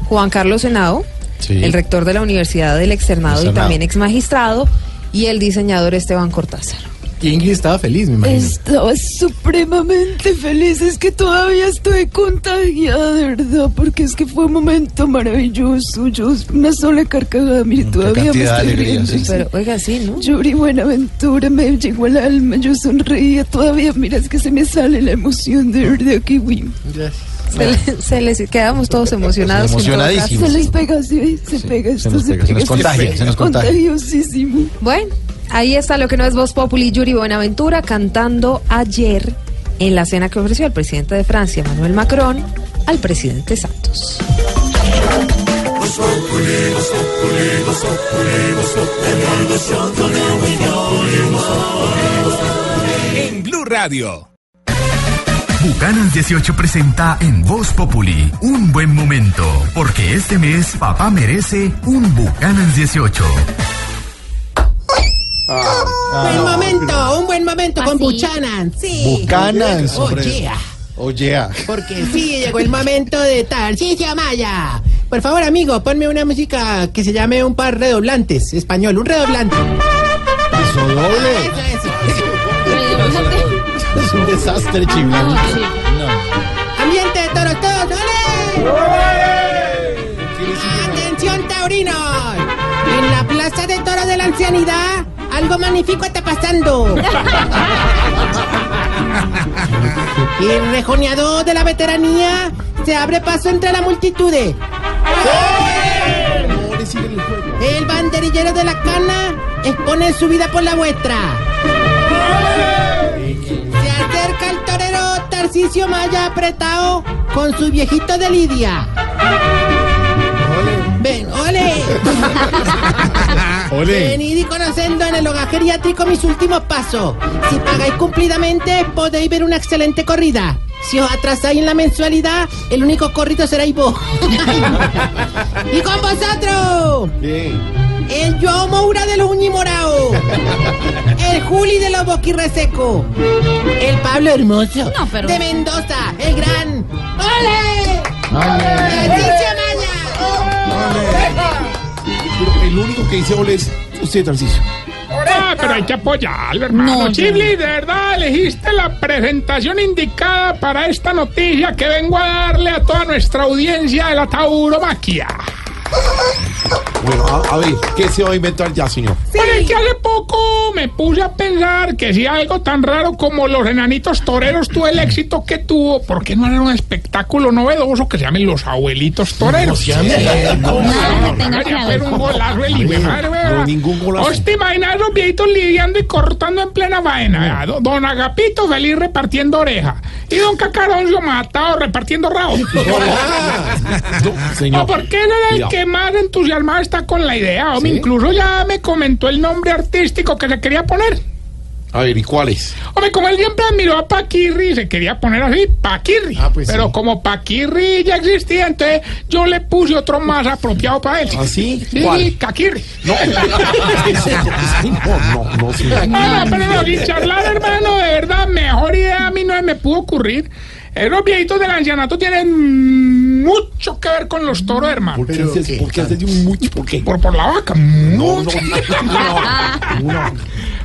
Speaker 43: Juan Carlos Senado,
Speaker 4: Sí.
Speaker 43: el rector de la Universidad del Externado y
Speaker 4: Externado.
Speaker 43: también ex magistrado, y el diseñador Esteban Cortázar.
Speaker 15: Y Ingrid estaba feliz, me imagino.
Speaker 63: Estaba supremamente feliz, es que todavía estoy contagiada, de verdad, porque es que fue un momento maravilloso. Yo, una sola carcajada, mire, todavía me estoy
Speaker 4: alegría,
Speaker 63: riendo.
Speaker 4: sí.
Speaker 43: Pero, oiga, sí, ¿no?
Speaker 63: Yuri Buenaventura me llegó al alma, yo sonreía todavía, mira, es que se me sale la emoción, de verdad, que uy.
Speaker 43: Se, le- se les quedamos todos emocionados.
Speaker 4: Emocionadísimos.
Speaker 63: Se les pega, sí, se pega, esto
Speaker 4: nos pega, se nos contagia, se nos contagia.
Speaker 63: Contagiosísimo.
Speaker 43: Bueno, ahí está lo que no es Voz Populi, Yuri Buenaventura cantando ayer en la cena que ofreció el presidente de Francia, Emmanuel Macron, al presidente Santos.
Speaker 21: En Blue Radio. Bucanas 18 presenta en Voz Populi un buen momento, porque este mes papá merece un Bucanas 18.
Speaker 59: buen momento, un buen momento con
Speaker 12: ¿Ah, sí?
Speaker 59: Buchanan. Sí.
Speaker 4: Buchanan,
Speaker 59: Oh,
Speaker 4: hombre.
Speaker 59: yeah.
Speaker 4: Oye,
Speaker 59: Porque sí, llegó el momento de Tarcisio Maya. Por favor, amigo, ponme una música que se llame un par redoblantes. Español, un redoblante.
Speaker 4: doble.
Speaker 59: Eso, eso.
Speaker 4: Es un desastre, chingón.
Speaker 59: Ambiente de toros, todos, ¡ole! ¡Atención, taurinos! En la Plaza de Toros de la Ancianidad, algo magnífico está pasando. El rejoneador de la veteranía se abre paso entre la multitud. El banderillero de la cana expone su vida por la vuestra. Acerca el torero Tarcisio Maya apretado con su viejito de Lidia. Ven, ole.
Speaker 4: Ole.
Speaker 59: Venid y conociendo en el hogar geriátrico mis últimos pasos. Si pagáis cumplidamente, podéis ver una excelente corrida. Si os atrasáis en la mensualidad, el único corrido seréis vos. y con vosotros, el Joao Moura de los Uñimoraos, el Juli de los Boquirresecos, el Pablo Hermoso
Speaker 12: No, pero-
Speaker 59: de Mendoza, el gran ¡Ole! ¡Tarcisio
Speaker 2: Pero el único que dice ole es usted, Tarcisio.
Speaker 14: Ah, pero hay que apoyarlo, hermano.
Speaker 12: No,
Speaker 14: Chibli, de verdad, elegiste la presentación indicada para esta noticia que vengo a darle a toda nuestra audiencia de la tauromaquia.
Speaker 2: Bueno, a, a ver, ¿qué se va a inventar ya, señor?
Speaker 14: Bueno, es que hace poco me puse a pensar que si algo tan raro como los enanitos toreros tuvo el éxito que tuvo, ¿por qué no harán un espectáculo novedoso que se llame Los Abuelitos Toreros?
Speaker 12: Que que
Speaker 14: pero un golazo el hijo madre.
Speaker 2: No, ningún golazo.
Speaker 14: ¿Os te imaginas esos viejitos lidiando y cortando en plena vaina? vea? Don- Agapito feliz repartiendo oreja. Y don Cacaroncio matado repartiendo rabo.
Speaker 2: Señor.
Speaker 14: ¿O por qué no era el
Speaker 2: Cuidado.
Speaker 14: Que más entusiasmado está con la idea? Hombre, incluso ya me comentó el nombre artístico que se quería poner.
Speaker 2: A ver, ¿y cuál es?
Speaker 14: Hombre, como él siempre admiró a Paquirri, se quería poner así, Paquirri.
Speaker 2: Ah, pues
Speaker 14: Pero
Speaker 2: sí.
Speaker 14: como Paquirri ya existía, entonces yo le puse otro más apropiado para él.
Speaker 2: ¿Ah, sí?
Speaker 14: Sí,
Speaker 2: ¿Cuál?
Speaker 14: Caquirri.
Speaker 2: No, no, no, no, señor.
Speaker 14: No, no, pero no, sin charlar, hermano, de verdad, mejor idea a mí no me pudo ocurrir. Eh, Los viejitos del ancianato tienen mucho que ver con los toros, hermano.
Speaker 2: ¿Por qué haces, ¿por qué haces un mucho? ¿Por qué?
Speaker 14: Por, por la vaca.
Speaker 2: No,
Speaker 14: mucho.
Speaker 2: no, no, no.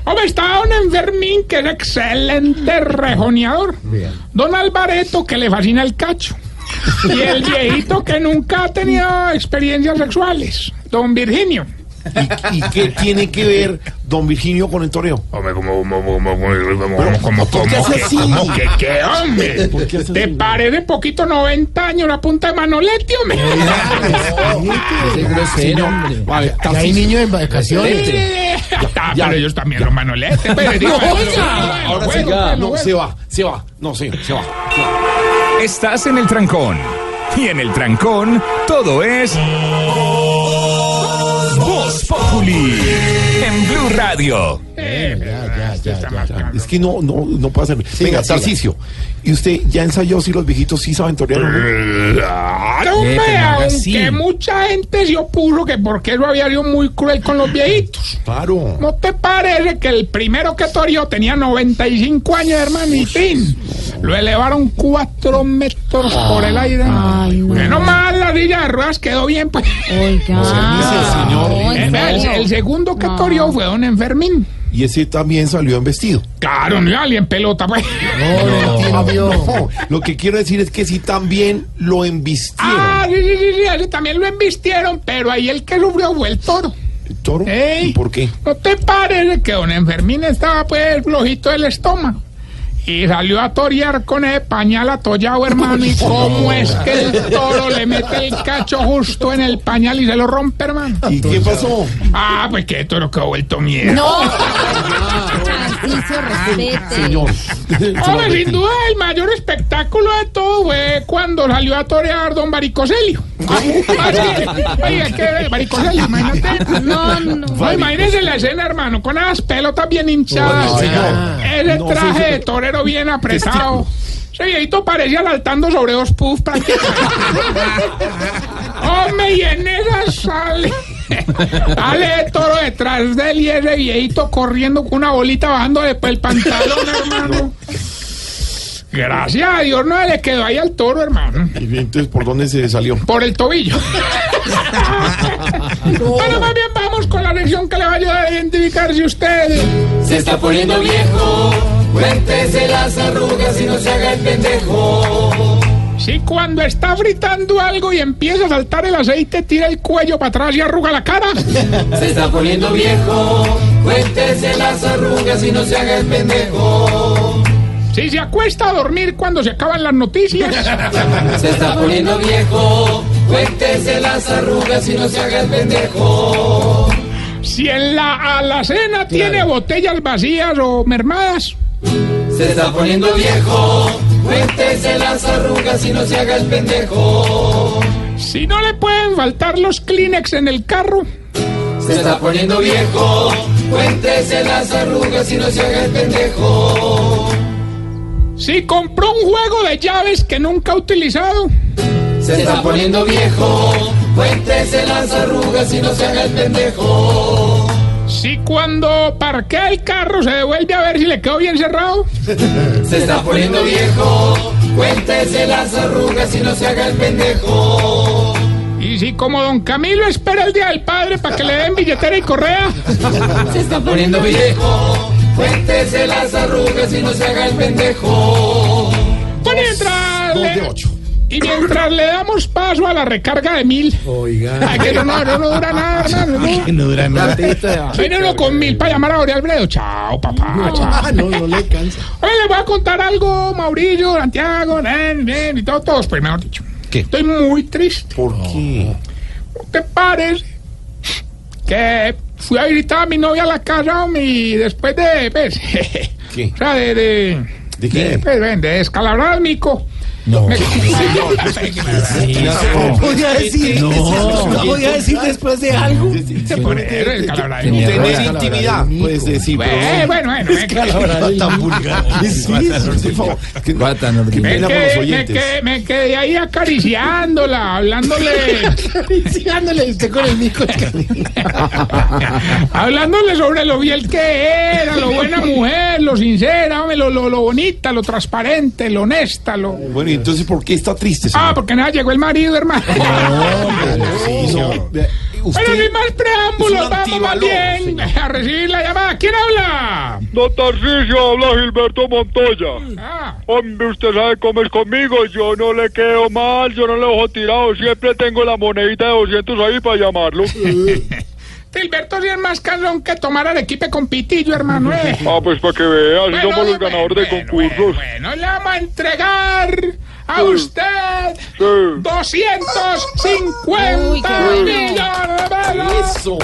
Speaker 14: Hombre, está don Enfermín, que es excelente rejoneador. Don Alvareto, que le fascina el cacho. Y el viejito que nunca ha tenido experiencias sexuales. Don Virginio.
Speaker 2: ¿Y, y qué tiene que ver don Virginio con el toreo?
Speaker 14: Hombre, como, como, como, como, como, como,
Speaker 2: ¿por qué hace
Speaker 14: que,
Speaker 2: así?
Speaker 14: como que, qué, hombre.
Speaker 2: ¿Por qué hace
Speaker 14: ¿Te
Speaker 2: así?
Speaker 14: parece poquito 90 años la punta de Manoletti, hombre?
Speaker 15: Qué grosero, hombre.
Speaker 2: A ver,
Speaker 15: Que hay niños en vacaciones.
Speaker 14: Ah, pero ellos también los Manoletti. pero digo,
Speaker 2: No, ahora sí,
Speaker 14: bueno,
Speaker 2: no, se va, se va, no, va. se va.
Speaker 21: Estás en el trancón. Y en el trancón, todo es. En Blue Radio.
Speaker 2: Ya, ya, ya. Es que no, no, no puede ser. Venga,
Speaker 15: siga.
Speaker 2: Tarcicio, ¿y usted ya ensayó si los viejitos sí saben torear o no?
Speaker 14: Claro,
Speaker 15: Eh,
Speaker 14: hombre,
Speaker 15: pero haga
Speaker 14: aunque mucha gente se opuso que porque eso había sido muy cruel con los viejitos.
Speaker 2: Claro.
Speaker 14: ¿No te parece que el primero que toreó tenía 95 años, hermanitín? Lo elevaron cuatro metros por el aire.
Speaker 12: Ay, no.
Speaker 14: Menos mal la silla de ruedas quedó bien, pues.
Speaker 12: Oiga.
Speaker 2: señor.
Speaker 12: no,
Speaker 14: Eh, vea, el, el segundo que
Speaker 12: No.
Speaker 14: toreó fue don Enfermín.
Speaker 2: Y ese también salió en vestido.
Speaker 14: Claro, no iba en pelota, pues.
Speaker 2: Ah, no, lo que quiero decir es que sí también lo embistieron.
Speaker 14: Ah, sí, sí, sí, sí, también lo embistieron, pero ahí el que sufrió fue el toro.
Speaker 2: ¿El toro?
Speaker 14: Ey.
Speaker 2: ¿Y por qué?
Speaker 14: ¿No te parece que don Enfermín estaba pues flojito del estómago? Y salió a torear con el pañal atollado, hermano. ¿Y cómo es que el toro le mete el cacho justo en el pañal y se lo rompe, hermano?
Speaker 2: ¿Y qué pasó?
Speaker 14: Ah, pues que el toro quedó vuelto mierda.
Speaker 12: No. Tarcisio, respete.
Speaker 2: Señor.
Speaker 14: Hombre, sin duda el mayor espectáculo de todo fue cuando salió a torear don Baricoselio. Ah, sí. Oiga, que Baricoselio, imagínate.
Speaker 12: No, no.
Speaker 14: No, imagínese la escena, hermano, con las pelotas bien hinchadas.
Speaker 2: No, señor.
Speaker 14: Ese
Speaker 2: No,
Speaker 14: traje de torero bien apretado. Ese viejito parecía saltando sobre dos puffs prácticamente. Hombre, y en esa sale. Sale el toro detrás de él y ese viejito corriendo con una bolita bajando después el pantalón, hermano. Gracias a Dios no le quedó ahí al toro, hermano.
Speaker 2: ¿Y entonces por dónde se salió?
Speaker 14: Por el tobillo. Bueno, más bien vamos con la lección que le va a ayudar a identificarse usted.
Speaker 64: Se está poniendo viejo, cuéntese las arrugas y no se haga el pendejo.
Speaker 14: Si cuando está fritando algo y empieza a saltar el aceite, tira el cuello para atrás y arruga la cara.
Speaker 64: Se está poniendo viejo, cuéntese las arrugas y no se haga el pendejo.
Speaker 14: Si se acuesta a dormir cuando se acaban las noticias.
Speaker 64: Se está poniendo viejo, cuéntese las arrugas y no se haga el pendejo.
Speaker 14: Si en la alacena tiene botellas vacías o mermadas.
Speaker 64: Se está poniendo viejo, cuéntese las arrugas y no se haga el pendejo.
Speaker 14: Si no le pueden faltar los Kleenex en el carro.
Speaker 64: Se está poniendo viejo, cuéntese las arrugas y no se haga el pendejo.
Speaker 14: Si compró un juego de llaves que nunca ha utilizado.
Speaker 64: Se está poniendo viejo, cuéntese las arrugas y no se haga el pendejo.
Speaker 14: Si cuando parquea el carro se devuelve a ver si le quedó bien cerrado.
Speaker 64: Se está poniendo viejo, cuéntese las arrugas y no se haga el pendejo.
Speaker 14: Y si como don Camilo espera el día del padre para que le den billetera y correa.
Speaker 64: Se está poniendo viejo, cuéntese las arrugas y no se haga el pendejo.
Speaker 2: Dos de ocho.
Speaker 14: Y mientras le damos paso a la recarga de mil.
Speaker 15: Oiga.
Speaker 14: Ay, que no, no, no, no dura nada, hermano. No.
Speaker 15: No dura nada.
Speaker 14: Viene uno con mil para llamar a Ori Alfredo. Chao, papá, chao.
Speaker 15: Ah, no, no le cansa.
Speaker 14: Oye, les voy a contar algo, Mauricio, Santiago, nen, nen, y todos, todos, pues mejor dicho.
Speaker 2: ¿Qué?
Speaker 14: Estoy muy triste.
Speaker 2: ¿Por qué?
Speaker 14: ¿No te parece que fui a visitar a mi novia a la casa y después de, pues,
Speaker 2: ¿Qué?
Speaker 14: o sea, de, de,
Speaker 2: ¿De qué?
Speaker 14: pues, ven, de descalabrar al mico.
Speaker 15: No. No podía decir. No podía decir después de algo. Tenía
Speaker 14: mico.
Speaker 2: Tener intimidad, puedes decir.
Speaker 14: Eh, bueno, bueno,
Speaker 2: pero tan vulgar.
Speaker 14: Me quedé, ahí acariciándola, hablándole,
Speaker 15: Sigándole usted con el mico.
Speaker 14: hablándole sobre lo bien que era, lo buena mujer, lo sincera, hombre, lo, lo, lo bonita, lo transparente, lo honesta, lo...
Speaker 2: Bueno, y entonces, ¿por qué está triste, señor?
Speaker 14: Ah, porque nada, llegó el marido, hermano.
Speaker 2: No. Usted
Speaker 14: Bueno, sin más preámbulos, vamos más bien a recibir la llamada. ¿Quién habla?
Speaker 65: Don Tarcisio, habla Gilberto Montoya.
Speaker 14: Ah,
Speaker 65: Hombre, usted sabe cómo es conmigo, yo no le quedo mal, yo no le dejo tirado, siempre tengo la monedita de 200 ahí para llamarlo.
Speaker 14: Gilberto sí es más calón que tomar al equipo con pitillo, hermano. ¿eh?
Speaker 66: Ah, pues para que veas,
Speaker 14: Bueno,
Speaker 66: somos los
Speaker 14: bueno,
Speaker 66: ganadores de concursos.
Speaker 14: Bueno, le vamos a entregar a usted 250
Speaker 66: Uy, qué bueno.
Speaker 14: millones de.
Speaker 2: Eso.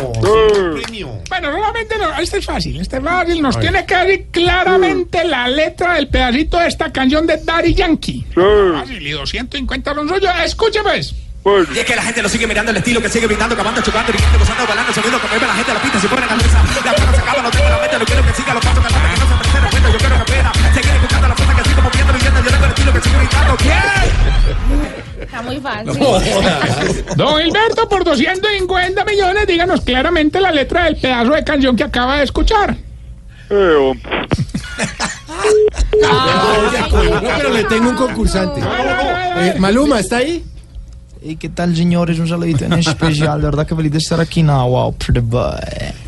Speaker 14: Bueno, solamente no, este es fácil, este es fácil. Nos tiene que decir claramente la letra del pedacito de esta canción de Daddy Yankee. Fácil, y 250 son suyos. Escuche pues.
Speaker 59: Y es que la gente lo sigue mirando el estilo que sigue gritando, acabando, chocando, riendo, gozando, bailando, subiendo, como ve la gente a la pista, se pone la cabeza, la cosa se acaba, no tengo la mente, no quiero que siga los pasos cantantes, que no se presenten respeto, yo quiero que pueda seguir escuchando la cosa que sigo moviendo, viviendo, yo tengo el estilo que sigue gritando, ¿quién?
Speaker 12: Está muy fácil.
Speaker 14: Don Gilberto, por 250 millones, díganos claramente la letra del pedazo de canción que acaba de escuchar.
Speaker 66: Eh, hombre.
Speaker 15: No, pero le tengo un concursante. Eh, Maluma, ¿está ahí?
Speaker 16: ¿Y qué tal, señores? Un saludito en especial. De verdad que feliz de estar aquí. No, wow, pretty boy.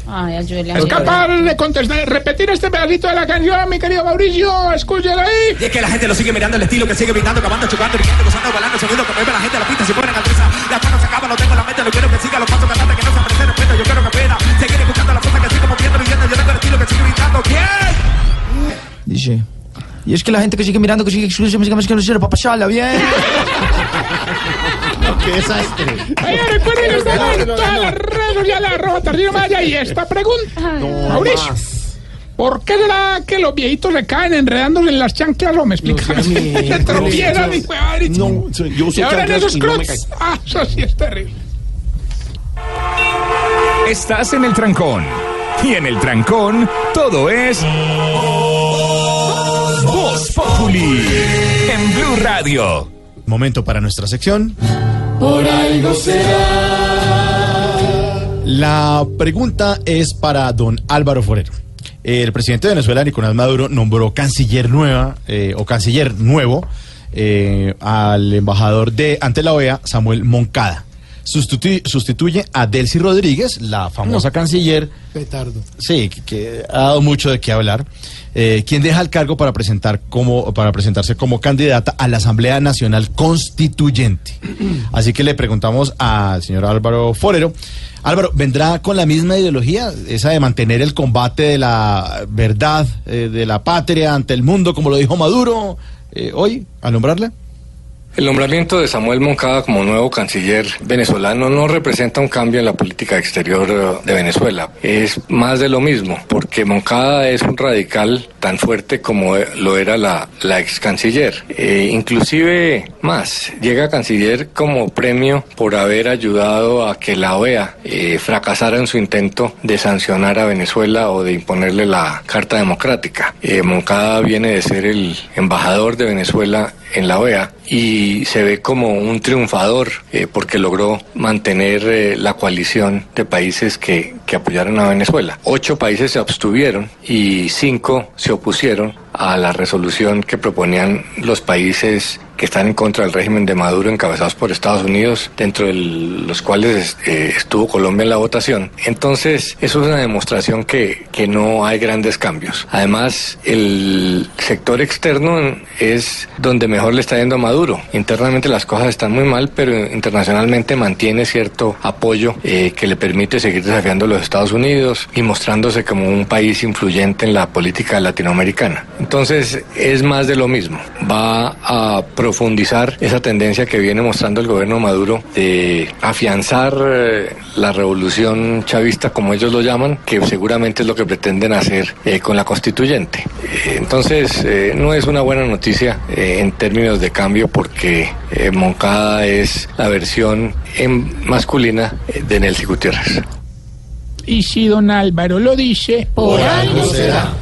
Speaker 12: Ay, ayúdele.
Speaker 14: Es capaz de contestar, repetir este pedacito de la canción, mi querido Mauricio. Escúchelo ahí.
Speaker 59: Y es que la gente lo sigue mirando el estilo que sigue gritando, acabando, chocando, riendo, gozando, bailando, subiendo, como ve la gente a la pista, se pone la cabeza, la cosa se acaba, no tengo la mente, no quiero que siga los pasos cantantes, que no se presenten respeto, yo quiero que pueda seguir escuchando la cosa que sigo moviendo, viviendo, yo tengo el estilo que sigue gritando, ¿quién?
Speaker 16: Dice. Y es que la gente que sigue mirando, que sigue exclusiva, música, música, para pasarla bien.
Speaker 2: Qué desastre.
Speaker 14: Oye, recuerden estamos en todas las redes sociales, arroba Tardino Maya, y esta pregunta, Mauricio. ¿Por qué será que los viejitos se caen enredándose en las chanclas o me explicas? se tropiezan y fue
Speaker 2: No, yo uso
Speaker 14: Y ahora en esos
Speaker 2: no
Speaker 14: crocs. Ah, eso sí es terrible.
Speaker 21: Estás en el trancón. Y en el trancón, todo es. Voz Populi. En Blue Radio.
Speaker 4: Momento para nuestra sección.
Speaker 64: Por será.
Speaker 4: La pregunta es para don Álvaro Forero. El presidente de Venezuela, Nicolás Maduro, nombró canciller nueva eh, o canciller nuevo eh, al embajador de ante la OEA, Samuel Moncada. Sustitu- sustituye a Delcy Rodríguez, la famosa canciller,
Speaker 15: Petardo.
Speaker 4: sí, que, que ha dado mucho de qué hablar, eh, quien deja el cargo para presentar como para presentarse como candidata a la Asamblea Nacional Constituyente. Así que le preguntamos al señor Álvaro Forero. Álvaro, ¿vendrá con la misma ideología, esa de mantener el combate de la verdad, eh, de la patria ante el mundo, como lo dijo Maduro eh, hoy, al nombrarle?
Speaker 55: El nombramiento de Samuel Moncada como nuevo canciller venezolano no representa un cambio en la política exterior eh, de Venezuela. Es más de lo mismo, porque Moncada es un radical tan fuerte como eh, lo era la, la ex canciller. Eh, inclusive más, llega canciller como premio por haber ayudado a que la OEA eh, fracasara en su intento de sancionar a Venezuela o de imponerle la Carta Democrática. Moncada viene de ser el embajador de Venezuela en la OEA y se ve como un triunfador eh, porque logró mantener eh, la coalición de países que, que apoyaron a Venezuela. Ocho países se abstuvieron y cinco se opusieron a la resolución que proponían los países que están en contra del régimen de Maduro encabezados por Estados Unidos, dentro de los cuales eh, estuvo Colombia en la votación. Entonces, eso es una demostración que, que no hay grandes cambios. Además, el sector externo es donde mejor le está yendo a Maduro. Internamente las cosas están muy mal, pero internacionalmente mantiene cierto apoyo eh, que le permite seguir desafiando a los Estados Unidos y mostrándose como un país influyente en la política latinoamericana. Entonces, es más de lo mismo. Va a profundizar esa tendencia que viene mostrando el gobierno Maduro de afianzar eh, la revolución chavista, como ellos lo llaman, que seguramente es lo que pretenden hacer eh, con la constituyente. Eh, entonces, eh, no es una buena noticia eh, en términos de cambio porque eh, Moncada es la versión en masculina de Nelcy Gutiérrez.
Speaker 14: Y si don Álvaro lo dice, por, algo será.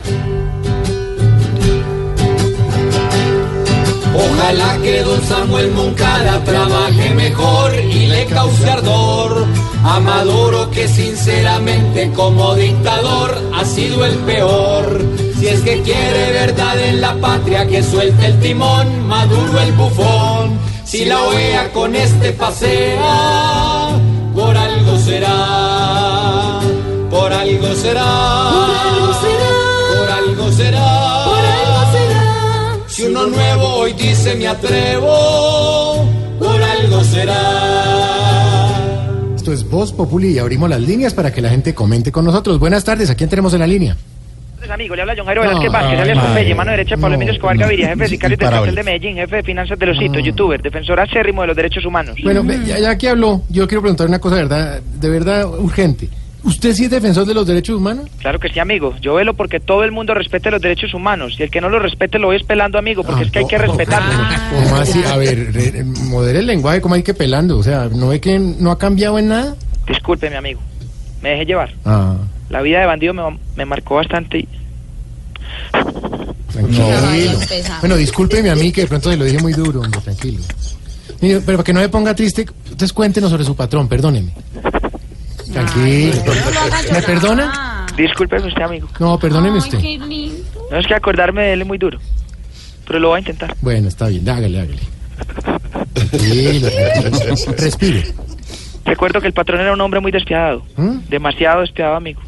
Speaker 64: Ojalá que don Samuel Moncada trabaje mejor y le cause ardor a Maduro que sinceramente como dictador ha sido el peor. Si es que quiere verdad en la patria que suelte el timón, Maduro el bufón. Si la OEA con este pasea, por algo será, por algo será, por algo será, por algo será, por algo será. Si uno nuevo hoy dice me atrevo, por algo será.
Speaker 15: Esto es Voz Populi y abrimos las líneas para que la gente comente con nosotros. Buenas tardes, ¿a quién tenemos en la línea?
Speaker 64: Amigo, le habla John Jairo
Speaker 15: No,
Speaker 64: Velázquez Vázquez,
Speaker 15: ay,
Speaker 64: alias Popeye, mano derecha de Pablo
Speaker 15: no,
Speaker 64: Emilio Escobar
Speaker 15: no,
Speaker 64: Gaviria, jefe de sicarios del cartel de Medellín, jefe de finanzas de los hitos, youtuber, defensor acérrimo de los derechos humanos.
Speaker 15: Bueno, ya, ya que habló, yo quiero preguntar una cosa de verdad, de verdad urgente. ¿Usted sí es defensor de los derechos humanos?
Speaker 64: Claro que sí, amigo. Yo velo porque todo el mundo respete los derechos humanos. Y el que no los respete lo voy espelando, amigo, porque es que hay que respetarlos.
Speaker 15: ¿Cómo así? A ver, re- modere el lenguaje, ¿cómo hay que pelando? O sea, ¿no ve que no ha cambiado en nada?
Speaker 64: Disculpe, mi amigo. Me dejé llevar.
Speaker 15: Ah,
Speaker 64: La vida de bandido me, me marcó bastante y...
Speaker 15: tranquilo. Bueno, discúlpeme a mí que de pronto se lo dije muy duro, hombre, tranquilo. Pero para que no me ponga triste, entonces cuéntenos sobre su patrón, perdóneme. Tranquilo. ¿Me perdona?
Speaker 64: Discúlpeme usted, amigo.
Speaker 15: No, perdóneme usted.
Speaker 64: No es que acordarme de él es muy duro. Pero lo voy a intentar.
Speaker 15: Bueno, está bien, hágale, hágale. Tranquilo, tranquilo. Respire.
Speaker 64: Recuerdo que el patrón era un hombre muy despiadado.
Speaker 15: ¿Mm?
Speaker 64: Demasiado despiadado, amigo.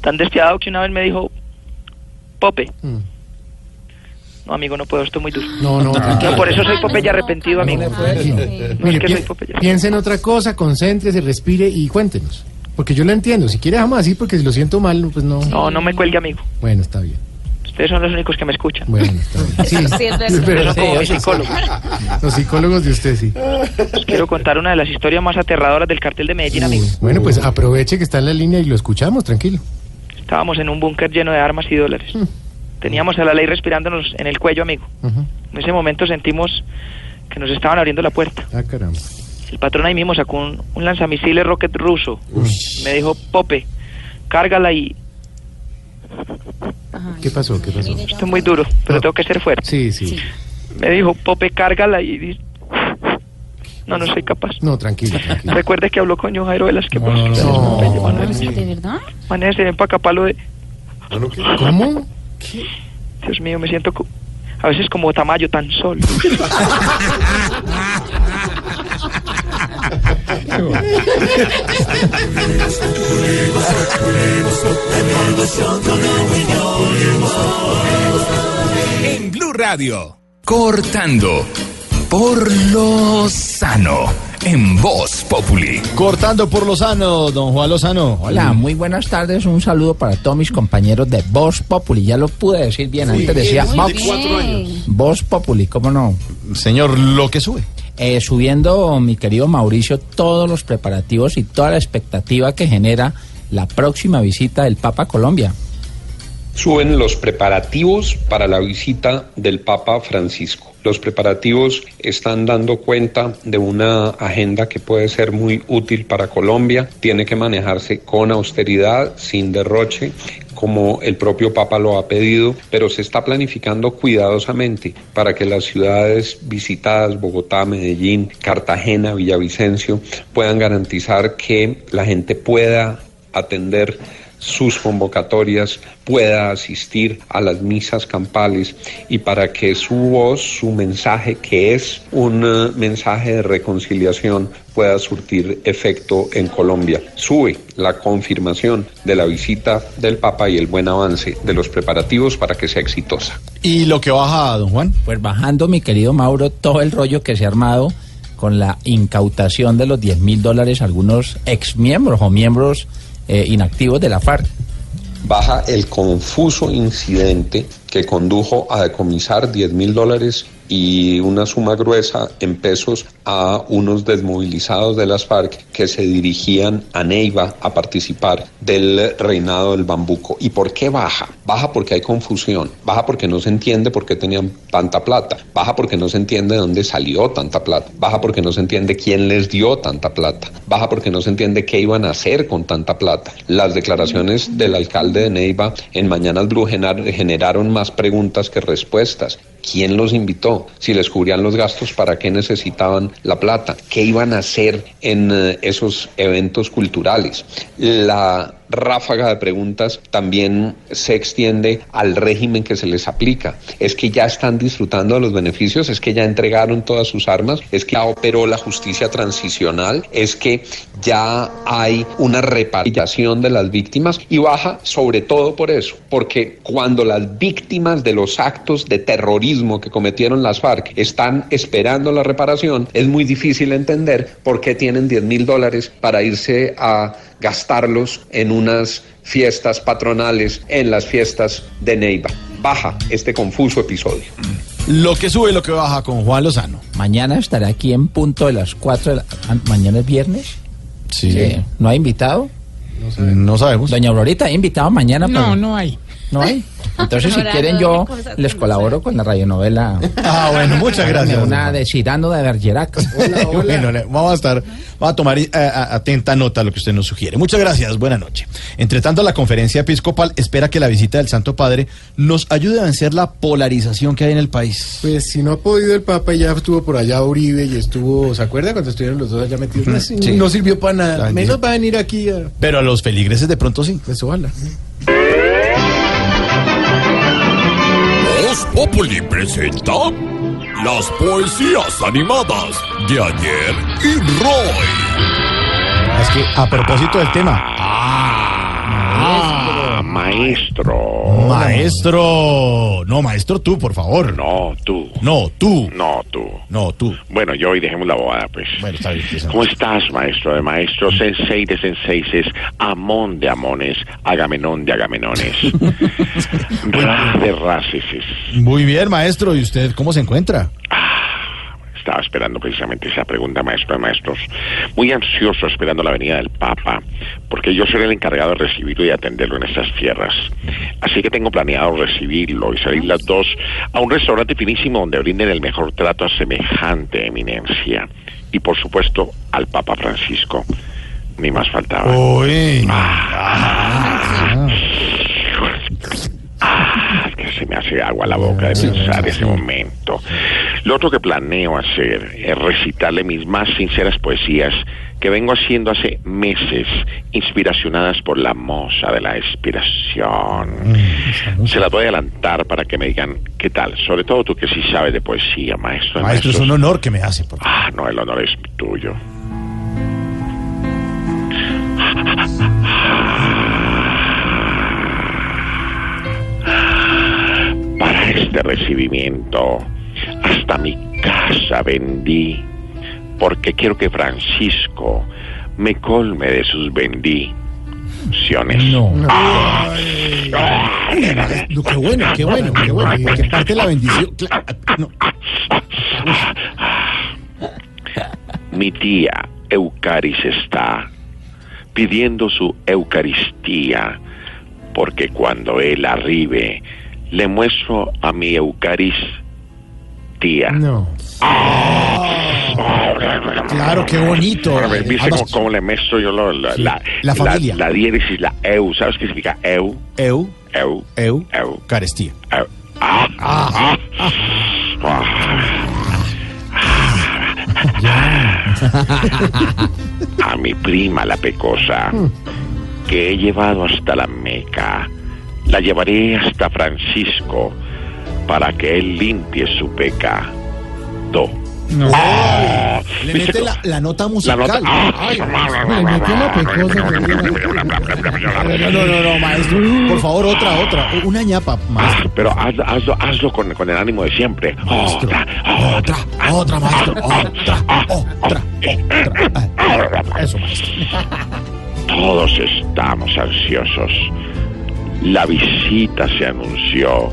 Speaker 64: Tan despiadado que una vez me dijo, Pope.
Speaker 15: Mm.
Speaker 64: No, amigo, no puedo, estoy muy duro.
Speaker 15: No, no, tranquilo.
Speaker 64: No, por eso soy Popeye arrepentido, amigo. No es
Speaker 15: Mire,
Speaker 64: que soy Popeye.
Speaker 15: piense en otra cosa, concéntrese, respire y cuéntenos. Porque yo lo entiendo. Si quiere, dejamos así, porque si lo siento mal, pues no.
Speaker 64: No, no me cuelgue, amigo.
Speaker 15: Bueno, está bien.
Speaker 64: Ustedes son los únicos que me escuchan.
Speaker 15: Bueno, está bien. Sí,
Speaker 64: Sí, es
Speaker 15: pero-
Speaker 64: como mis psicólogos.
Speaker 15: Los psicólogos de usted, sí.
Speaker 64: Les quiero contar una de las historias más aterradoras del cartel de Medellín, amigo.
Speaker 15: Bueno, pues aproveche que está en la línea y lo escuchamos, tranquilo.
Speaker 64: Estábamos en un búnker lleno de armas y dólares. Teníamos a la ley respirándonos en el cuello, amigo. En ese momento sentimos que nos estaban abriendo la puerta.
Speaker 15: Ah, caramba.
Speaker 64: El patrón ahí mismo sacó un, un lanzamisiles rocket ruso. Me dijo, Pope, cárgala y...
Speaker 15: ¿Qué pasó? ¿Qué pasó?
Speaker 64: Esto es muy duro, pero tengo que ser fuerte.
Speaker 15: Sí, sí.
Speaker 64: Me dijo, Pope, cárgala y... No, no soy capaz.
Speaker 15: No, tranquilo, tranquilo.
Speaker 64: Recuerde que habló con John Jairo Velázquez.
Speaker 15: No, no, no.
Speaker 12: ¿De verdad?
Speaker 64: Manéjese, ven para acá, palo de...
Speaker 15: ¿Cómo?
Speaker 64: Dios mío, me siento a veces como Tamayo tan solo.
Speaker 21: En Blue Radio. Cortando por lo sano. En Voz Populi.
Speaker 4: Cortando por Lozano, don Juan Lozano.
Speaker 67: Hola, muy buenas tardes. Un saludo para todos mis compañeros de Voz Populi. Ya lo pude decir bien. Antes decía Vox. Voz Populi, ¿cómo no?
Speaker 4: Señor, lo que sube.
Speaker 67: Eh, subiendo, mi querido Mauricio, todos los preparativos y toda la expectativa que genera la próxima visita del Papa a Colombia.
Speaker 41: Suben los preparativos para la visita del Papa Francisco. Los preparativos están dando cuenta de una agenda que puede ser muy útil para Colombia. Tiene que manejarse con austeridad, sin derroche, como el propio Papa lo ha pedido, pero se está planificando cuidadosamente para que las ciudades visitadas, Bogotá, Medellín, Cartagena, Villavicencio, puedan garantizar que la gente pueda atender sus convocatorias, pueda asistir a las misas campales y para que su voz, su mensaje, que es un eh, mensaje de reconciliación, pueda surtir efecto en Colombia. Sube la confirmación de la visita del Papa y el buen avance de los preparativos para que sea exitosa.
Speaker 4: ¿Y lo que baja, don Juan?
Speaker 67: Pues bajando, mi querido Mauro, todo el rollo que se ha armado con la incautación de los 10 mil dólares a algunos exmiembros o miembros eh, inactivos de la FARC.
Speaker 41: baja el confuso incidente que condujo a decomisar 10 mil dólares y una suma gruesa en pesos a unos desmovilizados de las FARC que se dirigían a Neiva a participar del reinado del bambuco. ¿Y por qué baja? Baja porque hay confusión, baja porque no se entiende por qué tenían tanta plata, baja porque no se entiende de dónde salió tanta plata, baja porque no se entiende quién les dio tanta plata, baja porque no se entiende qué iban a hacer con tanta plata. Las declaraciones del alcalde de Neiva en Mañanas Blue generaron más preguntas que respuestas. ¿Quién los invitó? Si les cubrían los gastos, ¿para qué necesitaban la plata? ¿Qué iban a hacer en eh, esos eventos culturales? La ráfaga de preguntas también se extiende al régimen que se les aplica. Es que ya están disfrutando de los beneficios, es que ya entregaron todas sus armas, es que ya operó la justicia transicional, es que ya hay una reparación de las víctimas y baja sobre todo por eso, porque cuando las víctimas de los actos de terrorismo que cometieron las FARC están esperando la reparación, es muy difícil entender por qué tienen 10 mil dólares para irse a gastarlos en unas fiestas patronales, en las fiestas de Neiva. Baja este confuso episodio.
Speaker 4: Lo que sube y lo que baja con Juan Lozano.
Speaker 67: Mañana estaré aquí en punto de las 4 de la... ah, ¿Mañana es viernes?
Speaker 4: Sí.
Speaker 67: ¿No hay invitado?
Speaker 4: No sabemos.
Speaker 67: Doña Aurorita, ¿hay invitado mañana?
Speaker 68: No,
Speaker 67: para-
Speaker 68: no hay.
Speaker 67: ¿No hay? Entonces, si quieren, yo les colaboro con la radionovela.
Speaker 4: Ah, bueno, muchas gracias.
Speaker 67: Una de Cirano de Bergerac.
Speaker 4: Bueno, le- vamos a estar, vamos a tomar eh, a- atenta nota de lo que usted nos sugiere. Muchas gracias, buena noche. Entre tanto, la conferencia episcopal espera que la visita del Santo Padre nos ayude a vencer la polarización que hay en el país.
Speaker 15: Pues si no ha podido el Papa, ya estuvo por allá Uribe y estuvo, ¿se acuerda cuando estuvieron los dos allá metidos? No,
Speaker 4: Sí.
Speaker 15: no sirvió para nada. Menos va a venir aquí a...
Speaker 4: Pero a los feligreses de pronto sí.
Speaker 15: Pues ojalá.
Speaker 69: Voz Populi presenta las poesías animadas de ayer y Roy.
Speaker 4: Es que a propósito del tema.
Speaker 69: Ah, maestro.
Speaker 4: Maestro. No, maestro, tú, por favor.
Speaker 69: No, tú.
Speaker 4: No, tú.
Speaker 69: No, tú.
Speaker 4: No, tú.
Speaker 69: Bueno, yo hoy dejemos la bobada, pues.
Speaker 4: Bueno, está bien. pues,
Speaker 69: ¿Cómo estás, maestro de maestros? Sensei de senseises, Amón de Amones, Agamenón de Agamenones, Ra de Raceses.
Speaker 4: Muy bien, maestro. ¿Y usted cómo se encuentra?
Speaker 69: Estaba esperando precisamente esa pregunta, maestro de maestros. Muy ansioso esperando la venida del Papa, porque yo seré el encargado de recibirlo y atenderlo en estas tierras. Así que tengo planeado recibirlo y salir las dos a un restaurante finísimo donde brinden el mejor trato a semejante eminencia. Y por supuesto, al Papa Francisco. Ni más faltaba.
Speaker 4: Uy.
Speaker 69: Ah, es que se me hace agua la boca de pensar ese momento. Lo otro que planeo hacer es recitarle mis más sinceras poesías que vengo haciendo hace meses, inspiracionadas por la moza de la inspiración. Se las voy a adelantar para que me digan qué tal, sobre todo tú que sí sabes de poesía, maestro. de
Speaker 4: Maestro, es un honor que me hace. por-
Speaker 69: Ah, no, el honor es tuyo. Este recibimiento, hasta mi casa vendí, porque quiero que Francisco me colme de sus bendiciones.
Speaker 4: No.
Speaker 69: Ah.
Speaker 4: No, qué bueno, qué bueno, qué bueno. ¿Y qué parte de la bendición? No.
Speaker 69: Mi tía Eucaris está pidiendo su Eucaristía, porque cuando él arribe, le muestro a mi Eucaristía.
Speaker 15: No.
Speaker 4: Claro, qué bonito.
Speaker 69: A ver, ¿viste
Speaker 4: Además,
Speaker 69: cómo, cómo le muestro yo lo- la,
Speaker 4: Sí,
Speaker 69: la,
Speaker 4: la familia.
Speaker 69: La, diéresis, la eu. ¿Sabes qué significa eu?
Speaker 4: Eu,
Speaker 69: Eu.
Speaker 4: eu,
Speaker 69: Eu.
Speaker 4: carestía.
Speaker 69: eu. Ah, ah, ah. A mi prima la pecosa, que he llevado hasta la Meca, la llevaré hasta Francisco para que él limpie su pecado.
Speaker 4: No.
Speaker 69: Ah,
Speaker 4: Le
Speaker 69: ¿viste
Speaker 4: mete la, la nota
Speaker 69: La
Speaker 4: musical.
Speaker 69: nota.
Speaker 4: Ay,
Speaker 15: la pecosa.
Speaker 4: no, no, no, no, maestro. Por favor, otra, otra. Una ñapa, maestro.
Speaker 69: Pero hazlo, hazlo, hazlo con, con el ánimo de siempre. Otra,
Speaker 4: Otra, otra, maestro. Otra, otra, otra. Eso, maestro.
Speaker 69: Todos estamos ansiosos. La visita se anunció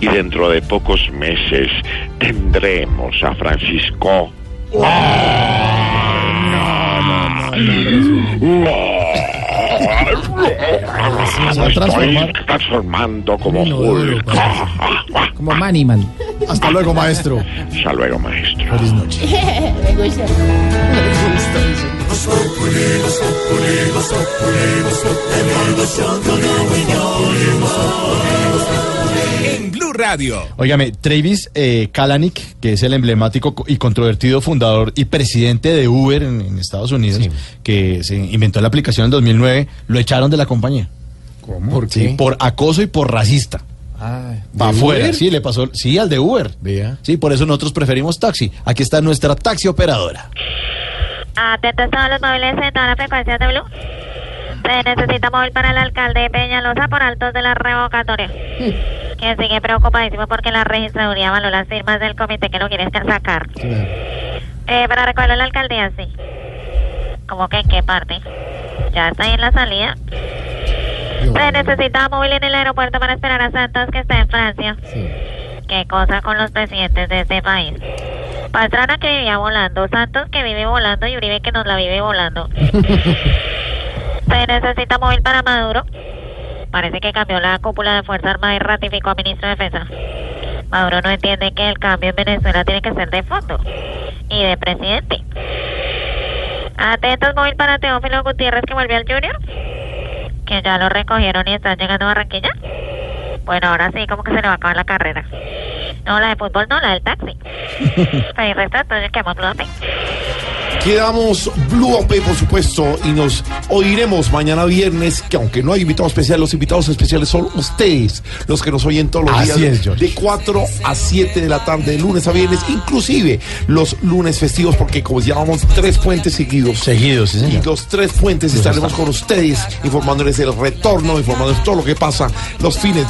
Speaker 69: y dentro de pocos meses tendremos a Francisco.
Speaker 4: Se va a
Speaker 69: Me
Speaker 4: transformar.
Speaker 69: estoy transformando como Hulk.
Speaker 67: Como Maniman.
Speaker 4: Hasta luego, maestro.
Speaker 69: Hasta luego, maestro.
Speaker 4: Feliz noche.
Speaker 12: Me gusta.
Speaker 70: En Blue Radio.
Speaker 21: Radio.
Speaker 4: Óigame, Travis eh, Kalanick, que es el emblemático co- y controvertido fundador y presidente de Uber en, en Estados Unidos, que se inventó la aplicación en 2009, lo echaron de la compañía.
Speaker 71: ¿Cómo?
Speaker 4: ¿Por qué? por acoso y por racista. Va afuera,
Speaker 71: Uber?
Speaker 4: sí, le pasó, sí, al de Uber. Sí, por eso nosotros preferimos taxi. Aquí está nuestra taxi operadora.
Speaker 68: Atentos todos los móviles en toda la frecuencia de Blue. Se necesita móvil para el alcalde de Peñalosa por altos de la revocatoria. Que sigue preocupadísimo porque la registraduría avaló las firmas del comité que lo quiere sacar. Eh, para recogerlo la alcaldía, sí. ¿Cómo que en qué parte? Ya está ahí en la salida. Se necesita móvil en el aeropuerto para esperar a Santos que está en Francia. Qué cosa con los presidentes de este país. Pastrana que vivía volando, Santos que vive volando y Uribe que nos la vive volando. Se necesita móvil para Maduro. Parece que cambió la cúpula de Fuerza Armada y ratificó a ministro de Defensa. Maduro no entiende que el cambio en Venezuela tiene que ser de fondo y de presidente. Atentos móvil para Teófilo Gutiérrez que volvió al Junior. Que ya lo recogieron y están llegando a Barranquilla. Bueno, ahora sí, como que se le va a acabar la carrera. No, la de fútbol no, la del taxi. Ahí resta, entonces quedamos bloque.
Speaker 2: Quedamos Blue OP, por supuesto, y nos oiremos mañana viernes, que aunque no hay invitados especiales, los invitados especiales son ustedes, los que nos oyen todos los
Speaker 4: Así
Speaker 2: días,
Speaker 4: es, George.
Speaker 2: de 4 a 7 de la tarde, de lunes a viernes, inclusive los lunes festivos, porque como llamamos tres puentes seguidos.
Speaker 4: Seguidos, sí, señor.
Speaker 2: Y los tres puentes estaremos con ustedes, informándoles del retorno, informándoles todo lo que pasa los fines